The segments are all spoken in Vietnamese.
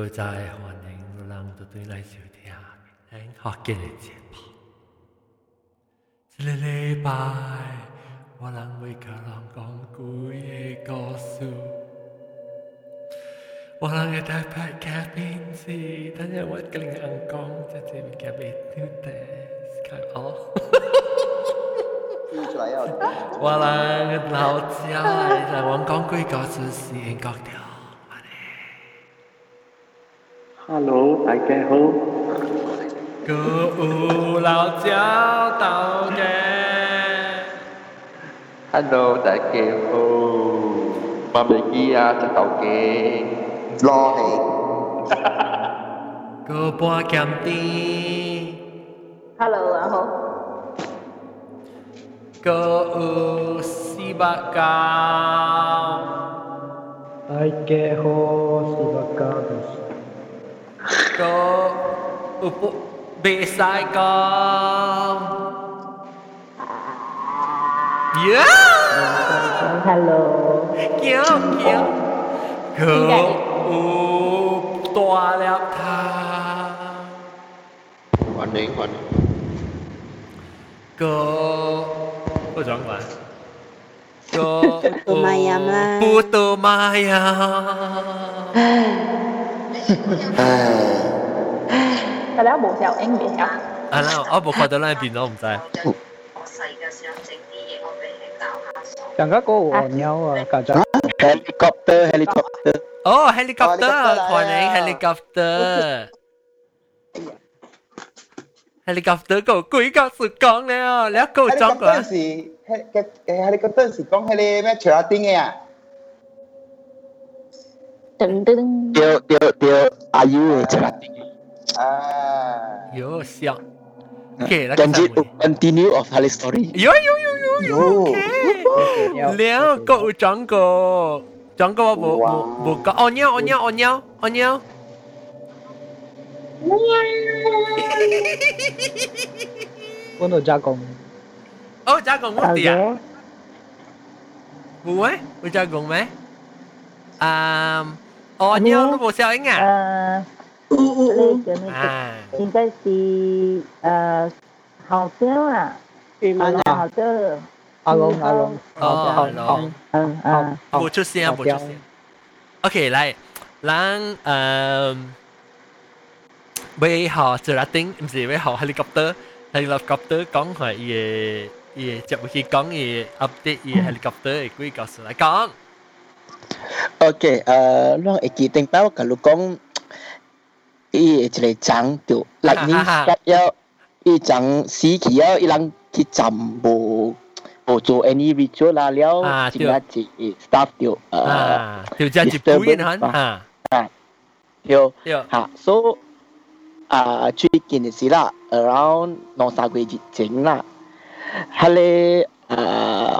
佢欢迎人到对来小听，听学吧。这个礼拜我能为客人讲古嘢故事，我能要带拍嘉宾子，等下我跟你人讲，就这边嘉丢的，看哦。我能老家来，来我讲古嘢故事，先讲掉。Hello，大家好。歌舞老教导嘅。 Hello，大家好。妈咪记啊，只头嘅。lo thì 个半减啲。 Hello 啊好。歌舞四百教。大家好，是我家 có ko upo besai con. Yeah. Hello. Kiểu kiểu. Ko u toa lẹ tha hoàn đến hoàn đến có tôi chọn mà ko putu maya putu maya 但你一無時候影面有。係啦，我部覺得咧變咗唔制。我細嘅時候整啲嘢，我俾你搞下手。人家嗰個黃友啊，教咗。Helicopter，helicopter。哦，helicopter，快你 helicopter。helicopter 個鬼角是講咧哦，你一個裝過。嗰陣時，嘅嘅 helicopter 是講係你咩？除咗啲嘢啊？Dun, dun. Tio, tio, tio, aiuto, Cerati. Ah. Yo, siap. OK, dah Janji to continue of Halil story. Yo, yo, yo, yo, yo, OK, Liao, kau ucang kau. Ucang kau apa? Buka. Oh, nyao, oh, nyao, oh, nyao, oh, nyao. Quân đội gia công. Ô, gia công mất đi à? Bù ấy, bù gia công mấy? Um, 哦鸟都冇效应啊？呃，那个那啊，个，应该是呃好笑啊，啊好笑。阿龙阿龙。哦，阿龙。嗯嗯。冇出声，冇出声。OK，嚟，咱诶。为学做拉丁，唔是为学 helicopter，helicopter 讲系嘢嘢接去讲嘢 update 嘢 helicopter 嘅几个事嚟讲。 ok ờ lo ấy chỉ bao cả lúc ý chỉ là chẳng tiểu lại như cái yếu ý chẳng xí khí yếu ý lăng khi chậm bù bù cho any visual là liao. Chỉ là chỉ staff tiểu ờ tiểu ha tiểu ha so à. à gì à, là around nó sao cái gì chính là à, hay là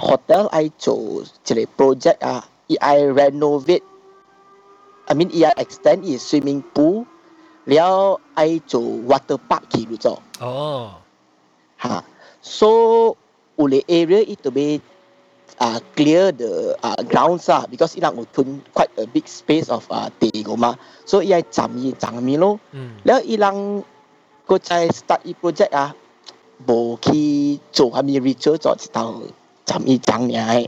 hotel ai chỗ chỉ là project à I renovate I mean I extend is swimming pool 了 I 做 water park 去了做哦哈 oh. so 有的 area it to be uh, clear the uh, grounds ah because ilang utun quite a big space of uh, tego ma. So iya cham yi chang mi lo. Hmm. Leo ilang ko chai start i project ah bo ki cho ha mi research cho chi tao cham yi chang ni ai.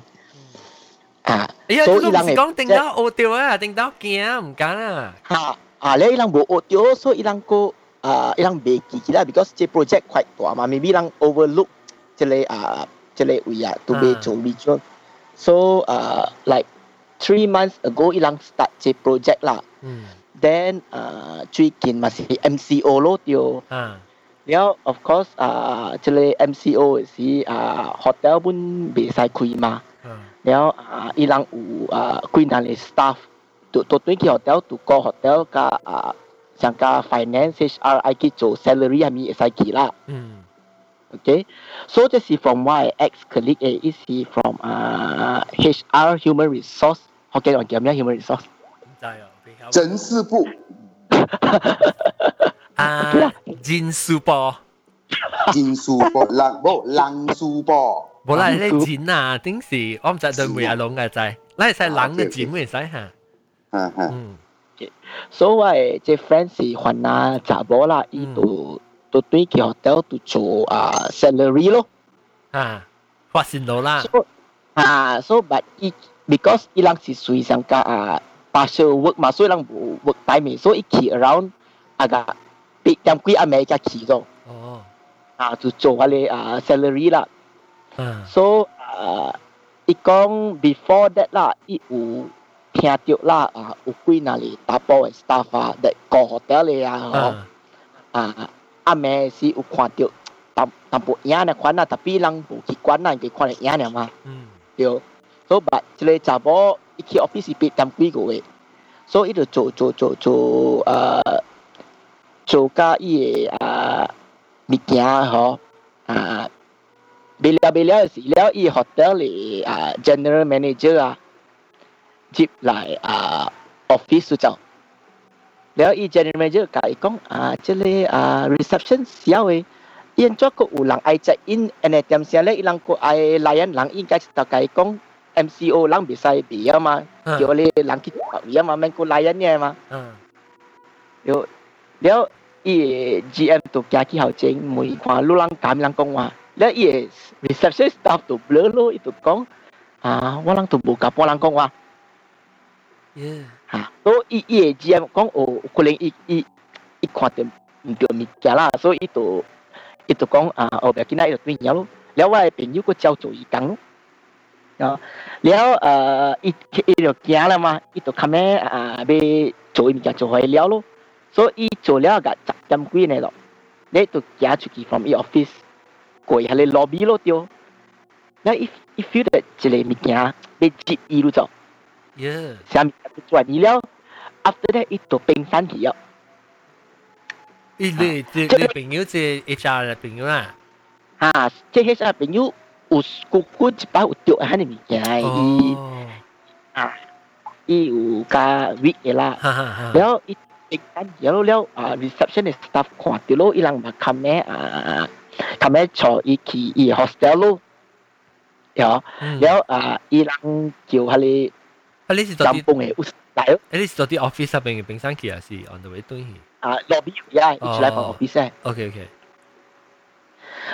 啊哎呀，呢个唔是讲定到学掉啊，定到惊唔敢啊。吓啊，แล้วอีหลังบ่学掉，所以อีหลังก็อ่าอีหลัง未记起啦，because 这 project quite 大嘛，maybe อีหลัง overlook 这个啊这个位啊，都未做 research so 啊 like three months ago อีหลัง start 这 project 啦。嗯。 then 啊最近嘛是 MCO 咯掉。啊。แล้ว of course อ่าจะเลย MCO สิอ่า hotel บุญเบสายคุยมา 然後啊，伊人有啊幾人嘅 staff，都都對去 hotel，都個 hotel 加啊，像加 finance HR 愛去做 salary 係咪會使去啦？嗯。Okay，so 這是 from 我嘅 ex colleague 嘅，伊是 from 啊 HR human resource resource，學嘅人叫咩 human resource resource？唔知哦。人事部。啊，人事部。人事部，人部人事部。冇啦，你钱啊，顶时我唔知对梅阿龙嘅仔，你系使人嘅钱会使吓。嗯嗯。 所以我诶即 friend 是还啊查某啦，伊都都对佢 hotel 都做啊 salary 咯。啊，发现到啦。 So 啊，so but 伊 because 伊人是属于上个啊 partial work 嘛，所以人无 work time 嘅，所以伊去 around 啊个别点几阿美加去咗哦，啊，就做下咧啊 salary 啦。 Uh. So à, uh, it gong before that là it u pia tiêu là à u quy na li ta po staff à de ko hotel le à, ho à a me si u kwa tiêu tam tam po ya na kwa na ta pi lang bu ki kwa na cái kwa này ya na ma tiêu so but le cha bo i ki office pi tam quy go we so it chỗ chỗ chỗ chỗ à cho ka i à mi kia ho à Bilal-Bilal is แล้วอี hotel หรือ general manager อ่ะจิบหลายอ่า office สุดเจ้าแล้วอี general manager กับอีกองอ่าเจเลอ่า reception เสียเว้ยอินจ้าก็อุลังไอจะอินเอเนติมเสียเลยอีหลังก็ไอไลอันหลังอินกับตะไกกอง MCO หลังบิไซบีอะมาเกี่ยวเลยหลังคิดบีอะมาแม่งกูไลอันเนี่ยมาเดี๋ยวเดี๋ยวอี GM ตัวแกที่เขาเจงมวยความรู้ลังการลังกงว่า That is reception staff tu berlalu con, à, ah walang tu buka walang kong wa. Yeah. Ha. So i i con kong o lên, i i i kuatem do mi kala so itu itu con à ở bên kia itu tu nyalu. luôn. wai pin yu ko có trao i gì lu. Đó. Liao à, ít i được kia là mà itu kame à be cho mi kia cho hoài liao luôn. So i cho liao ga chặt chăm quy này đó. Để tu kia chu ki from i office 鬼还来老米了丢。那 if if you 的这类物件被记忆路走，yeah，下面转移了，after that 一朵冰山去了。你你你你朋友是 HR 的朋友啦？啊，这 HR 朋友有姑姑一把有丢安的物件，伊啊，伊有加 week 的啦，然后伊冰山去了了啊，reception 的 staff 看到了，伊人嘛 comment 啊。看咩坐伊去伊 hostel 咯。有，嗯，แล้ว啊，伊人叫迄个啊，你是做啲，南风嘅有来咯，你是做啲 office 入边嘅冰山期啊，是 on the way 对去啊，lobby 呀，一起来帮 office。 ，OK OK，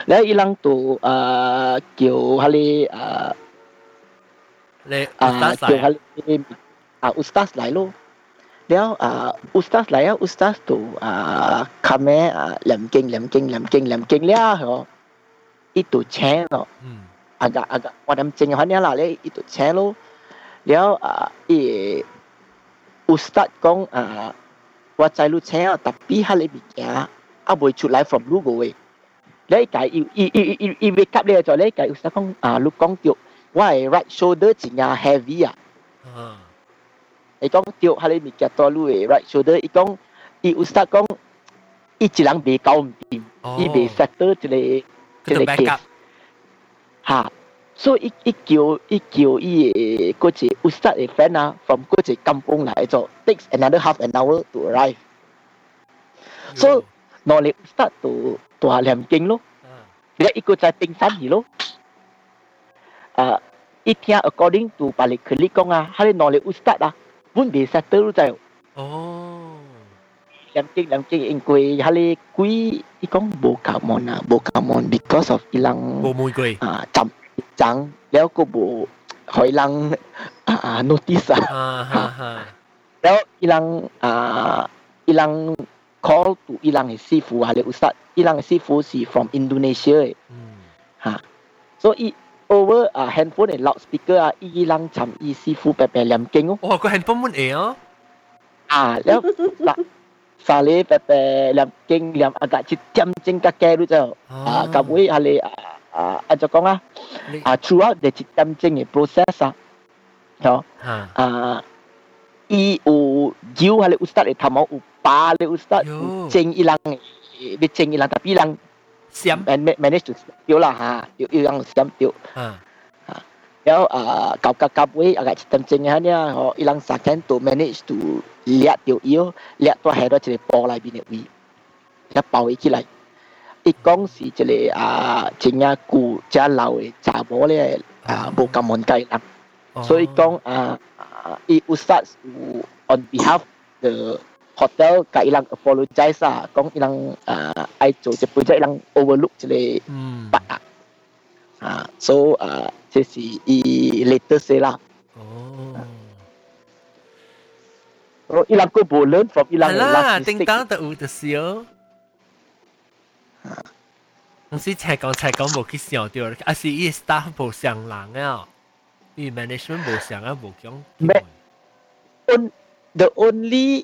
แล้ว伊人都啊叫迄个啊。你啊，打叫晒，佢啊 Ustaz 嚟咯。แล้วอ่า Ustaz 嚟อ่ะ Ustaz ตัวอ่าคำแม่อ่าแหลมเก่งแหล đéo uh, ustaz lại á ustaz tu uh, à, kame uh, à, làm kinh làm kinh làm kinh làm kinh lia hả ít tu chén rồi. Ừ. À gà à gà quan tâm chính hoàn nha là lấy ít tu chén luôn. Đéo uh, ý ustaz công uh, qua trái lu chén tập bi hà lấy bị kia à bồi chụp lại from lu rồi lấy cái y y y y y wake up đấy rồi lấy cái ustaz công à lu công tiêu why right shoulder chỉ nhà heavy à ikong tio hale mi kya to lu eh, right shoulder. Ikong i usta kong i chilang be kaum ti i be factor to le to le case. Ha. So i i kyo i kyo i eh, ko che eh, usta e fan na from ko che kampong lai cho takes another half an hour to arrive. So nó le usta to to hale am king lo. Bila ikut sa ting san hi lo ah, uh, itia according to palikali kong ah, a hale no le usta da 唔掂，哦，伊未 settle 一个一佢就个 back up， case，吓，所以伊伊叫伊叫伊嘅嗰只有实嘅 friend 啊，from 嗰只金峰嚟做，takes another half an hour to arrive，so 攞嚟有实到大两经咯，啊，你一个 在冰山去咯，啊，伊听 according to 巴力佢你讲啊，下你攞嚟有实啊，本未 settle 就。哦，两经两经，因为哈你几伊讲无够门啊，无够门，because of 伊人冇玫瑰，啊浸争，แล้วก็无可以人啊 notice 啊，啊哈哈， แล้ว伊人啊伊人 call to 伊人嘅师傅啊，你有实伊人嘅师傅是 from Indonesia 嘅嗯，吓，所以 over 啊 handphone 嘅 loudspeaker 啊，伊人寻伊师傅白白两经哦。哇，个 handphone 满 A 哦，啊，แล้วsa sale pepe lam king lam agak citam cing kakek tu tau. Ah, kamu hale ah aja kong ah 你 ah throughout the citam cing process ah. Yo. 吓， Ah i u jiu hale ustaz le tamau 闪，manage to 掉啦嚇，要要讓閃掉。啊，然後啊，搞搞搞位啊，個 system 正嘅呢，哦，伊人三間都 manage to 掠掉伊哦，掠到喺到一個波內邊嘅位，一包伊起來。伊講是一個啊，正啊古遮老嘅查某咧啊，無咁滿計人，所以講啊，伊有殺有 on behalf the hotel 甲伊人 apologize 啊，讲伊人啊爱做一 project 伊人 overlook 一个嗯 bug 啊，啊，so 啊，这是伊 later say 啦，哦，哦，伊人佫无 learn from 伊人系 嘅啦， last 叮 mistake，当就有就是哦。唔是才讲才讲无去想到，啊是伊 staff 无上人啊，伊 management 无上啊，无讲。咩 on the only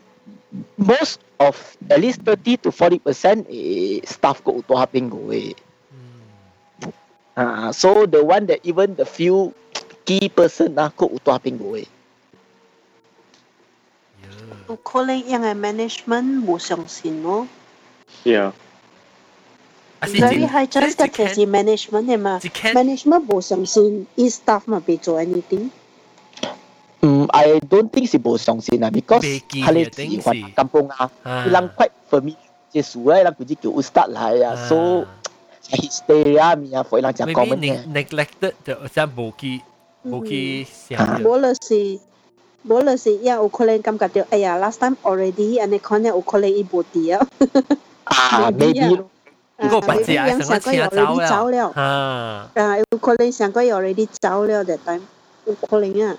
most of at least 30 to 40 percent 诶 staff 个有多下边个嘅，啊，so the one that even the few key person 啊，个有多下边个嘅，有可能因为 management 冇上线咯。 Yeah. 啊是 Very high chance 即嘅其实 management 嘅嘛一间，management 冇上线，啲 staff 嘛未做 anything。 嗯，I don't think 是无相信啊，because 未记佢哋嘅顶是还是 kampung 啊，啊伊人 quite familiar 即事咧，伊人佢只叫 Ustad 来啊，so 啊 hysteria 咪啊，for 伊人讲 maybe common 嘅。 neg- neglected 就真无去无去想到。冇就是冇就是，因为有可能感觉到，哎呀，last time already，安尼可能有可能伊无啲啊。啊 Maybe ，maybe 啊咯，不过白只系成个车走走了，了，啊，啊，有可能上个 already 走了，that time 有可能啊。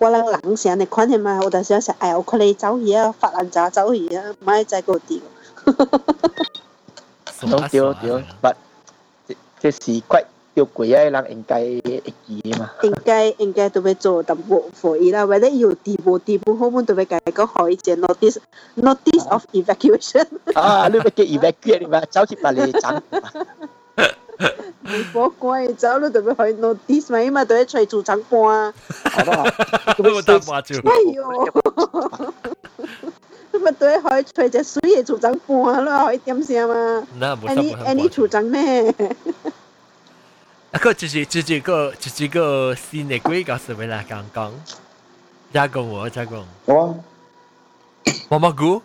我人人成日看见嘛，有阵时成哎呀，有可能走去啊，发烂渣走去啊，唔系在嗰啲。对对对，but 即即是 quite 吊诡啊，伊人应该会记嘅嘛。应该应该都要做淡薄 for 伊啦，或者要地步地步好本都要甲伊讲可以只 notice notice of evacuation，啊，你要叫 evacuate 你嘛，走去别嚟 争。我赶走你就要可以 notice 嘛，因为都要出做长搬。好不好？我答挂住。哎呦，你咪都要可以出只水嘅做长搬咯，可以点先嘛那冇？any any 做长咩？啊，个就是就是个就是个新的鬼告诉俾大家讲，加工我加工，我毛毛菇，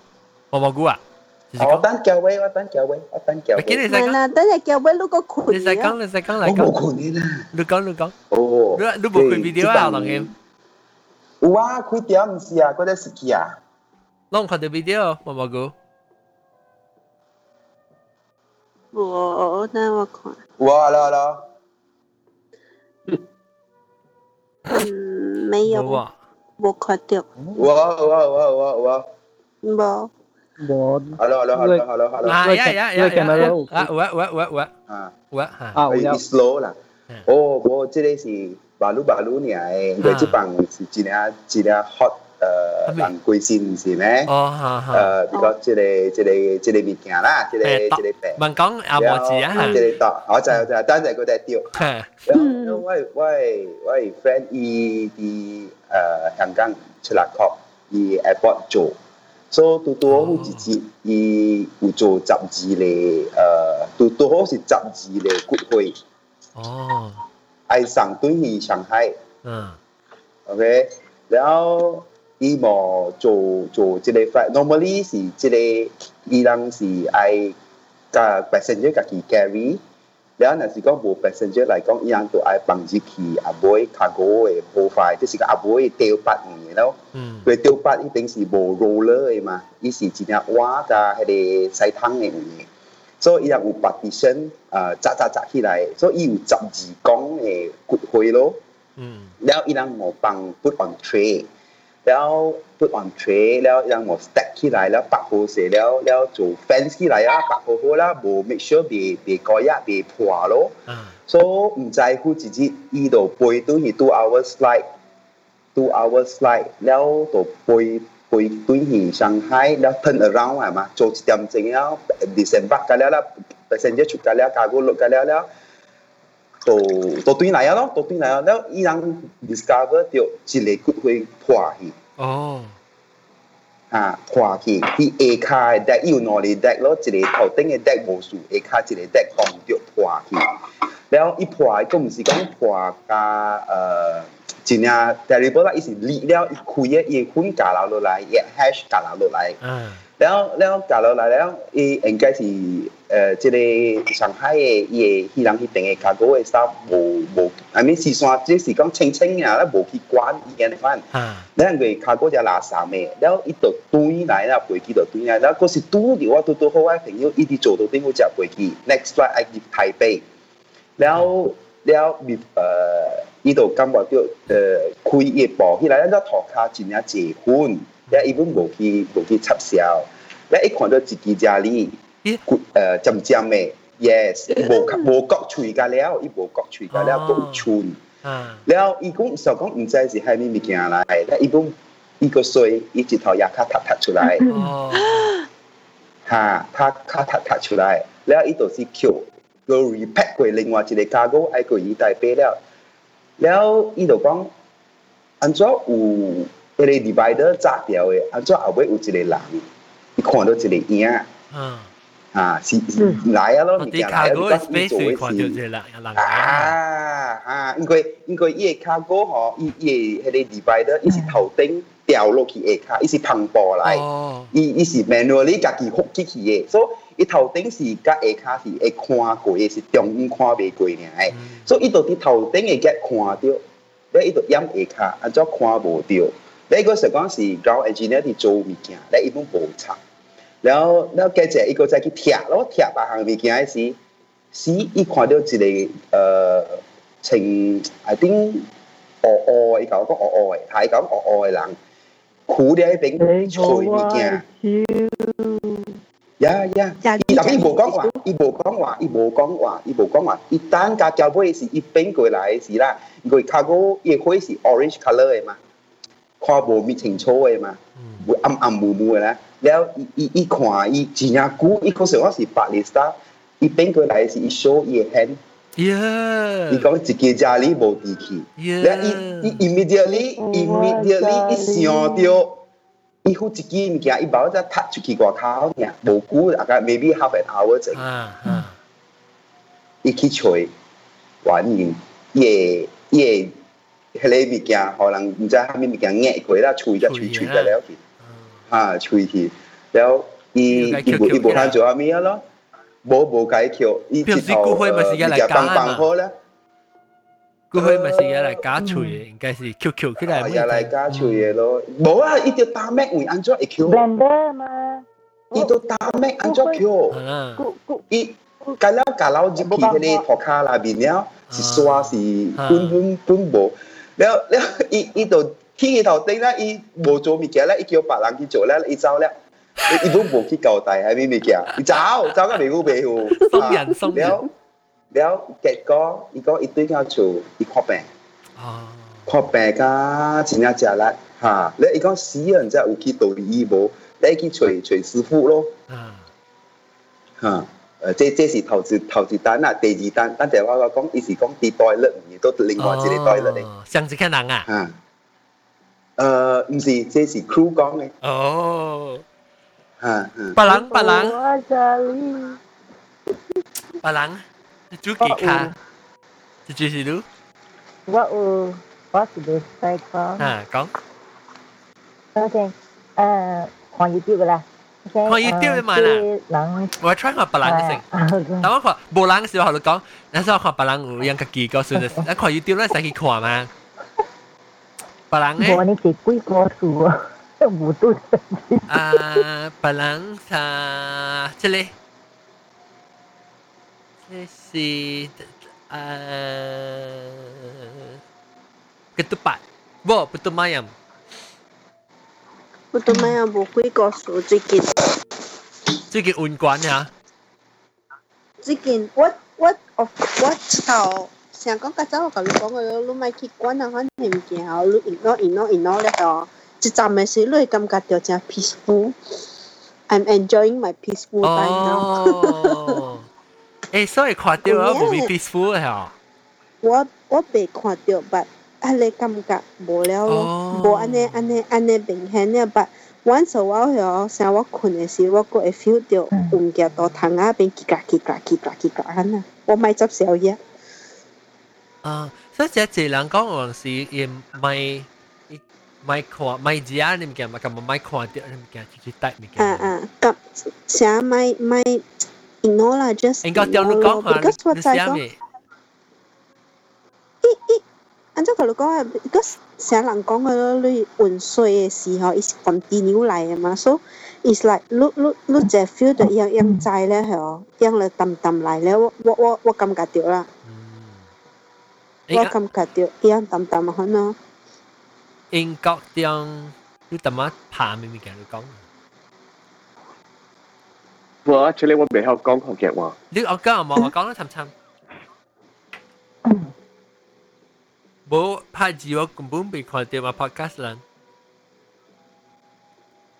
毛毛菇啊， 898, 898, 898. Mà tới là chào bé lúc có khuyên. Lên sai con, lên sai con lại con. Có khuyên nè. Lúc con, lúc con. Ồ. Lúc bộ khuyên video à lòng em. Ủa, khuyên tiêu không xì à, có thể xì kì à. Lòng khuyên video, mà mà gồ. Ủa, nè mà khuyên. Ủa, alo, alo. Ừ, mấy giờ. Ủa. Bộ khuyên tiêu. 有啊，有啊，有啊。冇。我 Hello, hello, hello, hello, hello. 啊呀呀呀呀，啊，我我我我啊，我吓，啊，我有 it's slow 啦嗯。哦，我这个是马路马路呢，诶，佢这帮是一领一领 hot 诶人归线是咩？哦吓吓，诶，比较这个这个这个物件啦，这个这个病。问讲阿莫字啊这个档，我知我知，等阵佢哋掉。吓，然后我我我 friend 伊啲诶香港出嚟 cop，伊 airport 做。 所以多多好几次，伊有做杂志咧，呃，多多好是杂志咧，骨灰。哦，爱上对伊上海。嗯。OK，然后伊无做做即个发，normally 是即、个伊人是爱甲本身就家己 carry。然后若是讲无 passenger 来讲，伊人都爱放自己啊买 cargo 的破坏，即是个阿伯的吊板，你知咯？嗯，对，吊板一定是无 roller 的嘛，伊是只只瓦加迄个西汤的，所以伊人有拔地升啊，扎扎扎起来，所以伊有十二公的骨灰咯。嗯，然后伊人我帮 put on tray，然后。不按锤了，让我 stack 起来了，绑好势了，了做 fence 起来啊，绑好好啦，无 make sure 别别改呀，别破咯。所以唔在乎自己依度背到去 two hours slide，two hours slide 了度背背到去上海了 turn around 係嘛，做一點鐘了，disembark 咗啦，passenger 出咗啦，cargo 落咗啦。都都對嚟啊咯，都對嚟啊，然後伊人 discover 到一個骨灰破去。哦，哈，看去，伊下骹的又有哪里 deck？一个头顶的在无数，下骹一个 deck 着去。然后一破，佫毋是讲破加呃，真正啦，伊是裂了，伊开个伊粉夹落落来，伊 hash 夹落来。嗯。然后，然后夹落来，然后伊应该是。呃，这个上海的伊的伊人去订的卡哥的啥无无，阿咪是算只是讲清清啊，无去管伊安尼款。啊，两个卡哥只垃圾的，然后伊就堆来啦，飞机就堆来，然后嗰是拄着我拄拄好个朋友，伊伫做到顶我只飞机，next flight 爱入台北，然后、然后呃，伊就感觉叫呃开一部起来，咱只托卡真正结婚，然一伊本无去无去插销，然一看到自己家里。呃怎么讲咩？yes，伊无无国喙噶了，伊无国喙噶了，都有村。了，伊讲想讲毋知是虾米物件来，但伊讲伊个水，伊一头牙卡突突出来。哦，哈，他卡突突出来，了伊就是捡，个 repack 过另外一个家伙，爱过伊代背了，了伊就讲，安怎有？迄个 divider 炸掉的，安怎后尾有一个人，伊看到一个影，嗯，啊是来啊咯，物件來啊，你做嘅事，人啊。啊，因為因為伊個卡哥吼，伊伊個迄個 divider，伊是頭頂掉落去下卡，伊是磅礴來，伊伊是 manually 家己復起去嘅，所以。伊頭頂是甲下骹是會看過嘅，是中央看袂過爾誒，所以伊就佇頭頂會夾看到，咧伊就掩下骹，安怎看無到？咧個實講是 ground engineer 佇做物件，咧伊本無插，然后然后接者伊个再去贴咯，贴别项物件时，时伊看到一个诶穿 I think 乌乌，伊甲我讲乌乌诶，他伊讲乌乌诶人，苦咧迄边吹物件。呀呀，伊但伊无讲话，伊无讲话，伊无讲话，伊无讲话。伊等甲交尾是伊变过来时啦，因为卡个伊花是 orange color 嘅嘛，看无咪清楚嘅嘛，会暗暗雾雾嘅啦。 然後伊伊伊看伊真正久，伊可是我是白里沙，伊变过来是伊 show 伊嘅 hand。Yeah，伊讲一個家里无地氣，然后伊伊 immediately immediately 伊想到。伊好一支物件，伊包只踢出去外口爾，無久大概 maybe half an hour 啫。伊去吹，原因伊伊迄个物件，可能毋知虾米物件硬过啦，吹只吹吹得了去，吓吹去，了伊伊无伊无通做虾米啊咯，无无解扣，伊一头物件放放好啦。佢去咪是嘢嚟假锤嘅，应该是 QQ 起来。嘢嚟假锤嘅咯，冇啊！伊条打咩会安怎会 Q？Blender 嘛，伊都打咩安怎 Q？伊加了加了入去嗰啲托卡那边了，是刷是本本本无，了了伊伊就 去气头顶咧，伊无做物件咧，伊叫别人去做咧，伊走咧，伊都无去交代，系咪物件？伊走，走个屁股屁股，送人松了了，结果伊讲伊对向厝，伊看病，啊，看病噶，真正食力哈，你伊讲死人则有去道理医无，你去找找师傅咯，嗯，哈。呃，即即是投资投资单啊，第二单，但系我我讲，伊是讲第一类，都另外一个第二类。上次看人啊。嗯。吓，诶，唔是，这是 crew 讲嘅。哦，吓，别人别人，别人。煮几卡？这就是lu。我有，我是嚟细讲。啊，讲。OK，诶，看 YouTube 啦。看 YouTube 嘛啦。我 try 看别人嘅先。但我看无人嘅时候，就讲，那时候看别人有样家己个算，那看 YouTube 咧，使去看嘛。 parang eh. Buwan ni Kuy Korsu. Buto Ah, parang sa Chile. Si uh, ketupat. Bo, putu mayam. Putu mayam bo kuy korsu chicken. Chicken un guan ya. Chicken what what of what style? 想讲较早我甲你讲个，你莫去管啊，反正唔惊，你会导引导引导咧吼。一站的时，你感觉着诚 peaceful。I'm enjoying my peaceful time now。哎，所以看到我唔 peaceful 诶。我我未看到，吧阿你感觉无聊咯，无安尼安尼安尼明显了，吧。Once a，像我困的时，我个会 feel 到闻到到窗啊边叽嘎叽嘎叽嘎叽嘎安呐，我买只伊啊。啊，所以即系人讲往时，亦咪咪看咪知啊，你唔见嘛？咁咪看到你唔见，直接带唔见。啊啊，咁成咪咪。 ignore 啦，just 应该掉你 ignore 讲咯。下， because 我你知讲，写咩？伊伊，按照佢哋讲啊，because 成人讲嘅咯，你换水嘅时候，is continue 嚟嘅嘛，so it's like 你你你就 feel 到样样在咧，系哦，样嚟淡淡嚟咧，我我我我感觉到啦，应该 我感觉到样淡淡可能。应该掉你点样爬咪咪嘅你讲？我 actually 我未晓讲福建话。你我讲冇我讲得沉沉。冇拍字我根本未看到嘛 podcast 啦。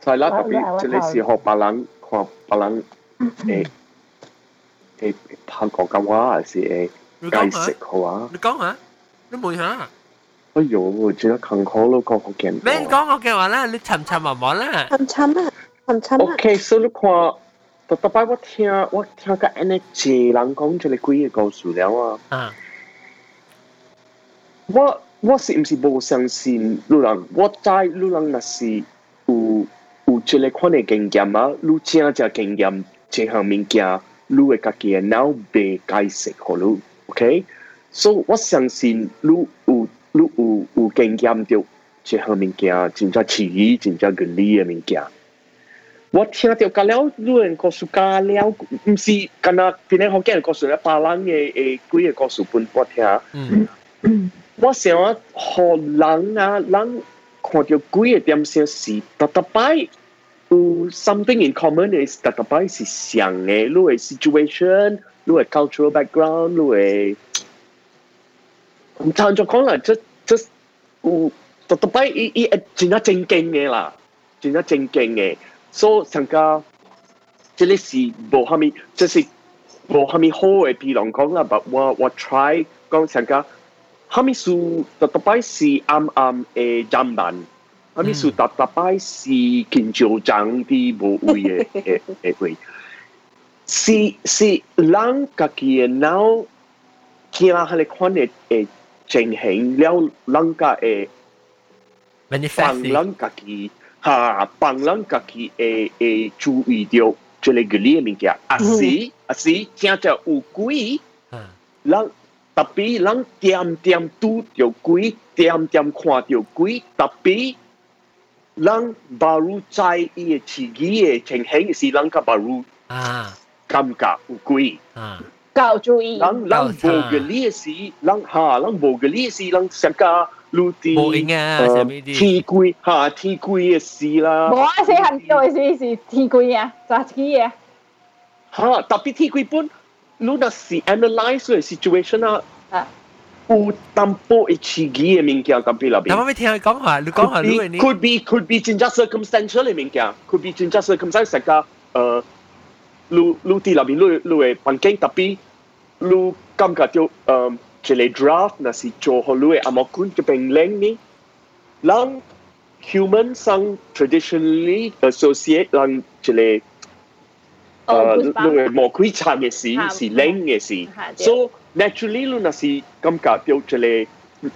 系啦，特别即系是学别人看别人诶诶拍广东话还是诶 解释好啊？你讲下，你问下。哎呦，我觉得坎坷咯，讲福建话。咩讲我嘅话啦？你沉沉冇冇啦？沉沉啊，沉沉啊。 OK，所以你看，特特摆我听我听个安尼济人讲即系几个故事了啊。啊。我我是毋是无相信路人？我知路人若是有有即个款嘅经验啊，你正正经验，这项物件，你会家己嘅脑被解释互你 ，OK？所以我相信你有你有有经验到这项物件，真正刺激、真正原理嘅物件。我听到甲了，你人故事甲了，毋是干那边个福建嘅故事咧，别人嘅诶几个故事本我听。嗯。我想啊，互人啊，人看到几个点先是特特摆有 something in common 嘅，特特摆是像嘅，你嘅 situation， 你嘅 cultural background，你嘅，唔听就讲啦，即即有特特摆伊伊真系正经嘅啦，真系正经嘅，所以上加，即系是无虾米，即是无虾米好嘅，譬如讲啦，但我我 try 讲上加。kami su tatapai si am am e jamban. Kami su tatapai si kinjo jang di bo ui e E e. Si si lang ka ki e nao kia hale kwan e e cheng heng liao lang ka e pang lang ka ki ha pang lang ka ki e e chú ý điều cho lấy cái liên mình kia. À si à si chia cho u quý lang tapi lang tiam tiam tu tiêu quý tiam tiam khoa tiêu quý tapi lang baru chai i chi gi e cheng heng si lang ka baru à kam ka u quý à 够注意。 lang lang bo ge li si lang ha lang bo ge li si lang sa ka lu ti Bo ing à, sa mi di. ti quý ha ti quý e si la 冇啊，死行叫嘅是是天鬼啊，揸自己嘢。 ha tapi ti quý pun lu na si analyze the situation ah 啊， u tampo e chi gi e min kya tapi la bi 但我未听佢讲下，你讲下 could 你 be 你 could be could be 真正 circumstantial 嘅物件，could be 真正 circumstantial 嘅诶， lu lu ti la bin lu lu e pankeng tapi lu kam ka tio um che le draft na si cho ho lu e amokun ke peng leng ni lang human sang traditionally associate lang che le uh, lu e mo kui cha nge si si leng nge si so naturally lu na si kam ka tio che le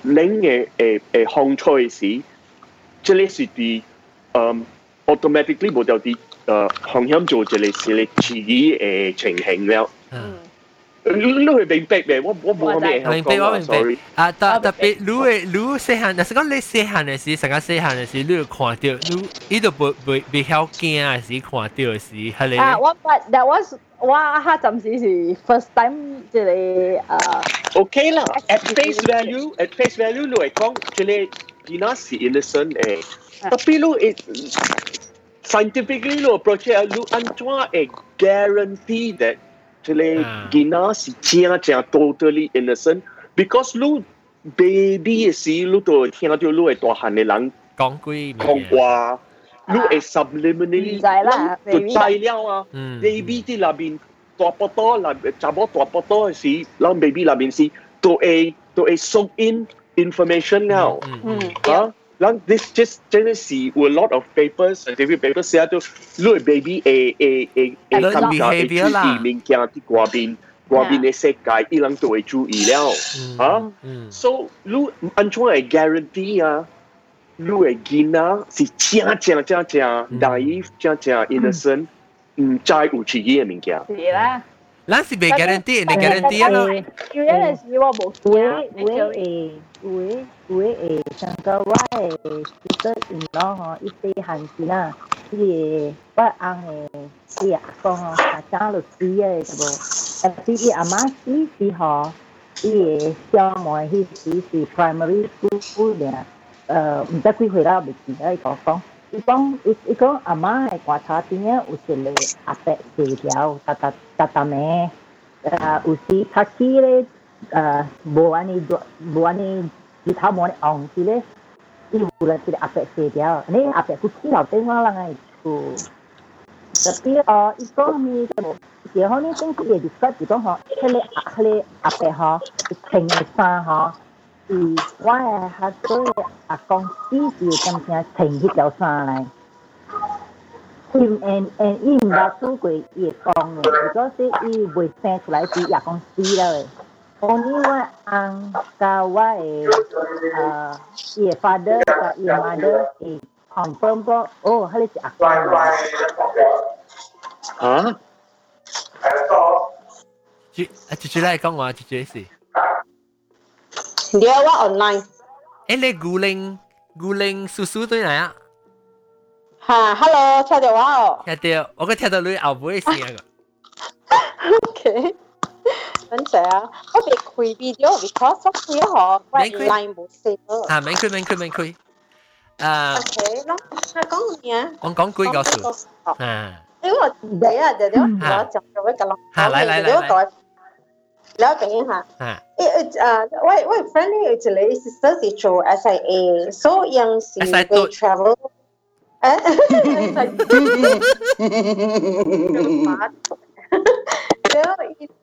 leng e e e hong choi si che le si ti um automatically bo tio ti 诶航向做这里是你自己诶情形了。你你系明白咩？我我冇咩明白我明白，sorry。啊，特特别你嘅你细汉，若是讲你细汉嘅时，成个细汉嘅时，你有看到你伊都袂袂袂晓惊嘅时，看到嘅时，系你啊，我 but that was 我哈阵时是 first time 即系诶 OK 啦，at face value，at face value 你系讲这里佢那是 innocent 诶，特别你诶 scientifically lo approach ya lu antua e a guarantee that chile ah. gina si chia chia totally innocent because lu baby e si lu to chia e to lu a to han ne lang con quy con qua. Lu a subliminally là to tai liao à. Ừ. Baby ti la bin to poto la chabo to poto si. La baby la bin si. To a to a soak in information now mm. Mm. Huh? 让 this just 真系是有 a lot of papers scientific papers 写到，你系 baby 诶诶诶诶 Learn 感觉会注 behavior 啦意物件啲外边外边嘅世界，伊人都会注意了。啊嗯，so 你安怎会 guarantee 啊？你嘅囡仔是正正正正 naive 正正 innocent，唔知有自己嘅物件。是啦， 咱是未 guarantee，你 guarantee 啊咯。有阵时我冇会会诶 uế uế e shanga wa e sister in law ho ite han kina ye ba ang e si a ko ho ka cha lu si e bo a si i ama si si ho i cho mọi hi si si primary school nè ờ mình ta quy hồi ra bị gì đấy có không Ipong iko ama e kwa tatinya usile ape se diao tata tatame usi takire 呃，无安尼多不管你几厚毛的昂，其实一 bulan 其实 afect 好点啊。这 afect 小小，反正无浪个。哦，但是哦，伊讲咪，伊讲呢，先去 discuss 伊讲哈，去勒去勒，afect 哈，平迄条山哈。伊我诶，哈对啊，讲死就感觉平迄条山来。伊毋因因伊毋呾拄过夜讲个，如果说伊未生出来时，夜光死咾个。Oniwa ang kawaii uh, ah, your father or your mother is confirm ko, oh, halit si ako. Huh? Chị, à, chị chị lại con mà chị chị gì? Điều qua online. Em lấy gu linh, gu linh su tôi này á. Ha, hello, chào điều qua. Chào điều, tôi có chào điều lui, ảo bối gì à? Ok OK，等阵啊，我未开 video because 我开嗬，我 line 冇 save。啊，免开免开免开。啊。 OK 咯，系讲咩啊？我讲几个数。啊。因为我第一日就我就做一个咯。啊，来来来来。了解一下。啊。诶诶，我我 friend 呢，就你 sister 是做 SIA，所以有时会 travel。咁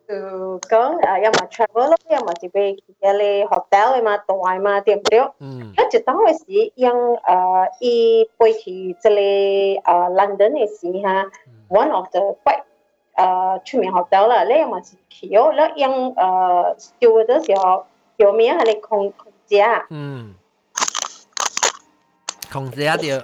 từ cớn à em mà travel lúc em mà chỉ về cái là học mà em mà tiệm đó, ừ, cái chỉ 刚开始, nhưng à, đi bay tiền tiêu nó à London 的时哈 one of the quite à chú mình học đó là lấy mà chỉ kêu là yêu 呃出名学校啦，你又嘛是去哦，你因呃 stewardess 又有名係你空空姐啊，嗯，空姐對。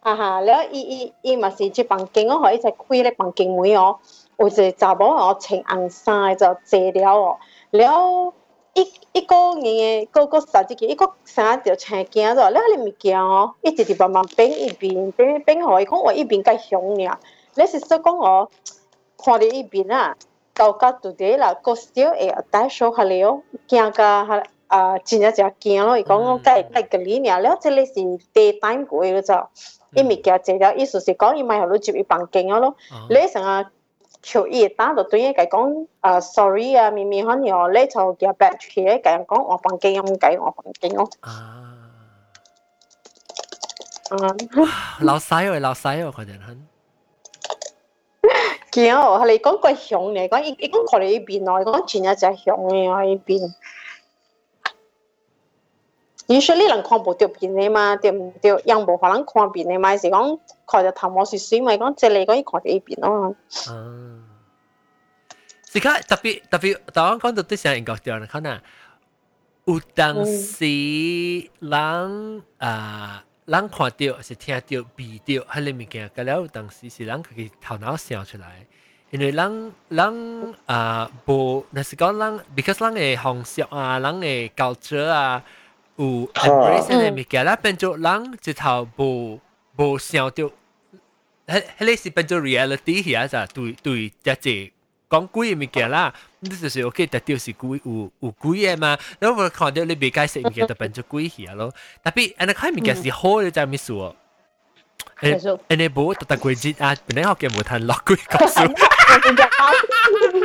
啊哈，你伊伊伊嘛是去房間，我可以再開咧房間門哦。有一个查某哦，穿红衫的就坐了哦，了一一个硬的，个个十几件，一个衫就穿件了，了你咪惊哦，一直直慢慢变一边，变变好，伊讲我一边较凶尔，你是说讲哦，看着一边啊，到家拄得啦，个小会大，带手下了，惊个哈啊，真正真惊咯，伊讲我该该隔离尔，了这里是地单过了就。伊咪惊坐了，意思是讲伊买互你入去房间了咯。你想啊，kiểu ý ta đó tôi cái con à sorry ờ, à mi mi hơn nhiều lấy cho cái bẹt kia cái con ở bằng kinh ông cái ở bằng kia. Ông à. ờ. lão sai rồi lão sai rồi khỏi đến hơn kiểu hay là con cái hiong này con ít ít con khỏi đi bên này, con chỉ là chỉ hiong này ở bên usually 人看无到边嘅嘛，对唔对？人无可能看边嘅嘛，是讲看着头毛是水咪讲，即系讲伊看到呢边咯。嗯，是讲特别特别，当我讲到啲上英国掉，可能有当时人啊，人看到是听到、味到，系你物件，咁了有当时是人佢头脑想出来。因为人人啊，无，那是讲人，because 人嘅风俗啊，人嘅 culture 啊。 有 embrace 嘅物件啦，变做人一头无无想到，迄迄个是变做 reality 遐咋，对对，即系讲几个物件啦，你就是 OK，特别是几有有几个嘛，然后我看到你未解释物件就变做几遐咯，特别安尼看物件是好嘅，就系咩事喎？诶，诶你无特特贵节啊，本来学嘅冇谈落几个数。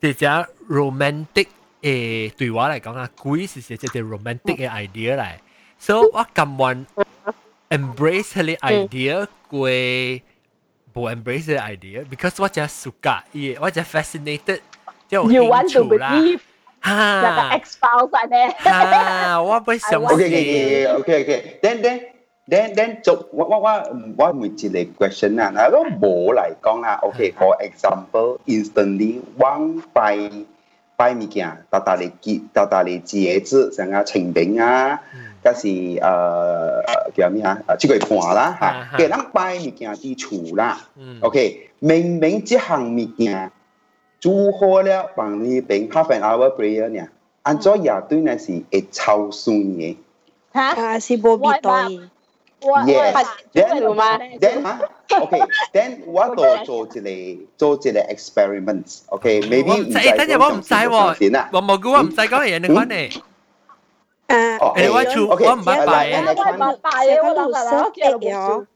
这只 romantic 诶，对我嚟讲啊，鬼是是一只 romantic 嘅 idea 嚟，所以我甘愿 embrace 佢嘅 idea 过冇 embrace 嘅 idea，because 我真 suka 伊，我真 fascinated 即系 You 有 want 兴 to 趣啦。 believe 那个吓 X files 啊咧？吓，我不想 OK OK OK OK then then then then 做我我我我问一个 question 啊，嗱，如果冇嚟讲啦，OK，for example instantly 我拜拜物件，大大嚟结，大大嚟节日，像啊清明啊，嗰是诶叫咩啊？诶即个盘啦吓，嘅人拜物件啲厝啦，OK，明明即项物件煮好了，帮你俾 half an hour prayer 呢，按咗夜对呢是会超酸嘅。吓？啊，是冇味道 嘅。我 Yes. 我 Then then 哈，OK。Then 我度做一个做一个 experiments，OK，maybe 我唔使，等阵我唔使喎，喎。我蘑菇我唔使讲嘢，你讲你。啊，哦诶，我做我唔拜拜我唔拜嘅，我谂下我叫冇做。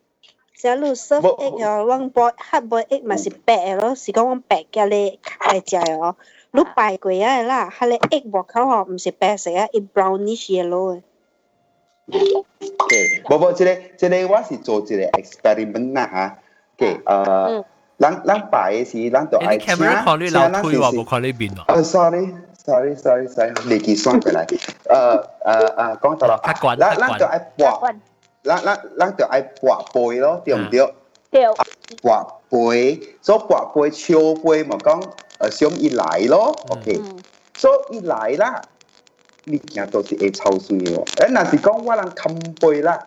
假如 serve egg 哦，阮煲 hard boil egg 嘛是白嘅咯，是讲阮白嘅你来食哦。你拜过啊啦，佢咧 egg 外口吼唔是白色啊，系 brownish yellow 嘅。 OK，无无，即个即个我是做一个 experiment 啦吓。OK，诶，咱咱拜嘅是咱就爱你 camera 看你老推喎，冇看你边喎。诶，sorry，sorry，sorry，sorry，你记算过来。诶诶诶，讲到啦，咱咱就爱博，咱咱咱就爱博杯咯，对唔对？对。博杯，所以博杯超杯嘛讲，诶想一来咯，OK，所以一来啦。 物件都是会超酸嘅喎。诶，若是讲我人冚杯啦，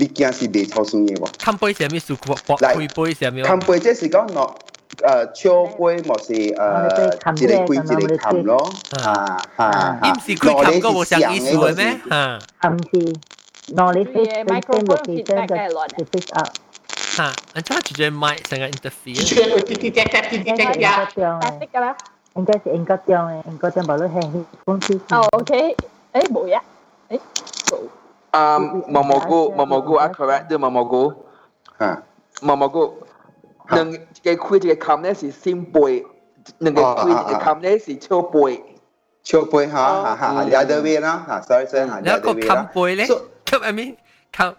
物件是未超酸嘅喎。冚杯系咩数？博杯杯系咩？冚杯即系讲落诶超杯，莫是诶一个杯一个冚咯。啊吓你唔是佢冚个冇上意思嘅咩？吓。冚是，knowledge is same location the fix up。吓，人家直接买成个 interfere。㗎啦。 应该是应该中嘅，应该中无你系公司。哦，OK，诶冇呀，诶冇。啊，毛蘑菇，毛蘑菇啊，correct 对毛蘑菇。吓。毛蘑菇，两个开一个冚咧是先背，两个开一个冚咧是超背。超背吓吓吓，有得位啦吓，sorry sorry 吓，有个冚背咧，冚 I mean 冚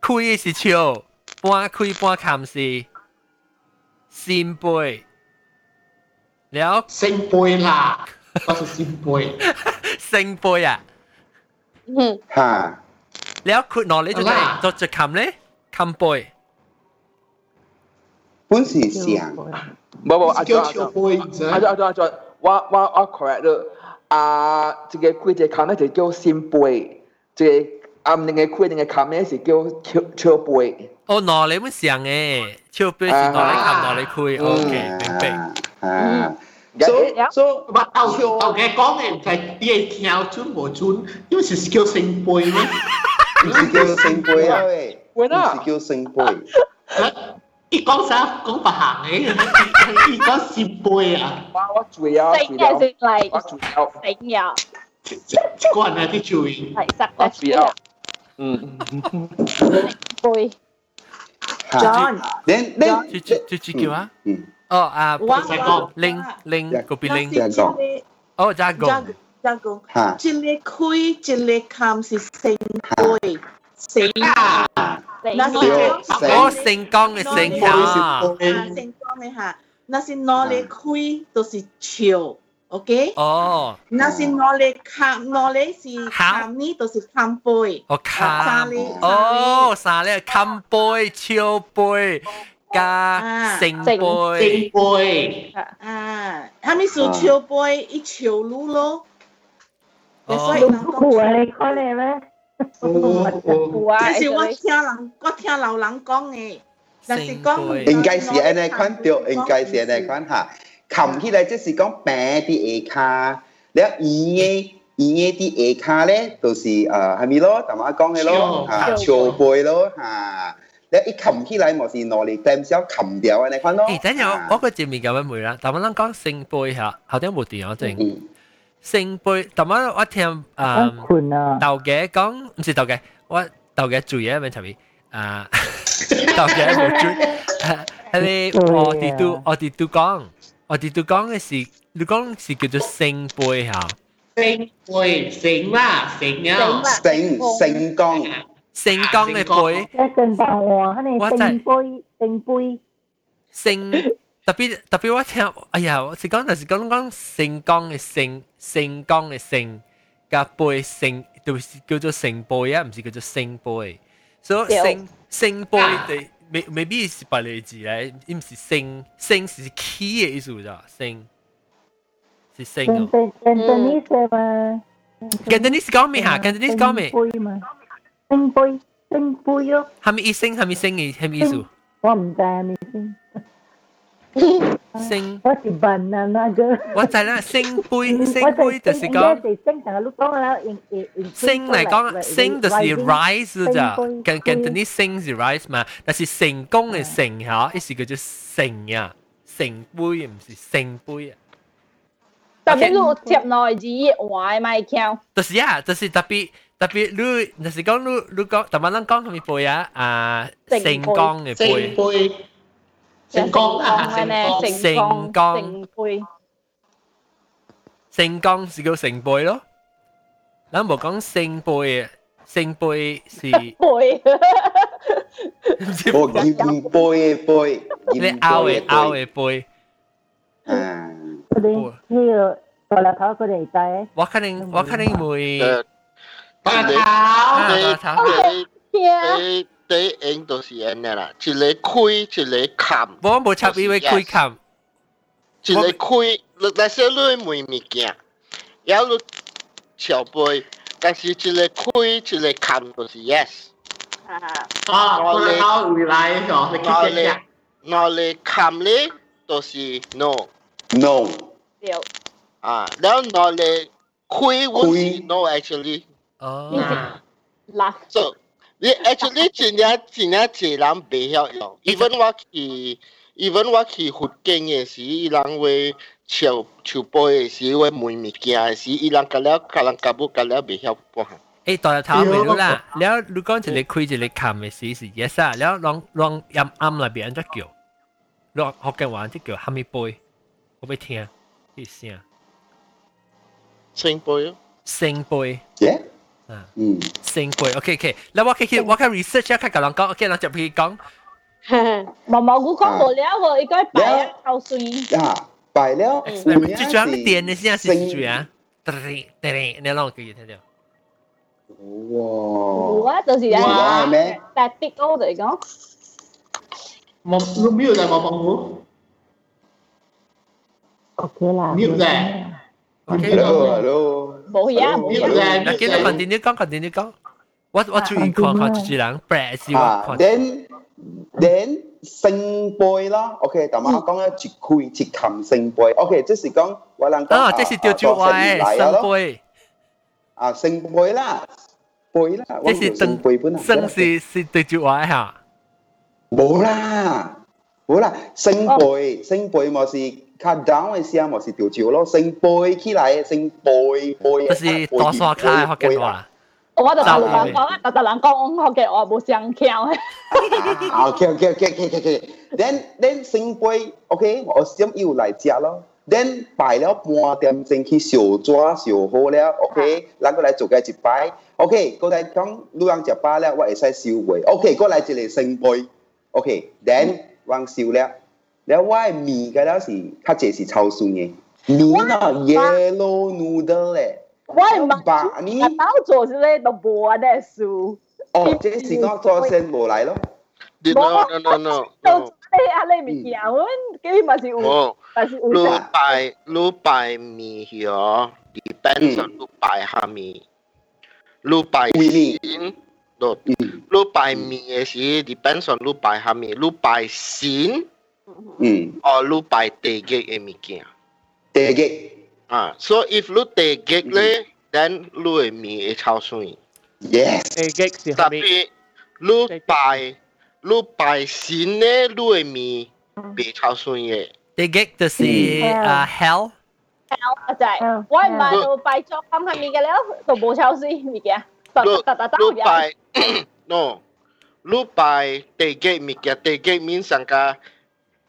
开是超，半开半冚是先背。 了，聖杯啦，不是聖杯，聖杯啊，嗯，嚇，了括落你做咩？做隻琴咧，琴杯，本事上，冇冇，阿卓阿卓阿卓阿卓，我我我 correct 咯，啊，這個規則琴咧就叫聖杯，這個啊，另外規定嘅琴咧是叫超超杯。哦，攞你唔上嘅，超杯是攞你琴攞你規，OK，明白。à. Yeah, so, yeah. so but tao so, tao nghe có này cái tia nhau chút một chút nhưng mà skill sinh bồi nhé skill sinh bồi à? Quên à skill sinh bồi ít có sao? Có bà hàng ấy. Ít có sinh bồi à? Quá chui à chui à quá chui à sinh à quan là đi chui quá chui à ừ. Bồi John. Then then chị chị chị kêu á. 哦啊，零零嗰边零。哦，加工。加工。一个开，一个冚是圣杯，圣啊。那是哦，圣光嘅圣啊。圣光嘅吓，那是攞嚟开都是潮，OK？哦。那是攞嚟冚，攞嚟是冚呢，都是冚杯。哦，冚。哦，沙咧冚杯、超杯。 加聖杯，聖杯啊！他們說潮杯一潮路咯，所以人講潮你講嚟咩？即是我聽人，我聽老人講嘅，但是講應該是安尼款對，應該是安尼款嚇。冚起來即是講平啲下骹，然後圓嘅圓嘅啲下骹咧，就是誒係咪咯？頭先講嘅咯，嚇潮杯咯嚇。你一冚起来，莫是攞嚟掟小冚掉啊！你看咯。诶，等阵我个节目咁样梅啦，但我谂讲圣杯吓，后啲冇电我正。圣杯，但我我听啊豆嘅讲，唔是豆嘅，我豆嘅做嘢咩？前面啊，豆嘅冇做，系你我哋都我哋都讲，我哋都讲嘅是，你讲是叫做圣杯吓。圣杯，圣啦，圣啊，圣圣光。 圣光嘅杯，一阵白话，肯定圣杯圣杯。圣 特别特别我听，哎呀，我是讲，但是讲讲成功嘅成，成功嘅成，加背成，就是叫做成背啊，唔是叫做圣背。所以圣圣背嘅未未必是白类字咧，唔是圣，圣是 key 嘅意思咋，圣是圣哦。Cantonese 嘛，Cantonese 讲咩吓？Cantonese 讲咩？ 背嘛，圣背圣背咯。系咪意圣？系咪圣嘅？系咪意思？我唔知系咪圣。星，我是笨啊那个。我知啦，星杯，星杯就是讲。星成日都讲啦，星嚟讲，星就是 rise 咋，跟跟等啲星是 rise 嘛，但是成功嘅成吓，意思叫做成啊，成杯唔是圣杯啊。特别你贴内字话咪强。就是啊，就是特别 特别你，就是讲你你讲，特别人讲系咪杯啊？啊，成功嘅杯。成功啊！成功，成功，成杯，成功是叫成杯咯。咱无讲圣杯啊，圣杯是杯，我银杯杯，你拗嘅拗嘅杯。啊，佢哋呢个大粒头佢哋带。我肯定我肯定会。 大头，大头，你。第一就是安尼啦，一个开，一个砍。我无插伊位开砍。一个开，你但是你问物件，要你小杯，但是一个开，一个砍就是 yes。啊，我哋考回来咗，你我哋我哋砍咧都是 no。 no。对。啊，然后我哋开我是 no actually。 哦。 So 你 actually 真正真正济人袂晓用，even 我去，even 我去福建嘅时，伊人会笑笑杯嘅时，会问物件嘅时，伊人甲了，甲人甲母甲了袂晓半项。诶，大日头未到啦，แล้ว如果一个开一个冚嘅时是 yes 啊，แล้วลองลอง暗暗内边就叫，落学嘅话就叫虾米杯，我俾听啲声。圣杯咯。圣杯。 Yeah。 嗯，圣杯，OK OK，嗱我可以我可以 research 一下，甲人讲，OK，人就譬如讲，毛毛菇讲无了喎，应该摆啊口水。啊，摆了。最主要系电嘅声是最啊，叮叮叮，你攞佢听到。哇！哇，就是啊，咩？static 我哋讲。冇，你 mute 就冇帮我。 OK 啦。 mute 咧。 Hello hello。 冇呀冇呀。嗱，见到 continue 讲 continue 讲，我我注意看看一人 bread 是啊，then then 圣杯啦，OK，但系我讲咧一开一冚圣杯，OK，即系讲我能讲啊，即系吊住话圣杯，啊圣杯啦，杯啦，即系圣杯本啊，圣是是吊住话吓，冇啦，冇啦，圣杯圣杯咪是。 卡 down 嘅声咪是调照咯，圣背起来圣背背。就是多数卡学嘅话。我就大陆人讲啊，大陆人讲学嘅我冇声桥。 OK OK OK OK OK。Then then 圣杯 OK，我先要嚟食咯。Then 摆了半点钟去小抓小好了，OK，咱过来做嘅一摆，OK，过来讲你人食饱了，我会使烧杯，OK，过来一个圣杯，OK，then 往烧了。 你我面嗰陣時，佢這是超酸嘅，面啊 yellow noodle 咧，我係白你包做是咧都冇得酥。哦，這是我做先冇嚟咯。No no no depends on 滷白蝦米，滷白面。滷白面嘅是 depends on 滷白蝦米，滷白線。嗯，哦，你摆地基嘅物件，地基啊，so if 你地基咧，then 你嘅面会超水。 Yes，地基是特别你摆你摆线咧，你嘅面袂超水嘅。地基就是啊 hell。我就系我唔系到摆作咁系面嘅了，就冇超水物件，突突突突你摆 no，你摆地基物件，地基面上个。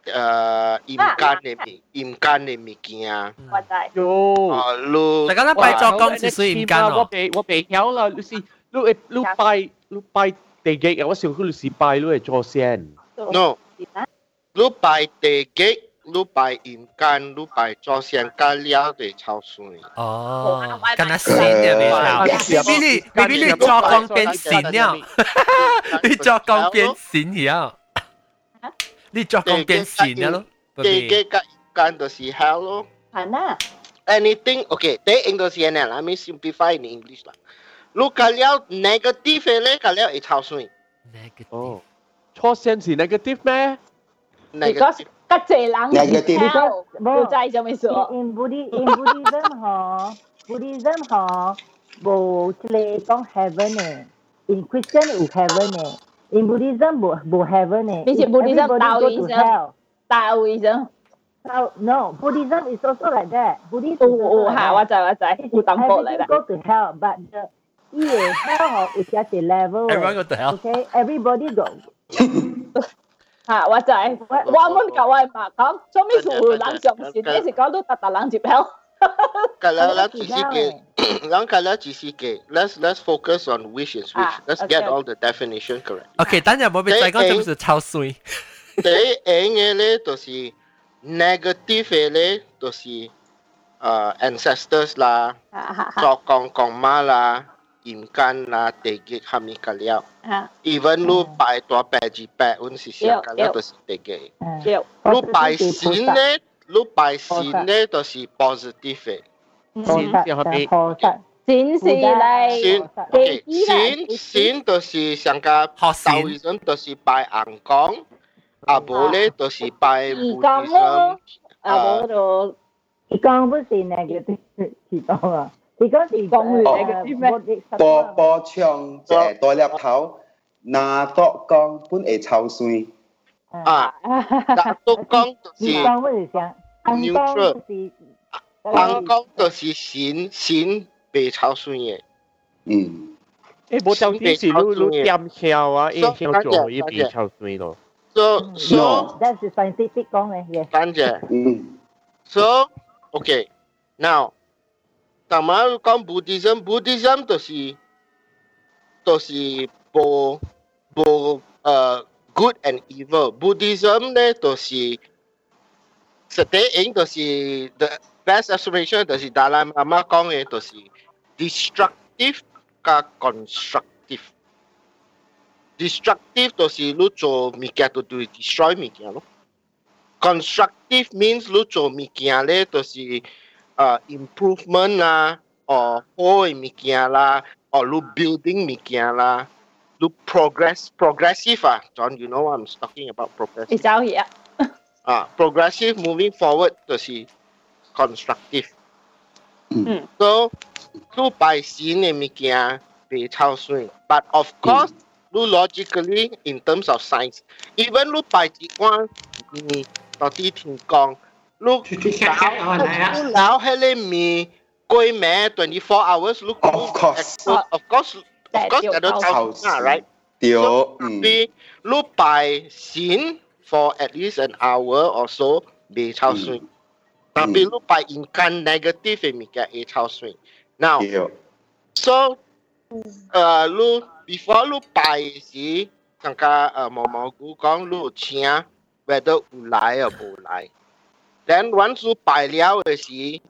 诶盐间嘅物盐间嘅物件，我知。哟，啊，你大家都拜作讲是水盐间我未我未晓啦，你是你会你拜你拜地基啊，我想佢你是拜你系做先。 no，你拜地基， 你拜阴间，你拜祖先家了就超水。哦，跟他闪嘅未抄，B B 你 B B 你作工变闪了，你作工变闪了， 你作工变闪了咯。地嘅甲阴间就是 hell 咯。系啦。 Anything okay，第一个是呢，let me simplify in English 啦。你家了 negative 嘅咧，家了会超水。哦，初先是 negative 咩？ Because 吉谢人 Negative 要制就咪说。 in Buddhi in Buddhism 嗬，Buddhism 嗬冇即系讲 heaven 嘅，in Christian 有 heaven 嘅 In Buddhism, Boheaven. Bo eh. Is it Buddhism, Taoism? Taoism. So, no, Buddhism is also like that. Buddhism oh, oh, like ha, that. What's that, what's that? Everything like go to hell, but the yeah, hell is just a level. Everyone go to hell. Okay, everybody go. ha, what's that? What mon cậu ơi mà con, cho mấy sự lắng trọng gì thế thì con lúc ta ta lắng dịp hell. Cả là lắng gì cái Let's let's focus on which is which. Ah, Let's okay. get all the definition correct. OK，等阵冇俾再讲，就系超水。第一嘅咧，就是 negative 嘅咧，就是诶 ancestors 啦，作公公妈啦，阴间啦，地极系咪家了？Even 你拜大伯二伯，阮是上家了，都是地极。对。你拜神咧，你拜神咧，就是 positive 嘅。 菩萨菩萨展示嚟，先，OK，先先就是上家道医生，就是拜硬光，啊无咧就是拜义护工医生咯，，啊冇就伊讲不是 negative 是讲啊，伊讲是讲 negative 波波枪这多粒头，拿作钢本会抽水。啊，但都讲就是伊讲不是想，伊讲 neutral， 是硬光就是神神被抽水嘅。嗯。诶，冇就啲是你你点跳啊，一跳做一边跳水咯。 So so That is scientific 讲嘅，yes。等阵。嗯。 So OK now，但系讲 Buddhism，Buddhism 就是就是无无诶 good and evil。Buddhism 咧就是实际应就是 the best explanation 就是达赖妈妈讲嘅，就是 destructive 加 constructive。destructive 就是你做物件就对 destroy 物件咯。constructive means 你做物件咧，就是诶、uh, improvement 啦，哦好嘅物件啦，哦你 building 物件啦，你 progress progressive 啊，John you know what I'm talking about progressive 你走去啊，啊，progressive moving forward 就是 constructive。嗯。 So 你拜神嘅物件被超水，but of course、你 logically in terms of science，even 你拜一碗面，到底听讲，你搞你搞迄个面过暝 twenty four hours，你 of course，of course，of course 有得超水啊，right？对， So 嗯。你你拜神 for at least an hour or so 未超水，但 系你拜阴间 negative 嘅物件会超水。Now 对。 So 诶你 before 你拜时，人家诶毛毛菇讲你有请，whether 有来or 无来。Then once 你拜了嘅时，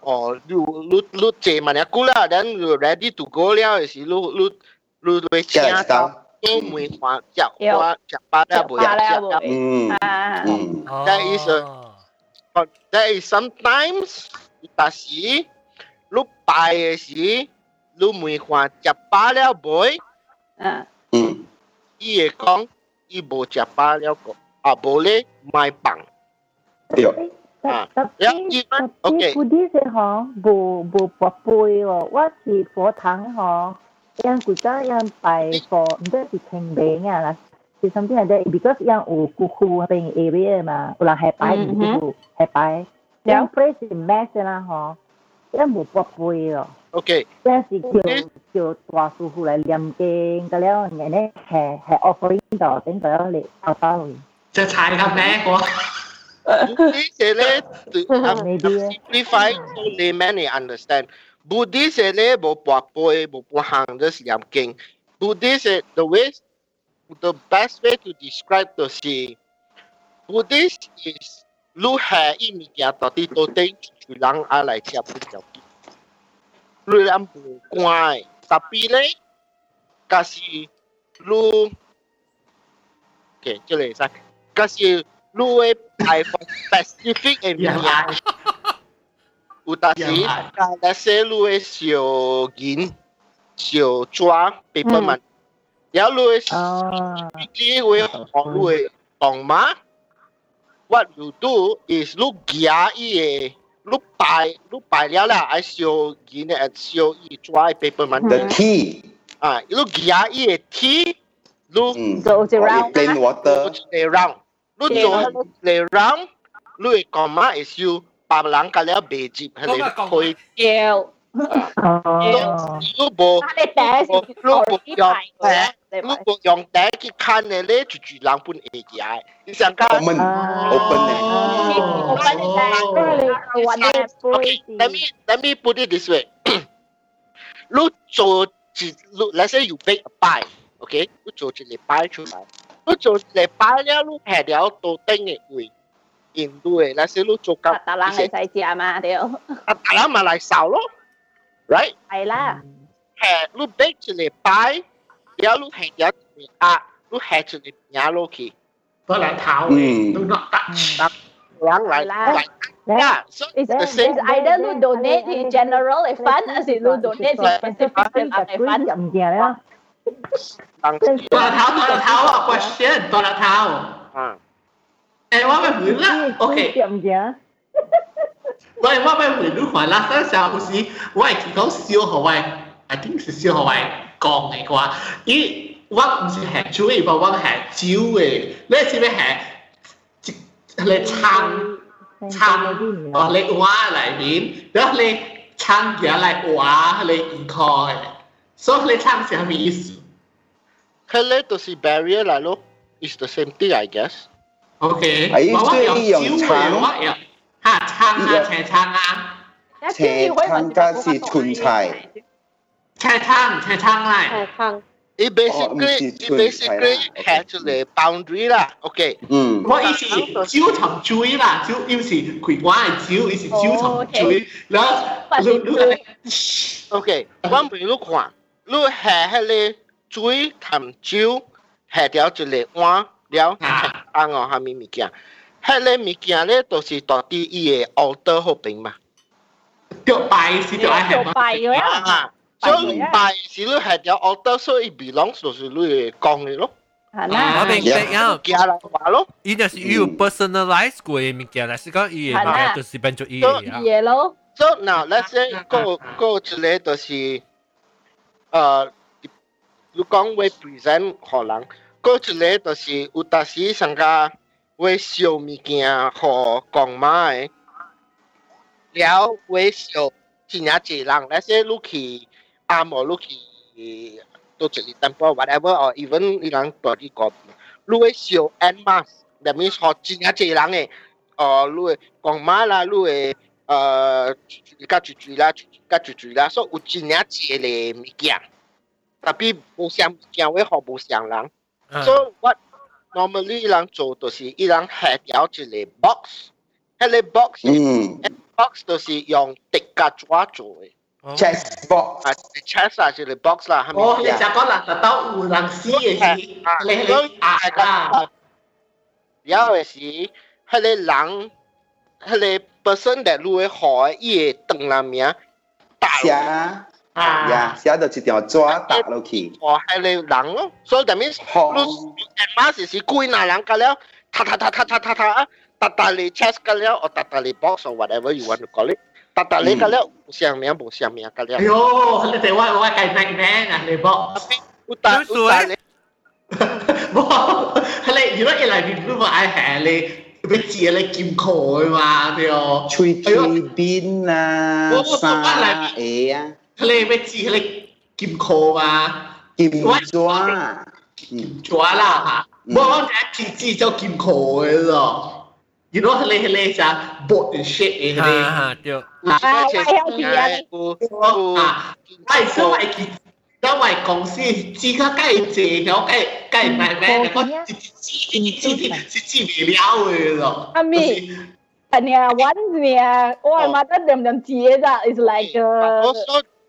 哦，你你你坐埋一句啦，then you ready to go 了嘅时，你你你会请到都梅花食花食巴了无呀食。嗯啊，嗯。 That is a but that is sometimes 但是你拜嘅时，你梅花食饱了未？嗯。嗯。伊会讲伊无食饱了个，啊无咧卖饭。对。啊，特然后伊讲 OK， Buddhist 嗬，无无拔杯喎，我是佛堂嗬，人古早人拜佛，唔知是清明啊啦， to something like that because yang ukuku having area mà ulang hepai mm -hmm. ukuku hepai yang place in mess là họ yang một bọc bùi rồi. Okay yang là kiểu kiểu tòa sư phụ lại liềm cái cái leo ngày nay offering đó cái đó là tao tao sẽ thay khắp nè của Buddhist sẽ lấy simplify so layman they understand. Buddhist sẽ lấy một bọc bùi một bọc hàng rất liềm kinh Buddhist the way the best way to describe the sea Buddhist is lúc hè ý mi kia tao đi tôi tên chủ lăng à lại chia bút chào đi lúc làm bù quan tập bi lấy cả si lúc ok chỗ này sao cả si lúc ấy bài phong specific em mi u ta si cả là sẽ lúc ấy siêu gìn siêu chua paper hmm. man 然后你会你会学你会讲嘛？what you do is 你夹伊个，你摆你摆了啦，爱烧银的，爱烧伊抓 paper man。 The tea 啊，你夹伊个 tea，你做一 round plain water 做一 round，你做一 round，你会讲嘛？会烧别人甲了未接，系你开叫。 哦，你无你无用诶，你无用第去看嘅咧，就住人本会嘅，你想讲 open open 咧。 Okay, let me let me put it this way. 你做一，你 let's say you bake a pie, okay? 你做一个 pie 出来，你做一个 pie 了，你下条到顶嘅位，印度嘅，let's say 你做咁，大人系使食嘛，对。啊，大人咪嚟扫咯 ，right？系啦。下你 bake 一个 pie，了你下条一个啊，你下一个饼落去，嗰两头嘅都落得。人嚟嚟。Yeah, so it's, the it's same. either you donate in general a fund, as in you donate in specific a fund. 唔掂啦。ตัวละเท้าตัวละเท้าอ่ะ question ตัวละเท้า อ่า เอ้ว่าไม่เหมือนละโอเค Why what why we look for last time sao cũng gì? Why chỉ có siêu hồ vậy? I think là siêu hồ vậy. Còn này qua, ý 我唔是係主嘅，我係招嘅。你是咩係？你撐撐我你挖嚟面，然後你撐嘢嚟挖你唔開，所以你撐係咩意思？佢咧就是 barrier 嚟咯，is the same thing I guess。Okay，我有招嘅，我有。吓撑啊，斜撑啊，斜撑加是春菜，斜撑斜撑嚟。撑。 It basically, it basically had to the boundary 啦，OK。嗯。我以前招同追啦，招要是佢玩系招，以前招同追，然后你你 OK，我问你看，你下迄个水同酒下条一个碗了，按哦虾米物件？ 迄个物件咧，都是到底伊个 order 后边嘛。掉拜是掉系嘛？拜咗啊！所以拜是你下条 order，所以 belongs 就是你讲嘅咯。我明白啊，寄来话咯。伊就是有 personalize 过嘅物件，但是讲伊嘅物件就是变做伊嘅啊。嘢咯。 So now let's say 个个一个就是诶，你讲会 present 可能，个一个就是有当时上个 会烧物件互讲嘛诶，了会烧真正济人，let's say 你去阿摩你去到一个 temple whatever or even 伊人大啲个，你会烧 en masse，that means 互真正济人诶，哦，你会讲嘛啦，你会。呃，甲住住啦，甲住住啦，所以有真正济嘅物件，特别无相物件会好无相人。所以我 normally 人做就是伊人下條一个 box，迄个 box，嗯，box 就是用迪甲抓做嘅。chest box 啊，chest 啊，就是 box 啦？哦，你就講啦，就到有人死嘅時，你你啊啊，然後嘅是，迄個人，迄個。person that 你會學伊會斷啦名，寫呀，写到一条纸打落去。哦，系你人咯，所以 that means 你 at mass 是几那人㗎了，踏踏踏踏踏踏踏，踏踏你 chest 㗎了，或踏踏你 box or whatever you want to call it，踏踏你㗎了，冇上名冇上名㗎了。哎呦，你哋我我计命命啊，你บอก อุตาอุตาเลย บอก你如果一嚟面都话系你。俾字你剑佢嘛对哦，吹吹边啊，沙嘢啊，你俾字你剑佢 lê với chi lê kim khô và kim chóa kim chóa là hả? Ừ. Bọn đã chỉ chi cho kim khô rồi. You know hele hele sa bot and shit eh ha ha tio la che ngai ku ha ai so ai ki da wai kong si chi ka kai che no kai kai mai mai na ko chi chi chi chi chi bi liao eh lo ami and yeah one yeah or mother them them tia that is like uh, also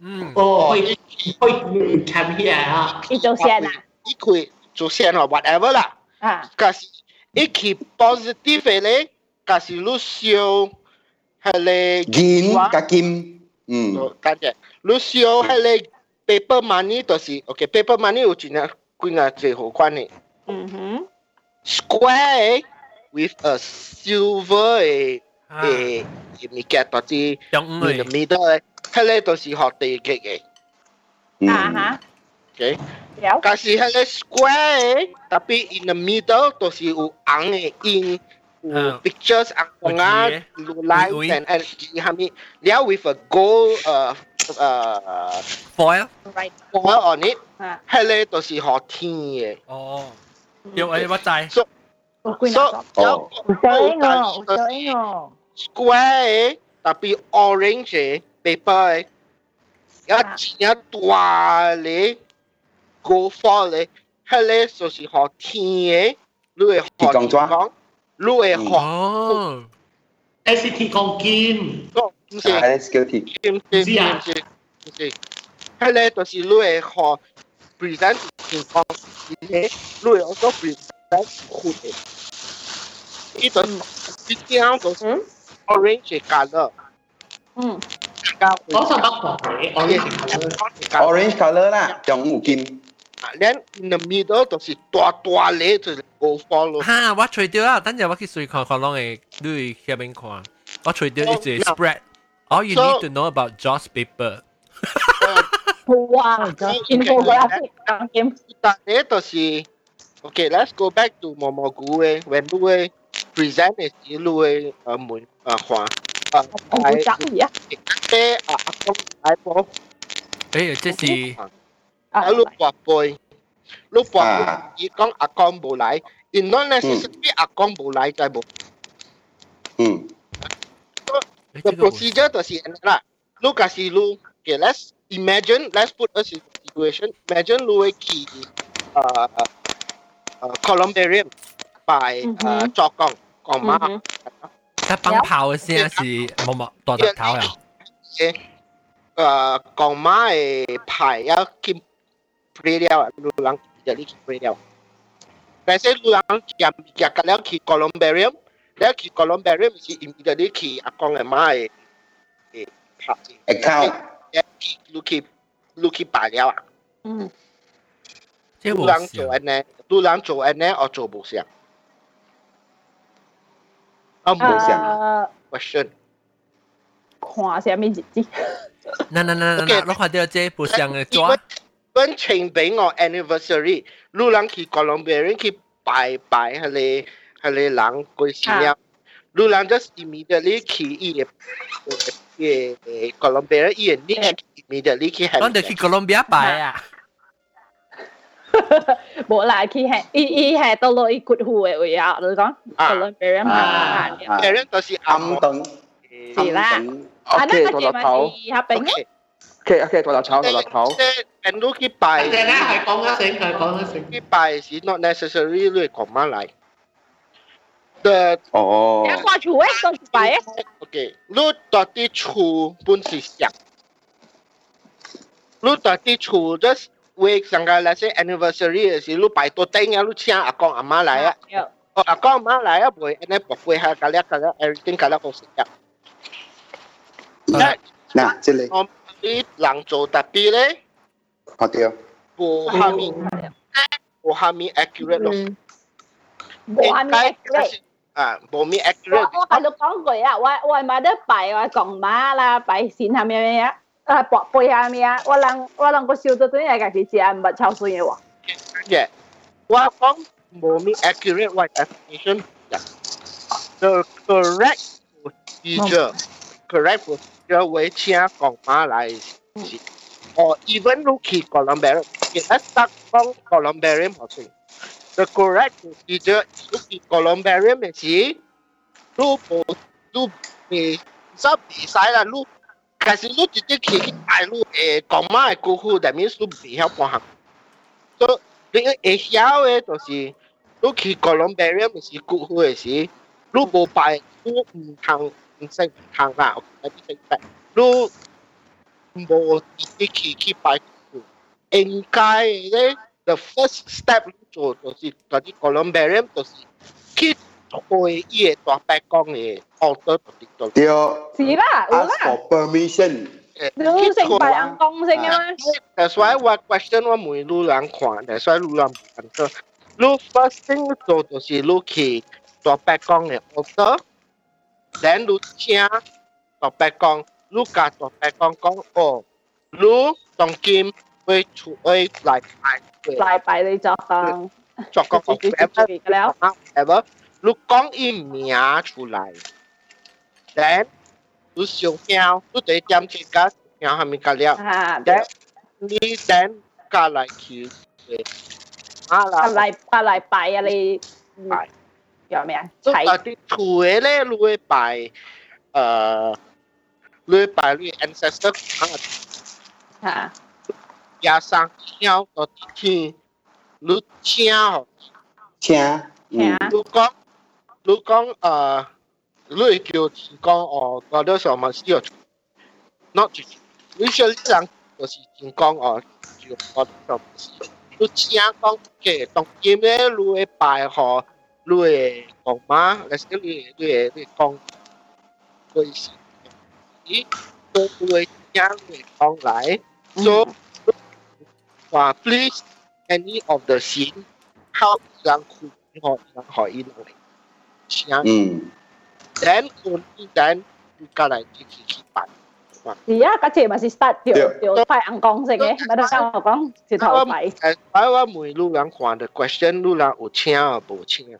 嗯，哦，会会参起来啊，一做先啊，一佢做先啊，whatever 啦，啊，但是一起 positive 嘅咧。假是你烧系你银加金，嗯，等阵，你烧系你 paper money 就是，OK，paper money 有几啊几啊最好关嘅，嗯哼，square with a silver 嘅嘅嘅物件到啲 in the middle 咧， hele tu si hot di ke ke. Ah ha. Okay. Yeah. Kasi hele square eh, tapi in the middle tu si u ang eh in uh, pictures ang mga light and and kami dia with a gold uh uh foil right foil on it. Hele tu si hot tin eh. Oh. Yo ai wat tai. So so oh. Square eh, tapi orange eh. paper 有钱大咧 gold foil 咧系咧就是学天嘅你会学讲路会学。哦，SCT 讲金，哦，唔是，SCT，唔是，唔是，唔是，系咧，就是你会学 present 情况，而且你会 also present 阔嘅。呢种呢啲就是 orange color。嗯。 我上北讲 orange color 啦，用有金。then in the middle 就是大大咧，就是 go follow。哈，我除掉啦，等阵我去水看看啷嘅，你去边看？我除掉一只 spread。All you need to know about Joss paper。哇，infographic 讲点？但系就是 OK，let's go back to 毛毛菇嘅，when 你会 present 嘅时，你会诶门诶画 Ờ, không có trắng gì á? ấy là ờ, chết gì? Ở à, lúc quạt bồi lúc quạt à. chỉ con à con lại. In nó là sẽ biết à con bù lại ừ. the procedure to see and that look as you look okay let's imagine let's put us in a situation imagine lu ki uh, uh columbarium by uh, ừ ờ, mm-hmm. uh chokong kong ừ ma. mm-hmm. 佢崩炮嘅声是冇冇大特头呀？诶诶讲妈嘅牌一见。play 了，路人就你去 play 了。但是路人夹夹夹了去 columbarium，了去 columbarium 是 immediately 去阿公嘅妈嘅嘅拍 account，你去你去办了啊。嗯。路人做安呢，路人做安呢，我做冇上。 啊冇上。question。看下面日子。嗱嗱嗱嗱，我看到这不像嘅抓。本情俾我 anniversary，路人去 Colombia 去拜拜，系你系你人过生日，路人 just immediately 去伊嘅嘅 Colombia，伊嘅你 immediately 去系。我哋去 Colombia 拜啊！ 冇啦，佢系伊伊系到落伊括户嘅位啊，你讲 Colombia 啊，Colombia 就是暗灯，是啦，啊，那个就咪系合并嘅。OK OK，大头炒大头炒。and 你去拜，系系讲一声，系讲一声。去拜是 not necessarily 你讲乜嚟？The 哦。你挂住诶，挂住拜诶。OK，你到啲厝本是想，你到啲厝 just 为上个那些 anniversary 嘅时，你拜多顶啊，你请阿公阿妈嚟啊。哦，阿公阿妈嚟啊，会安尼博会下，隔离隔离 everything 隔离好食嘅。嗱嗱，即系。我啲人做特别咧。好对。无下面，无下面 accurate 咯。无下面 accurate。啊，无面 accurate。我系度讲句啊，我我系买得拜我讲马啦，拜线下面咩啊？ 啊，博背下面啊，我能我能个笑到对系家己食，唔系抄水嘅喎。嘅，我讲无面 accurate what definition？The correct procedure, correct procedure. 叫为请讲马来是，哦，even 你去 Colombia，其实得讲 Colombia 冇错，the correct procedure 你去 Colombia 嘅时，你冇你未执比赛啦，你 其实你直接去大陆诶讲马嘅顾客，that means 你未晓半行，所以你会晓嘅就是你去 Colombia 嘅时顾客嘅时，你冇拜你唔通。识行啦，有啲识白，你冇自己去去拜应该咧，the first step 做就是嗰啲 Colombian 就是 去推伊个大伯讲嘅 order 度对，是啦，有啦。 for permission。你成拜人讲先啊嘛。 That's why 我 question 我每路人看，That's why 路人唔看到。你 first thing 做就是你去大伯讲嘅 order。then 你请大伯讲，你甲大伯讲讲哦，你当今会出会来拜，来拜你作工，作工我 ever ever， 你讲伊名出来，then 你上标，你第一点去甲然后系咪甲了？then 你 then 甲来去，啊来啊来拜啊你拜。叫咩啊？睇啲土嘅咧，你会拜诶，你会拜你 ancestor 吓，亚生鸟到啲天，你请嗬，请，你讲 你讲诶，你会叫天讲哦，嗰啲什么事哦，not 你说啲人就是天讲哦，就嗰啲什么事，你请讲嘅当今咧，你会拜嗬。你会讲嘛？嚟少你你你讲，对是，咦？都会将你讲来，so 话 please any of the scene how 让佢可让可以落嚟， 请，嗯，then only then 你过来自己去办。是啊，嗰次咪是 start 掉掉快人讲先嘅，咪得我讲是头费。诶，我我每路人看的 question，路人有请啊，无请啊。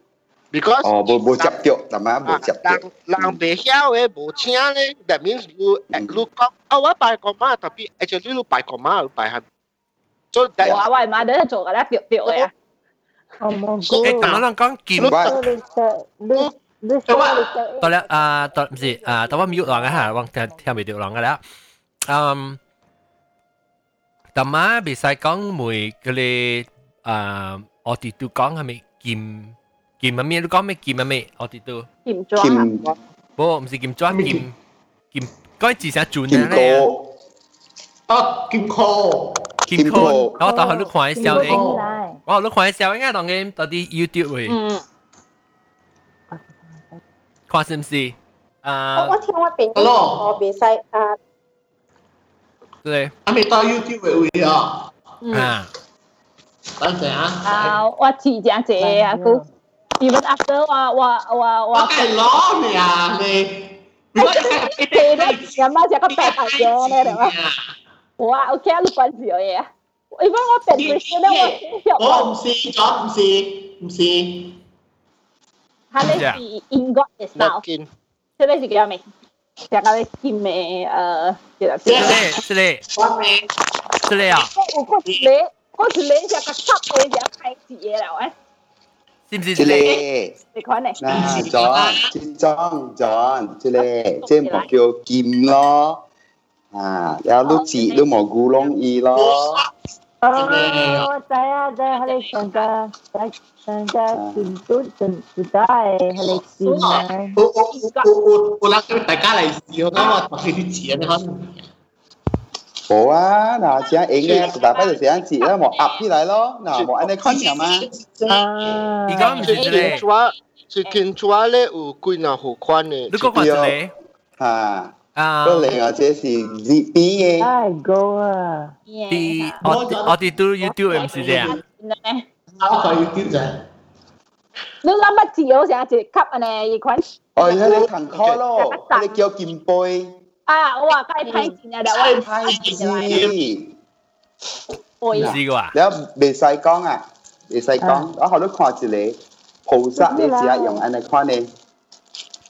because 哦，无无接着，系咪无接着？人人袂晓嘅无请咧，that means 你你讲啊，我拜个妈，特别 actually 你拜个妈，拜下，所以我我妈都做嘅咧，掉掉嘅啊。 誒咁樣講劍骨。到了啊，到唔是啊，到我 mute 落嘅嚇，我聽聽未到落嘅啦。嗯，但嘛，比賽講每嗰啲啊，我哋都講係咪劍劍乜咩？都講咩劍乜咩？我哋都劍磚，不唔是劍磚，劍劍該字寫磚嘅咧。啊，劍殼，劍殼，我當佢都看一笑咧。我你看一小英啊，当嘅到啲 YouTube 会。看是唔是？啊，我听我边我比赛啊，对，还没到 YouTube 位啊。啊，等阵啊。啊，我迟正谢啊，佢 even after 我我我我。我系攞你啊你。如果你系咁啊，就个白白嘅咧，系嘛？哇，OK 啊，你关事嘢啊 ！even 我变 Christian 咧，我我唔是咗，唔是唔是。他那是英国嘅 style，这类是叫咩？讲到金嘅诶，叫做咩？是咧，是咧啊！我我是咧，我是咧，只个插嘅只开字嘅啦，喂。是唔是？这里，你看呢？嗱，John，金装，John，这里，这冇叫剑咯， à giờ lúc ờ, chị lu mò gu long y lo. Ờ tại à tại hay sang ta tại sang ta tin tu tin tu ta hay hay xin này ô ô ô ô ô lắc cái tại cá này xíu nó mà phải đi chỉ nó hơn bố á nào chị anh ấy nghe tụi ta bây giờ chị anh chị đó một ập đi lại lo. Nào một anh ấy con nhà mà à đi con chị kiến chúa chị kiến chúa lẽ ở quê nào hồ quan này đúng không? phải à. 你讲系咧？啊。啊，个另外这是 Z B 嘅。哎，go 啊！B 我我哋都 YouTube 唔是这样。我可以 YouTube 啫。你谂乜字好成一级啊？呢一款。哦，而家你行 call 咯，你叫剑杯。啊，我话该派钱啊，我派钱。唔知嘅话。你未使讲啊？未使讲，我后都看住你菩萨，你只系用安尼看呢。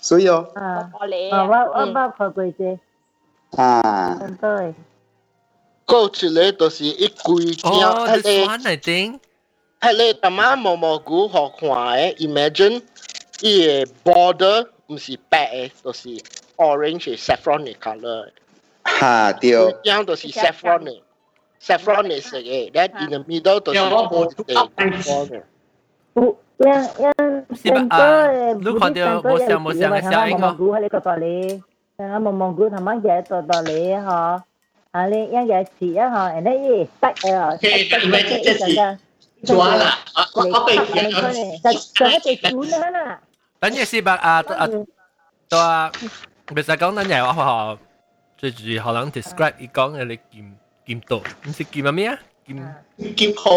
所以哦，啊，我我我我学过啫。 啊，对，嗰一个就是一规件，哦迄，this 个 one I think。迄个淡仔毛毛菇好看诶，imagine 伊个 border 毋是白诶，就是 orange 嘅 saffron 嘅 colour。哈对，规件就是 saffron 嘅，saffron 嘅色嘅，then in the middle 就是有我冇读到 saffron 嘅。 有样样成个诶，你看到冇上冇上嘅声音蘑菇喺呢个道理，啊蘑蘑菇同埋嘢道道理嗬，啊你一嘢试啊嗬，人哋一塞啊，其实唔系即即是抓啦，啊我我被见咗，就就一只煮啦啦。等阵先吧，啊啊，都啊，别使讲等阵我学最主要可能 describe 伊讲嘅你剑剑道，唔是剑乜咩啊？剑剑科。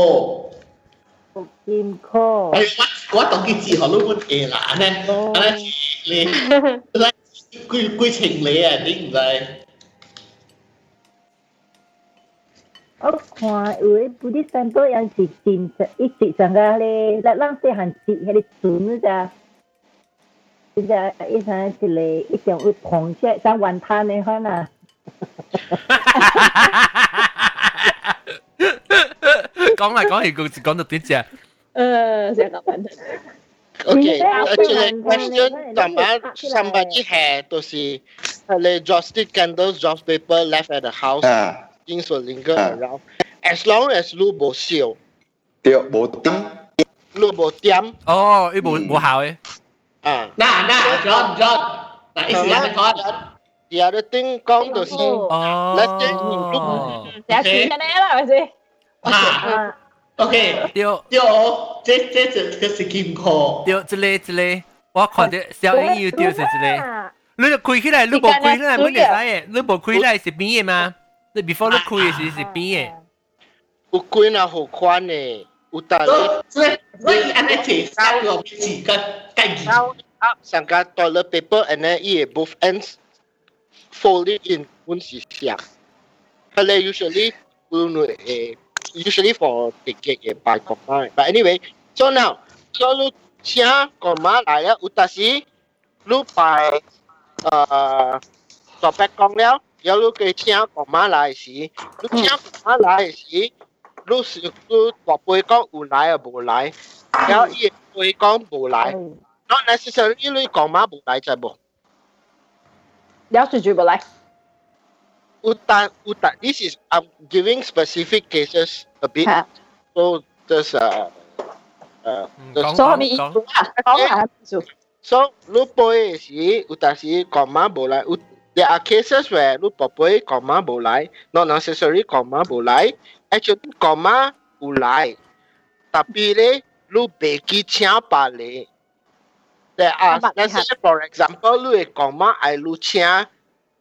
剑科。我我当佢字学都冇嘢难咧，啊你你规规情你啊，你唔系？我看有啲有啲山多人是剑一直上嘅咧，嗱咱细汉时迄个船咋，即系一阵一个一种会螃蟹像云滩嘅款啊。 讲嚟讲去，故事讲到点啫？诶，成个问题。 Okay, actually, question sama somebody had to see the joystick candles, joss paper left at the house. À. Things will linger around. As long as 你冇烧，对，冇点，你冇点哦，呢冇冇效嘅。啊。嗱嗱，John John，嗱，呢时间讲。 The other thing 讲就是 let's say 哦，就系钱嘅咧啦，系咪先？啊，OK，对对，这这这个是剑科。对，这里这里，我看到小英要掉是这里。你就开起来，你冇开起来，冇得使嘅，你冇开起来是边嘅嘛？你 before 你开嘅时是边嘅。有几那好宽嘅，有大所所以所以安尼提三个字个概念。 up 上个 toilet paper and then 伊 both ends fold it in kun si siak. Hele usually will eh, usually for the cake a eh, by combine. But anyway, so now so lu sia koma lại á utasi lu by uh tỏ bẹt con léo giờ lu cái sia koma lại si lu sia koma hmm. lại si lu lu tỏ bối con u lại à bù lại giờ y bối con bù lại oh. not necessarily lu koma bù lại trái bù. They'll to dribble like. Utan, utan. This is I'm giving specific cases a bit. Ha. So just uh, uh, just, so mi dạ. so, so, so lu boy si utan si comma bo lai. There are cases where lu boy comma bo lai, not necessary comma bo lai. Actually comma u lai. Tapi le lu beki chia pa le There are let's say for example，你会讲嘛爱你请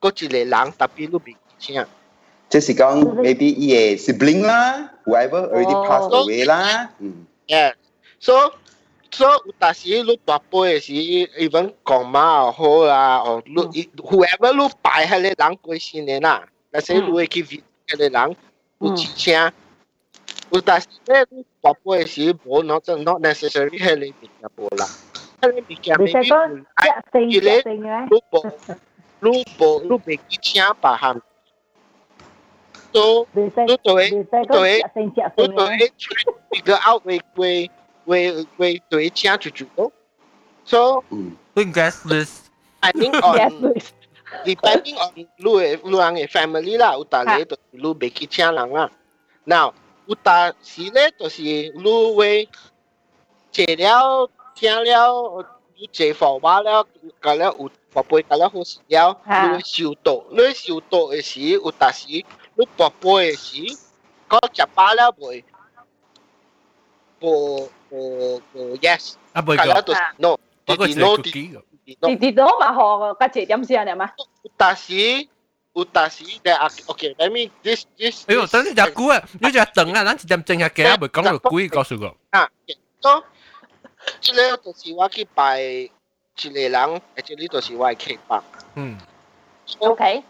嗰一个人，特别你袂记请。即是讲 maybe 伊嘅 sibling 啦，whoever already passed away 啦，嗯。 Yeah. So so 有当时你大辈嘅时，even 讲嘛又好啊，哦，你 whoever 你拜迄个人过身嘅啦，那些你会去 visit 迄个人，有支请。有当时咧，你大辈嘅时无 not not necessarily 迄个物件无啦，迄个 物件 maybe 有来，伊咧你无你无你袂去请别项。So 你就会你就会你就会 try figure out 会会会会对请住住咯。So Doing guest list. I think on depending on 你嘅你人嘅 family 啦，有当你就你袂去请人啦。Now 有当时咧就是你会坐了 听了，你坐货话了，甲了有宝贝甲了好时了，你会收到，你收到嘅时有当时你宝贝嘅时，嗰食饱了未？无无无 yes，啊未甲了就是 no，我个 no 系 cookie 弟弟都嘛学个节点先系嘛？但是有但是 there are okay let me this this 哎呦，等你只估啊，你只等啊，咱一点正下嘅，未讲到估，告诉我。啊，so 即系我就是我去拜一两个人，而且你就是我去拜。嗯。O K。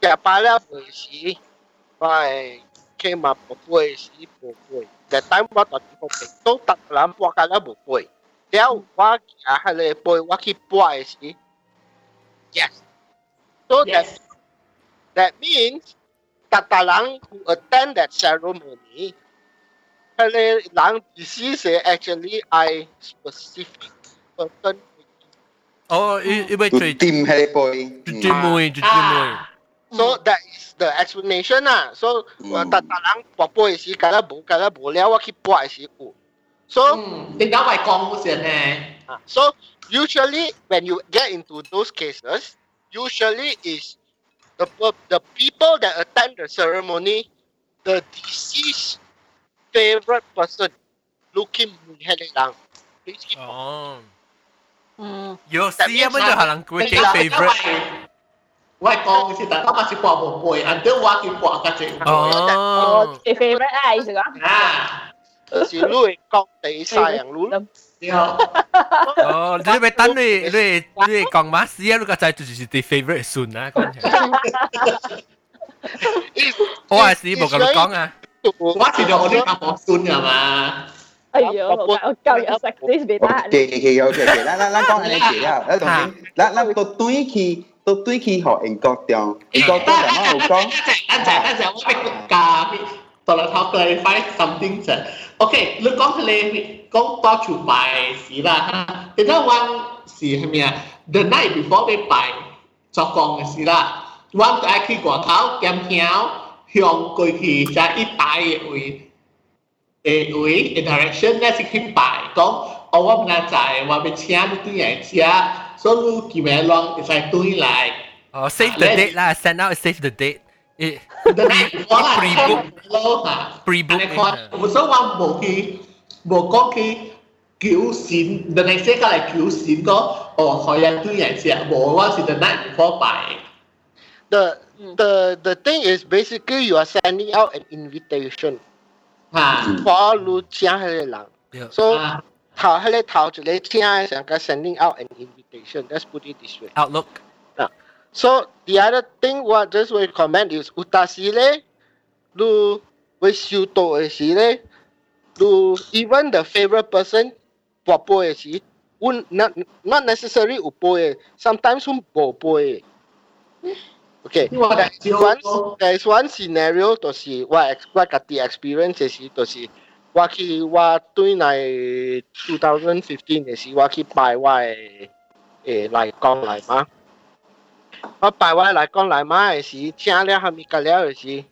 但拜了会时，我系起码不会死，不会。但等我到时都得人拜，都唔会。了我啊，系你陪我去拜时。Yes. So that that means that the people who attend that ceremony. 佢哋人 disease actually I specific person 哦，因因为最掂系背，最最妹最最妹。 So that is the explanation 啦。So 我特特人博杯时，梗系冇，梗系冇了，我去博时有。So 点解会讲嗰时咧？ So usually when you get into those cases, usually is the the people that attend the ceremony, the deceased favorite person looking mechanic lang. Oh. Mm. Yo, siya mo yung halang ko kay favorite. Wai kong si tak apa si puak pun boy, anda wak si puak kat cik. Oh, si favorite ai juga. Ah, si lu kong tei sayang lu. Oh, lu betul lu lu lu kong mas dia lu kat cik tu si tei favorite sun lah. Oh, asli bukan lu kong ah. What thì đồ kapoksunnya mà. Ây dồi ôi, một câu giờ sexy bị ta Kì, kì, kì, ok, lát, lát, lát con này kì ha Lát, lát, lát, tôi túi khi tôi túi khi họ anh có tiền. Anh có tôi là nó không có Anh chạy, anh chạy, tôi bị cà Tôi là thao clarify something chạy Ok, lúc con thầy con to chủ bài xí là ha. Thế đó one xí hay mẹ The night before they bài cho con xí là One to ai khi quả tháo, kem héo. 向过去就系一带嘅位。诶位 interaction 咧是去拜讲，我我唔系在话俾请你对人请，所以你见咩浪就系对嚟。哦，save the date 啦，send out save the date。诶 the night before 啦 pre book 咯吓。 pre book 你看，我所以话冇去冇讲去缴钱，但系写过嚟缴钱个，哦，可以对人请，冇我是 the night before 拜。 The the the thing is basically you are sending out an invitation ，for 你请迄个人。So 头迄个头一个请嘅时候，佢 sending out an invitation. Let's put it this way. Outlook. Now, so the other thing what just will comment is 有当时咧，你会收到嘅时咧，你 even the favorite person 博杯嘅时，阮 not not necessary 有杯嘅，sometimes 阮无杯嘅。 Okay, there is one there is one scenario 就是我我家己 experience 嘅时，就是我去我对嚟2015嘅时，我去拜我嘅诶嚟讲嚟嘛。我拜我嚟讲嚟嘛嘅时，请了后面隔了嘅时，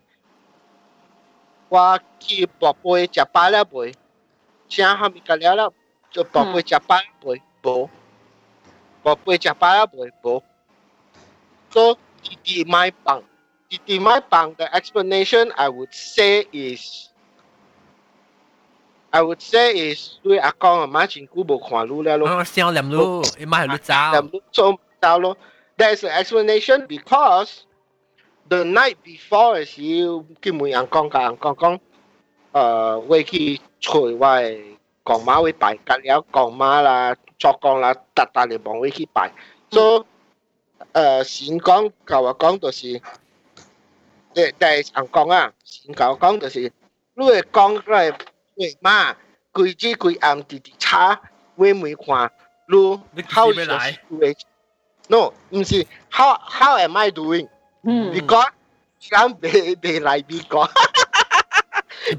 我去博杯食饱了未？请后面隔了了，就博杯食饱了未？无。博杯食饱了未？无。So 弟 弟买棒，弟弟买棒的 explanation I would say is I would say is 对阿公阿妈真久无看路了咯。我想念路，伊买路走。念路做走咯。There is an explanation because the night before 嘅时，佢问人讲甲人讲讲，诶，会去找我嘅公妈会拜，隔了公妈啦、作工啦，特特嚟帮会去拜。So 诶，先讲甲我讲就是，诶，但系人讲啊，先甲我讲就是，你会讲嚟会嘛，规日规暗直直查，会未看，你 how is the situation？No，唔是，how how am I doing？嗯，because 人未未来美国，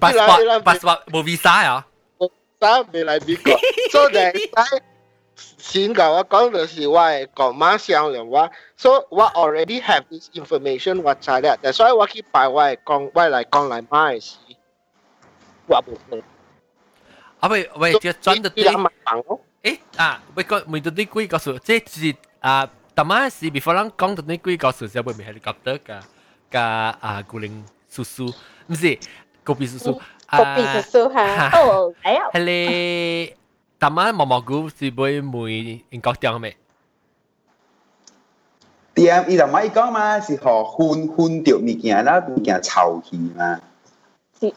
passport passport 冇 visa 啊？但未来美国，所以喺 先甲我讲就是我嘅公妈商量我，所以我 already have this information 我知了，但所以我去拜我嘅公，我嚟讲嚟买嘅时，我冇问。啊喂喂，就转到啲人问我。诶啊，喂个每到啲鬼告诉，即系啊，特晚时 before 人讲到啲鬼告诉，就会唔系 helicopter 㗎㗎啊，古灵叔叔，唔是高比叔叔。高比叔叔吓，哦，系啊。系你 特晚毛毛菇是会每英国点咩？点伊就咪讲嘛，是学混混掉物件啦，物件臭气嘛。是，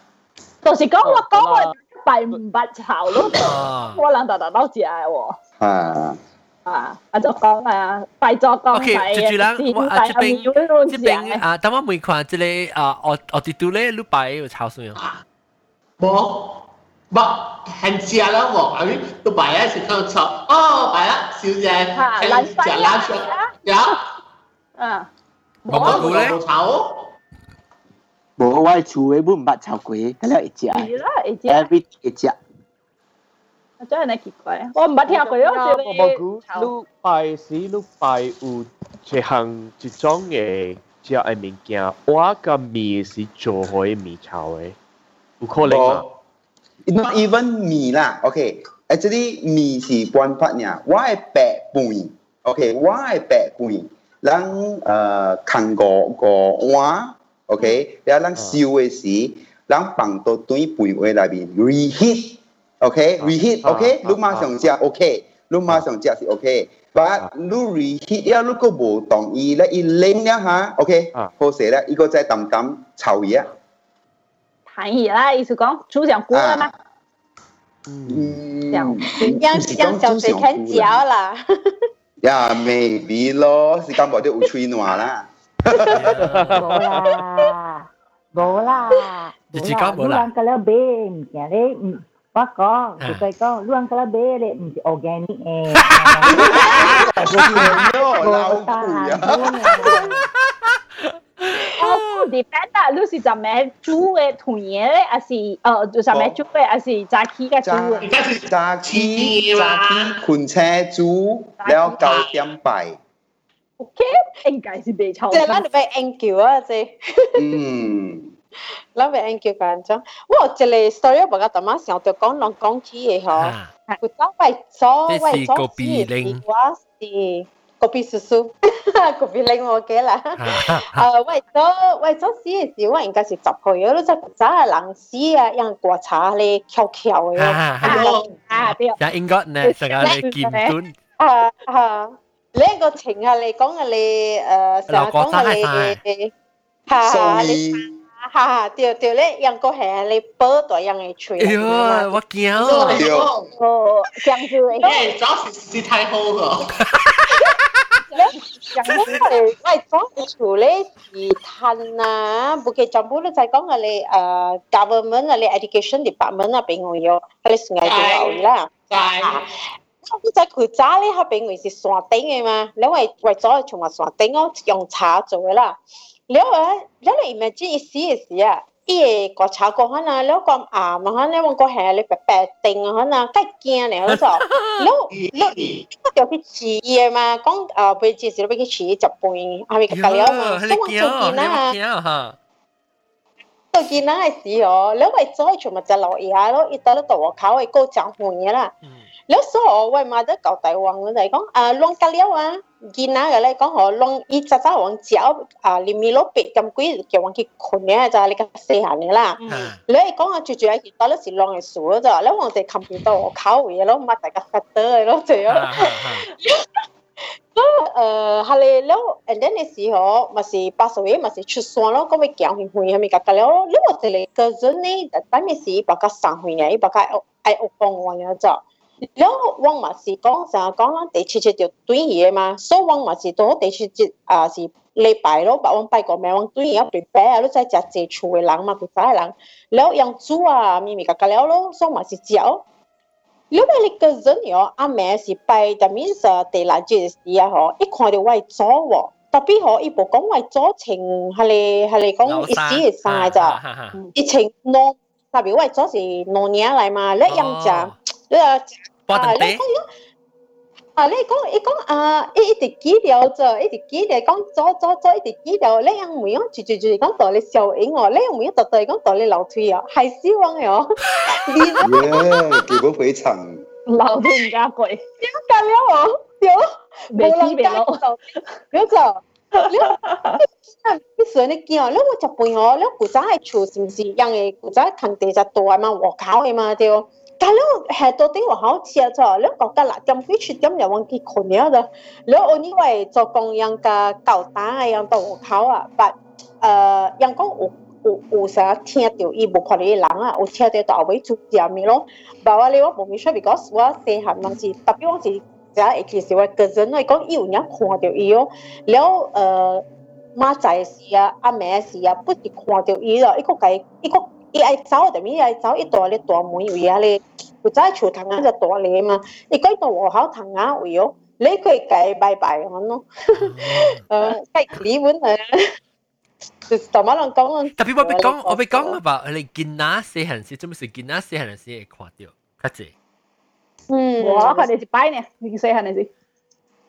就是讲我讲我拜唔拜炒咯，我谂大大都知啊喎。啊。啊，啊就讲啊，拜咗讲 OK，系住住啦，我啊这边这这边啊，等我每看这里啊，我我啲度咧，你拜有炒水啊？冇。 But hành xia à, là ngọt ấy, tôi bài á sẽ không sợ. Ô, bài á, xíu dè, hành xia là sợ. Dạ. À. Bỏ bố lấy. Cháu. Bố ngoài chú ấy bụng bạn cháu quế, cái là ít chả. Ý là ít chả. Every ít chả. Cho này kỳ quái. Ô, bắt theo quế đó, chị này. Bố cứ lúc bài sĩ lúc bài ủ chế hằng chỉ trong nghề. Chỉ ai mình kia, hóa cả mì sĩ chỗ hồi mì cháu ấy. Ủa khó lên mà. ？Not even 面啦，OK。actually 面是半拍呀，我系白半，OK，我系白半，咱诶看过个碗，OK，然后咱烧嘅时，咱放到对杯位内面 reheat，OK，reheat，OK，你马上食 OK，你马上食是 OK。But 你 reheat 呀，如果无同意咧，一冷了吓，OK，好势咧，一个再淡淡炒嘢。 弹嘢啦，意思讲煮上锅啦嘛。嗯，让让小水看嚼啦。呀，maybe 咯，是咁冇啲有吹暖啦。冇啦，冇啦，你自讲冇啦。乱个了买唔见咧，唔，我讲，就系讲乱个了买咧，唔是 organic 诶。冇 我唔 depend 啊，你是怎咩煮嘅團嘢咧？還是呃，就怎咩煮嘅？還是炸雞嘅煮嘅？炸雞炸雞盤車煮，了九點八。OK，應該是未錯。即係咱哋俾 NQ 啊，即。嗯。咱俾 NQ 講咗，我一個 story 我個頭媽想着講浪講起嘅嗬，佢走為所為所事，我是。个别叔叔，个别令我嘅啦。诶，为咗为咗死嘅时，我应该是十岁咯，即系早系人死啊，人过茶咧翘翘嘅。啊，对。也应该呢，成日你剑断。啊啊！呢个情下嚟讲嘅你诶，成日讲嘅你吓吓你。哈哈，对对咧，人个系你保到人嘅嘴。哎呀，我惊哦！哦，这样子诶。诶，主要是是太好了。 因为喂，讲出嚟是吞啊，不给全部都在讲个咧，呃，government 个咧，education department 啊，俾我要，佢哋算系点样啦？系，咁在佢家咧，佢俾我是山顶嘅嘛，因为为咗全部山顶我，用茶做嘅啦。然后，然后 imagine 一时一啊。啲个茶个可能你讲啊嘛，可能我个系你白白定啊，可能梗惊你嗰阵，你你就去试嘢嘛，讲啊，俾件事你俾佢试一半，系咪咁样嘛？所以我做见啦，做见啦系事哦，你为咗全部就落嘢咯，一到到我考系高奖换嘢啦。你所我为买得旧大王就系讲啊，弄隔了啊， 见啦，又咧講我弄一扎扎往嚼啊，連米攞別咁貴，就往佢困嘅就你個四下你啦。你係講我住住喺多啲時弄係少咗，你往地 computer 我考嘢咯，乜大家發得咯，就樣。咁誒，係你咯，and then 嘅時候，咪是八十嘢，咪是出山咯，咁咪行去去，係咪格格了？你我哋嚟個陣呢，但係咪是把個上去嘅，把個愛愛屋幫我嘅就。然後我嘛是講成日講咱第七節就對伊誒嘛，所以我嘛是到第七節啊是禮拜咯，把我拜個名，我對伊要 prepare 啊，你再食濟厝誒人嘛，其他誒人，然後用煮啊，咪咪格格了咯，所以嘛是食哦。另外一個人哦，阿妹是拜，that means 第六節時啊吼，一看到我係左喎。特別嗬，伊無講為左情，係你係你講一時係曬咋，一情攞特別為左是攞嘢嚟嘛，你飲茶，你啊食啊，你讲啊，你讲，你讲啊，一一直记掉咗，一直记掉讲咗咗咗，一直记掉，你样唔样住住住讲道理笑影我，你样唔样特特讲道理流推啊，系希望哟。耶，基本非常。流推唔加贵，点解了我？有，未知未落，有就。你说你见你我就背我，你古仔系处是唔是？人嘅古仔肯定就多嘛，和考嘅嘛对。 kalau hai tu tiếng họ chia cho, lúc có cái là trong phía trước trong nhà văn kia khổ nhớ đó lúc ông như vậy cho công nhân cả cầu tá hay ông tàu khảo à và ờ yang có ủ ủ ủ sẽ thiên điều ý bộ khỏi lắng à ủ thiên điều tàu với chú già mi lo bảo là tôi muốn biết because tôi sẽ hẳn năng gì đặc biệt là gì, giá ít thì sẽ cái dân này có yêu nhá khổ điều ý ó lúc ờ mà trái gì à à mẹ gì à bất kỳ khổ điều ý rồi, ít có cái, ít có 伊咯，一个计一个。伊爱走就咪爱走，一大咧大门位啊咧，佢真系厝堂啊就大咧嘛。伊讲到学校堂啊位哦， 你可以改拜拜咁咯，诶，计你本诶。就乜人讲？特别我被讲，我被讲话你见那细汉时，做咩事见那细汉时会看到，较济。嗯，我可能是摆呢，你细汉时。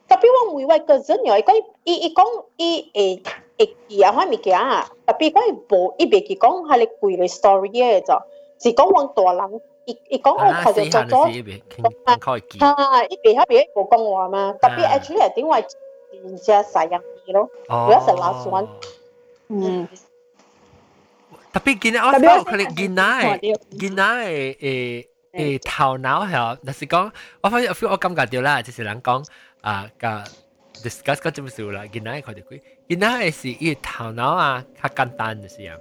特别我每位个人又系讲，伊伊讲伊会 会记啊，乜物件啊？特别讲伊无，伊袂记讲系你贵嘅 story 嘅就，是讲往大人。伊伊讲我佢就做咗，啊，伊袂晓别无讲话嘛，特别 actually 系点话人家细人啲咯，如果系老酸。Hmm. Tapi gina我发觉佢gina 嘅 gina 嘅诶诶头脑系，但是讲我发现我 feel 我感觉到啦，就是人讲啊个 discuss 嗰种事啦，gina 嘅佢哋佢 gina 嘅是伊头脑啊较简单就是啊，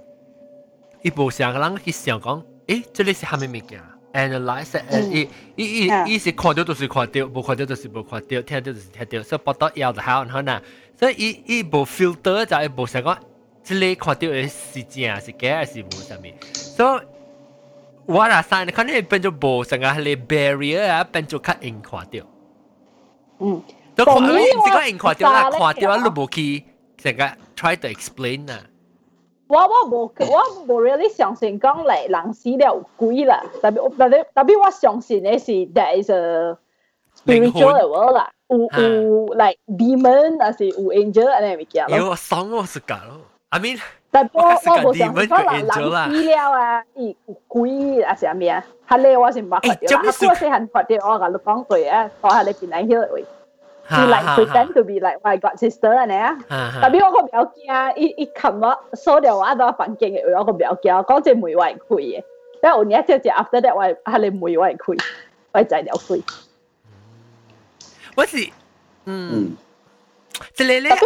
伊无想人去想讲，诶，这里是虾米物件？analyze 诶，伊伊伊伊是看到就是看到，无看到就是无看到，听到就是听到，所以报道要就好，然后呢，所以伊伊无 filter 就系无想讲。即你看到嘅是正是假还是无啥物，所以我啦生你看你变做无成个系 barrier 啊，变做较容看到。嗯，都看，唔是讲容看到啦，看到啊，你无去 成个 try to explain 啊。我我无我无 really 相信讲嚟人死了有鬼啦，特别特别特别我相信嘅是 there is a spiritual world 啦，有有 like demon 还是有 angel 安尼物件咯。有我爽我是假咯。I mean，但我我冇想讲人人资料啊，伊有鬼啊是咩啊？系你我是冇发掉啦，我细汉发掉，我甲你讲对啊，我系你边嚟晓喂。 To like pretend to be like my god sister 啊你啊，特别我个表惊，伊伊琴日锁掉我到房间嘅，我个表惊，讲只梅外开嘅，但系我而家就 after that 我系你梅外开，我就了开。我是嗯，即系咧，我